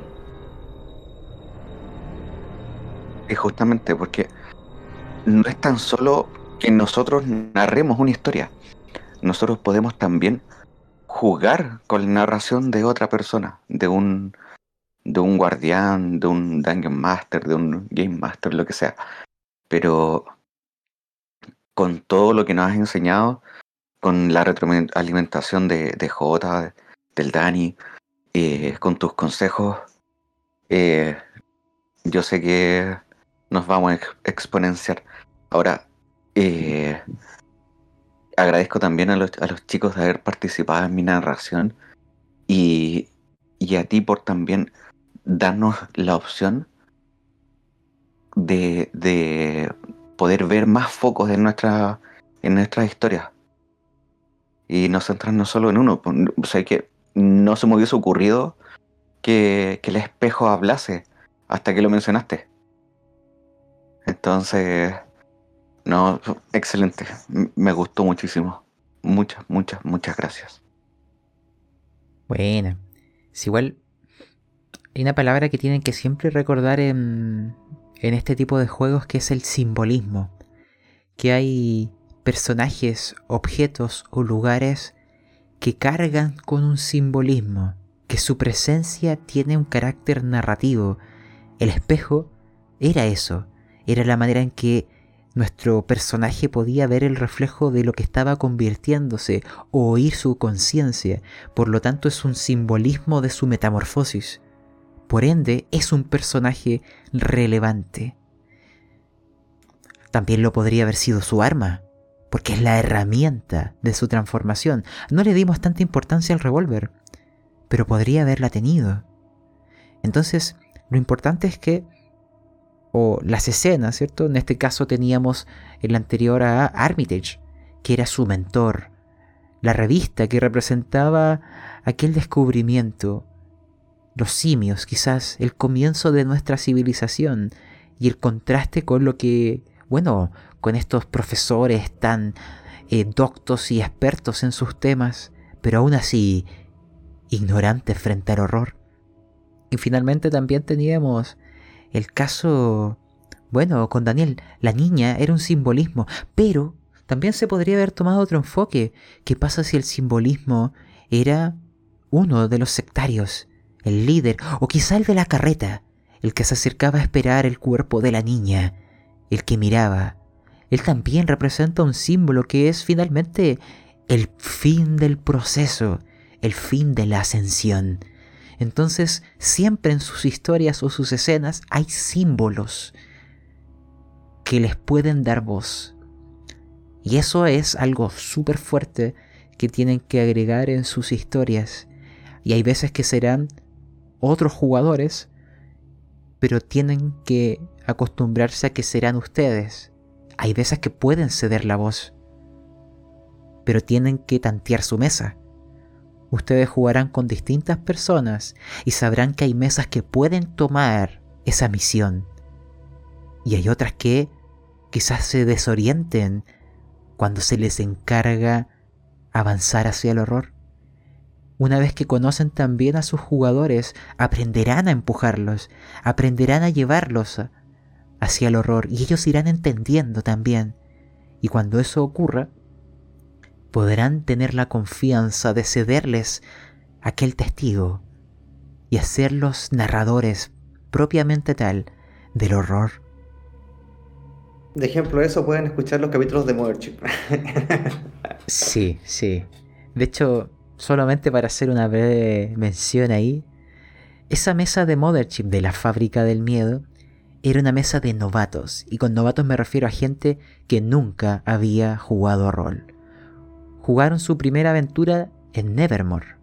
Es justamente porque no es tan solo que nosotros narremos una historia. Nosotros podemos también jugar con la narración de otra persona, de un, de un guardián, de un dungeon master, de un game master, lo que sea. Pero con todo lo que nos has enseñado, con la retroalimentación de, de Jota, del Dani, eh, con tus consejos, eh, yo sé que nos vamos a exponenciar. Ahora, eh, agradezco también a los, a los, chicos de haber participado en mi narración y, y, a ti por también darnos la opción de, de poder ver más focos en, nuestra, en nuestras historias y no centrarnos solo en uno. O sea, que no se me hubiese ocurrido que, que el espejo hablase hasta que lo mencionaste. Entonces, no, excelente. Me gustó muchísimo. Muchas, muchas, muchas gracias. Bueno, es igual. Hay una palabra que tienen que siempre recordar en, en este tipo de juegos que es el simbolismo. Que hay personajes, objetos o lugares que cargan con un simbolismo, que su presencia tiene un carácter narrativo. El espejo era eso, era la manera en que nuestro personaje podía ver el reflejo de lo que estaba convirtiéndose o oír su conciencia, por lo tanto es un simbolismo de su metamorfosis. Por ende, es un personaje relevante. También lo podría haber sido su arma, porque es la herramienta de su transformación. No le dimos tanta importancia al revólver, pero podría haberla tenido. Entonces, lo importante es que o las escenas, ¿cierto? En este caso teníamos el anterior a Armitage, que era su mentor, la revista que representaba aquel descubrimiento, los simios, quizás el comienzo de nuestra civilización y el contraste con lo que, bueno, con estos profesores tan eh, doctos y expertos en sus temas, pero aún así ignorantes frente al horror. Y finalmente también teníamos el caso, bueno, con Daniel, la niña era un simbolismo, pero también se podría haber tomado otro enfoque. ¿Qué pasa si el simbolismo era uno de los sectarios, el líder, o quizá el de la carreta, el que se acercaba a esperar el cuerpo de la niña, el que miraba? Él también representa un símbolo que es finalmente el fin del proceso, el fin de la ascensión. Entonces, siempre en sus historias o sus escenas hay símbolos que les pueden dar voz. Y eso es algo súper fuerte que tienen que agregar en sus historias. Y hay veces que serán otros jugadores, pero tienen que acostumbrarse a que serán ustedes. Hay veces que pueden ceder la voz, pero tienen que tantear su mesa. Ustedes jugarán con distintas personas y sabrán que hay mesas que pueden tomar esa misión. Y hay otras que quizás se desorienten cuando se les encarga avanzar hacia el horror. Una vez que conocen también a sus jugadores, aprenderán a empujarlos, aprenderán a llevarlos hacia el horror y ellos irán entendiendo también. Y cuando eso ocurra, podrán tener la confianza de cederles aquel testigo y hacerlos narradores propiamente tal del horror. De ejemplo eso pueden escuchar los capítulos de Mothership. (laughs) sí, sí. De hecho, solamente para hacer una breve mención ahí, esa mesa de Mothership de la fábrica del miedo era una mesa de novatos, y con novatos me refiero a gente que nunca había jugado rol jugaron su primera aventura en Nevermore.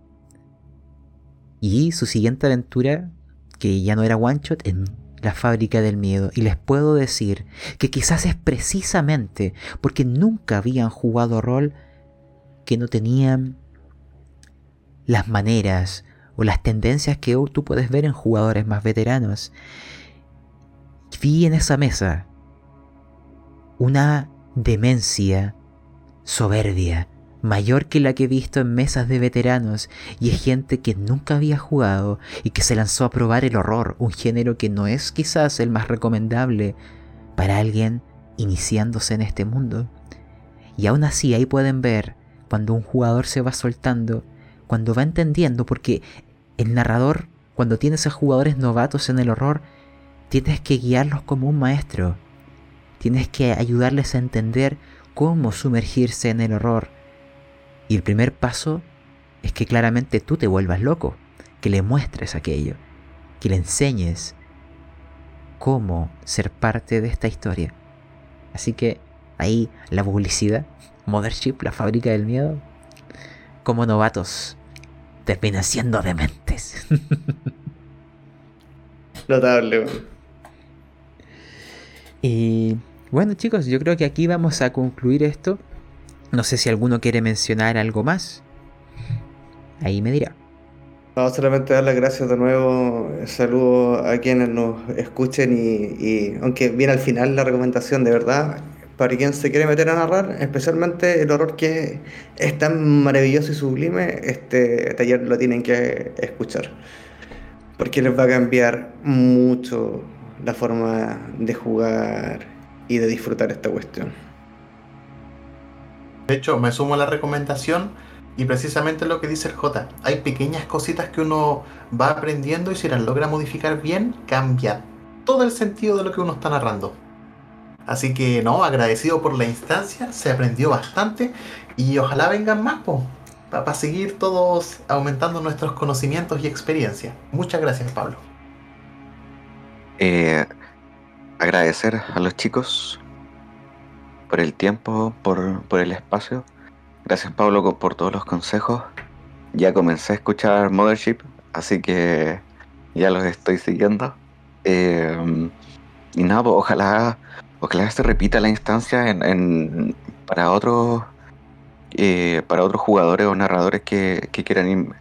Y su siguiente aventura, que ya no era one shot, en la fábrica del miedo. Y les puedo decir que quizás es precisamente porque nunca habían jugado rol que no tenían las maneras o las tendencias que tú puedes ver en jugadores más veteranos. Vi en esa mesa una demencia soberbia mayor que la que he visto en mesas de veteranos y es gente que nunca había jugado y que se lanzó a probar el horror, un género que no es quizás el más recomendable para alguien iniciándose en este mundo. Y aún así ahí pueden ver cuando un jugador se va soltando, cuando va entendiendo, porque el narrador, cuando tienes a jugadores novatos en el horror, tienes que guiarlos como un maestro, tienes que ayudarles a entender cómo sumergirse en el horror. Y el primer paso es que claramente tú te vuelvas loco, que le muestres aquello, que le enseñes cómo ser parte de esta historia. Así que ahí la publicidad, Mothership, la fábrica del miedo, como novatos, terminan siendo dementes. (laughs) Notable. y bueno chicos, yo creo que aquí vamos a concluir esto. No sé si alguno quiere mencionar algo más. Ahí me dirá. No, solamente dar las gracias de nuevo. Saludo a quienes nos escuchen y, y aunque viene al final la recomendación de verdad, para quien se quiere meter a narrar, especialmente el horror que es tan maravilloso y sublime, este taller lo tienen que escuchar. Porque les va a cambiar mucho la forma de jugar y de disfrutar esta cuestión. De hecho, me sumo a la recomendación y precisamente lo que dice el J. Hay pequeñas cositas que uno va aprendiendo y si las logra modificar bien, cambia todo el sentido de lo que uno está narrando. Así que no, agradecido por la instancia, se aprendió bastante y ojalá vengan más, para seguir todos aumentando nuestros conocimientos y experiencia. Muchas gracias, Pablo. Eh, agradecer a los chicos por el tiempo, por, por el espacio. Gracias Pablo por todos los consejos. Ya comencé a escuchar Mothership, así que ya los estoy siguiendo. Eh, y nada, pues, ojalá, ojalá se repita la instancia para otros eh, para otros jugadores o narradores que, que quieran im-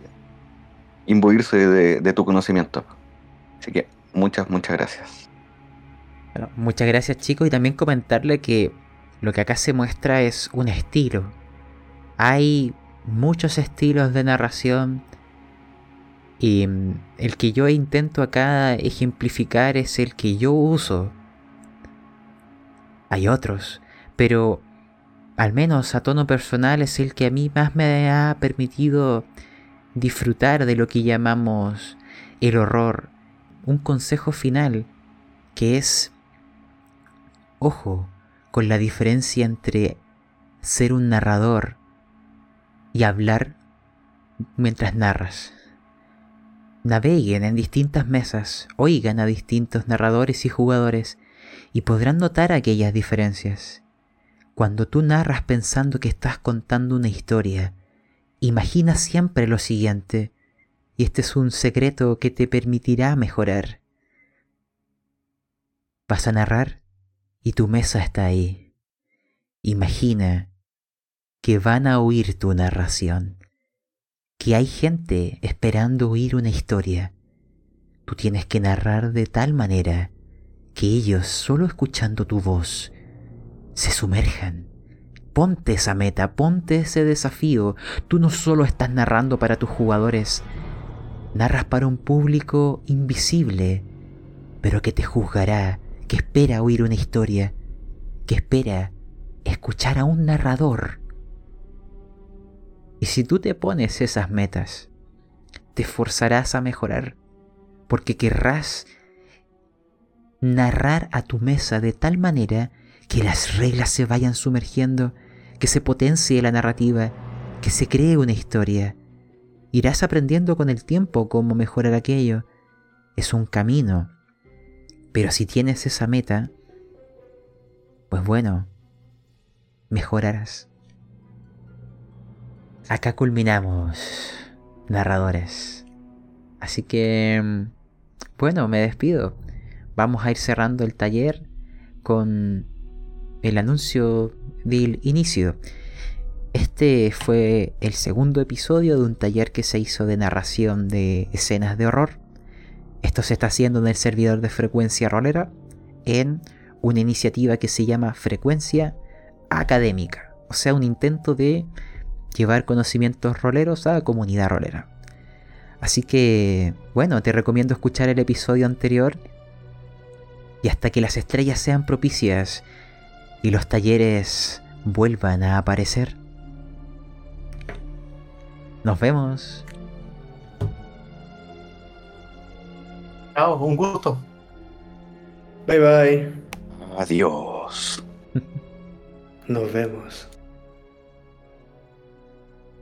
imbuirse de, de tu conocimiento. Así que muchas, muchas gracias. Bueno, muchas gracias chicos y también comentarle que lo que acá se muestra es un estilo. Hay muchos estilos de narración y mm, el que yo intento acá ejemplificar es el que yo uso. Hay otros, pero al menos a tono personal es el que a mí más me ha permitido disfrutar de lo que llamamos el horror. Un consejo final que es Ojo con la diferencia entre ser un narrador y hablar mientras narras. Naveguen en distintas mesas, oigan a distintos narradores y jugadores y podrán notar aquellas diferencias. Cuando tú narras pensando que estás contando una historia, imagina siempre lo siguiente, y este es un secreto que te permitirá mejorar. Vas a narrar y tu mesa está ahí. Imagina que van a oír tu narración, que hay gente esperando oír una historia. Tú tienes que narrar de tal manera que ellos, solo escuchando tu voz, se sumerjan. Ponte esa meta, ponte ese desafío. Tú no solo estás narrando para tus jugadores, narras para un público invisible, pero que te juzgará, que espera oír una historia, que espera escuchar a un narrador. Y si tú te pones esas metas, te esforzarás a mejorar, porque querrás narrar a tu mesa de tal manera que las reglas se vayan sumergiendo, que se potencie la narrativa, que se cree una historia. Irás aprendiendo con el tiempo cómo mejorar aquello. Es un camino. Pero si tienes esa meta, pues bueno, mejorarás. Acá culminamos, narradores. Así que, bueno, me despido. Vamos a ir cerrando el taller con el anuncio del inicio. Este fue el segundo episodio de un taller que se hizo de narración de escenas de horror. Esto se está haciendo en el servidor de frecuencia rolera en una iniciativa que se llama Frecuencia Académica. O sea, un intento de llevar conocimientos roleros a la comunidad rolera. Así que, bueno, te recomiendo escuchar el episodio anterior y hasta que las estrellas sean propicias y los talleres vuelvan a aparecer. Nos vemos. Chao, un gusto. Bye bye. Adiós. Nos vemos.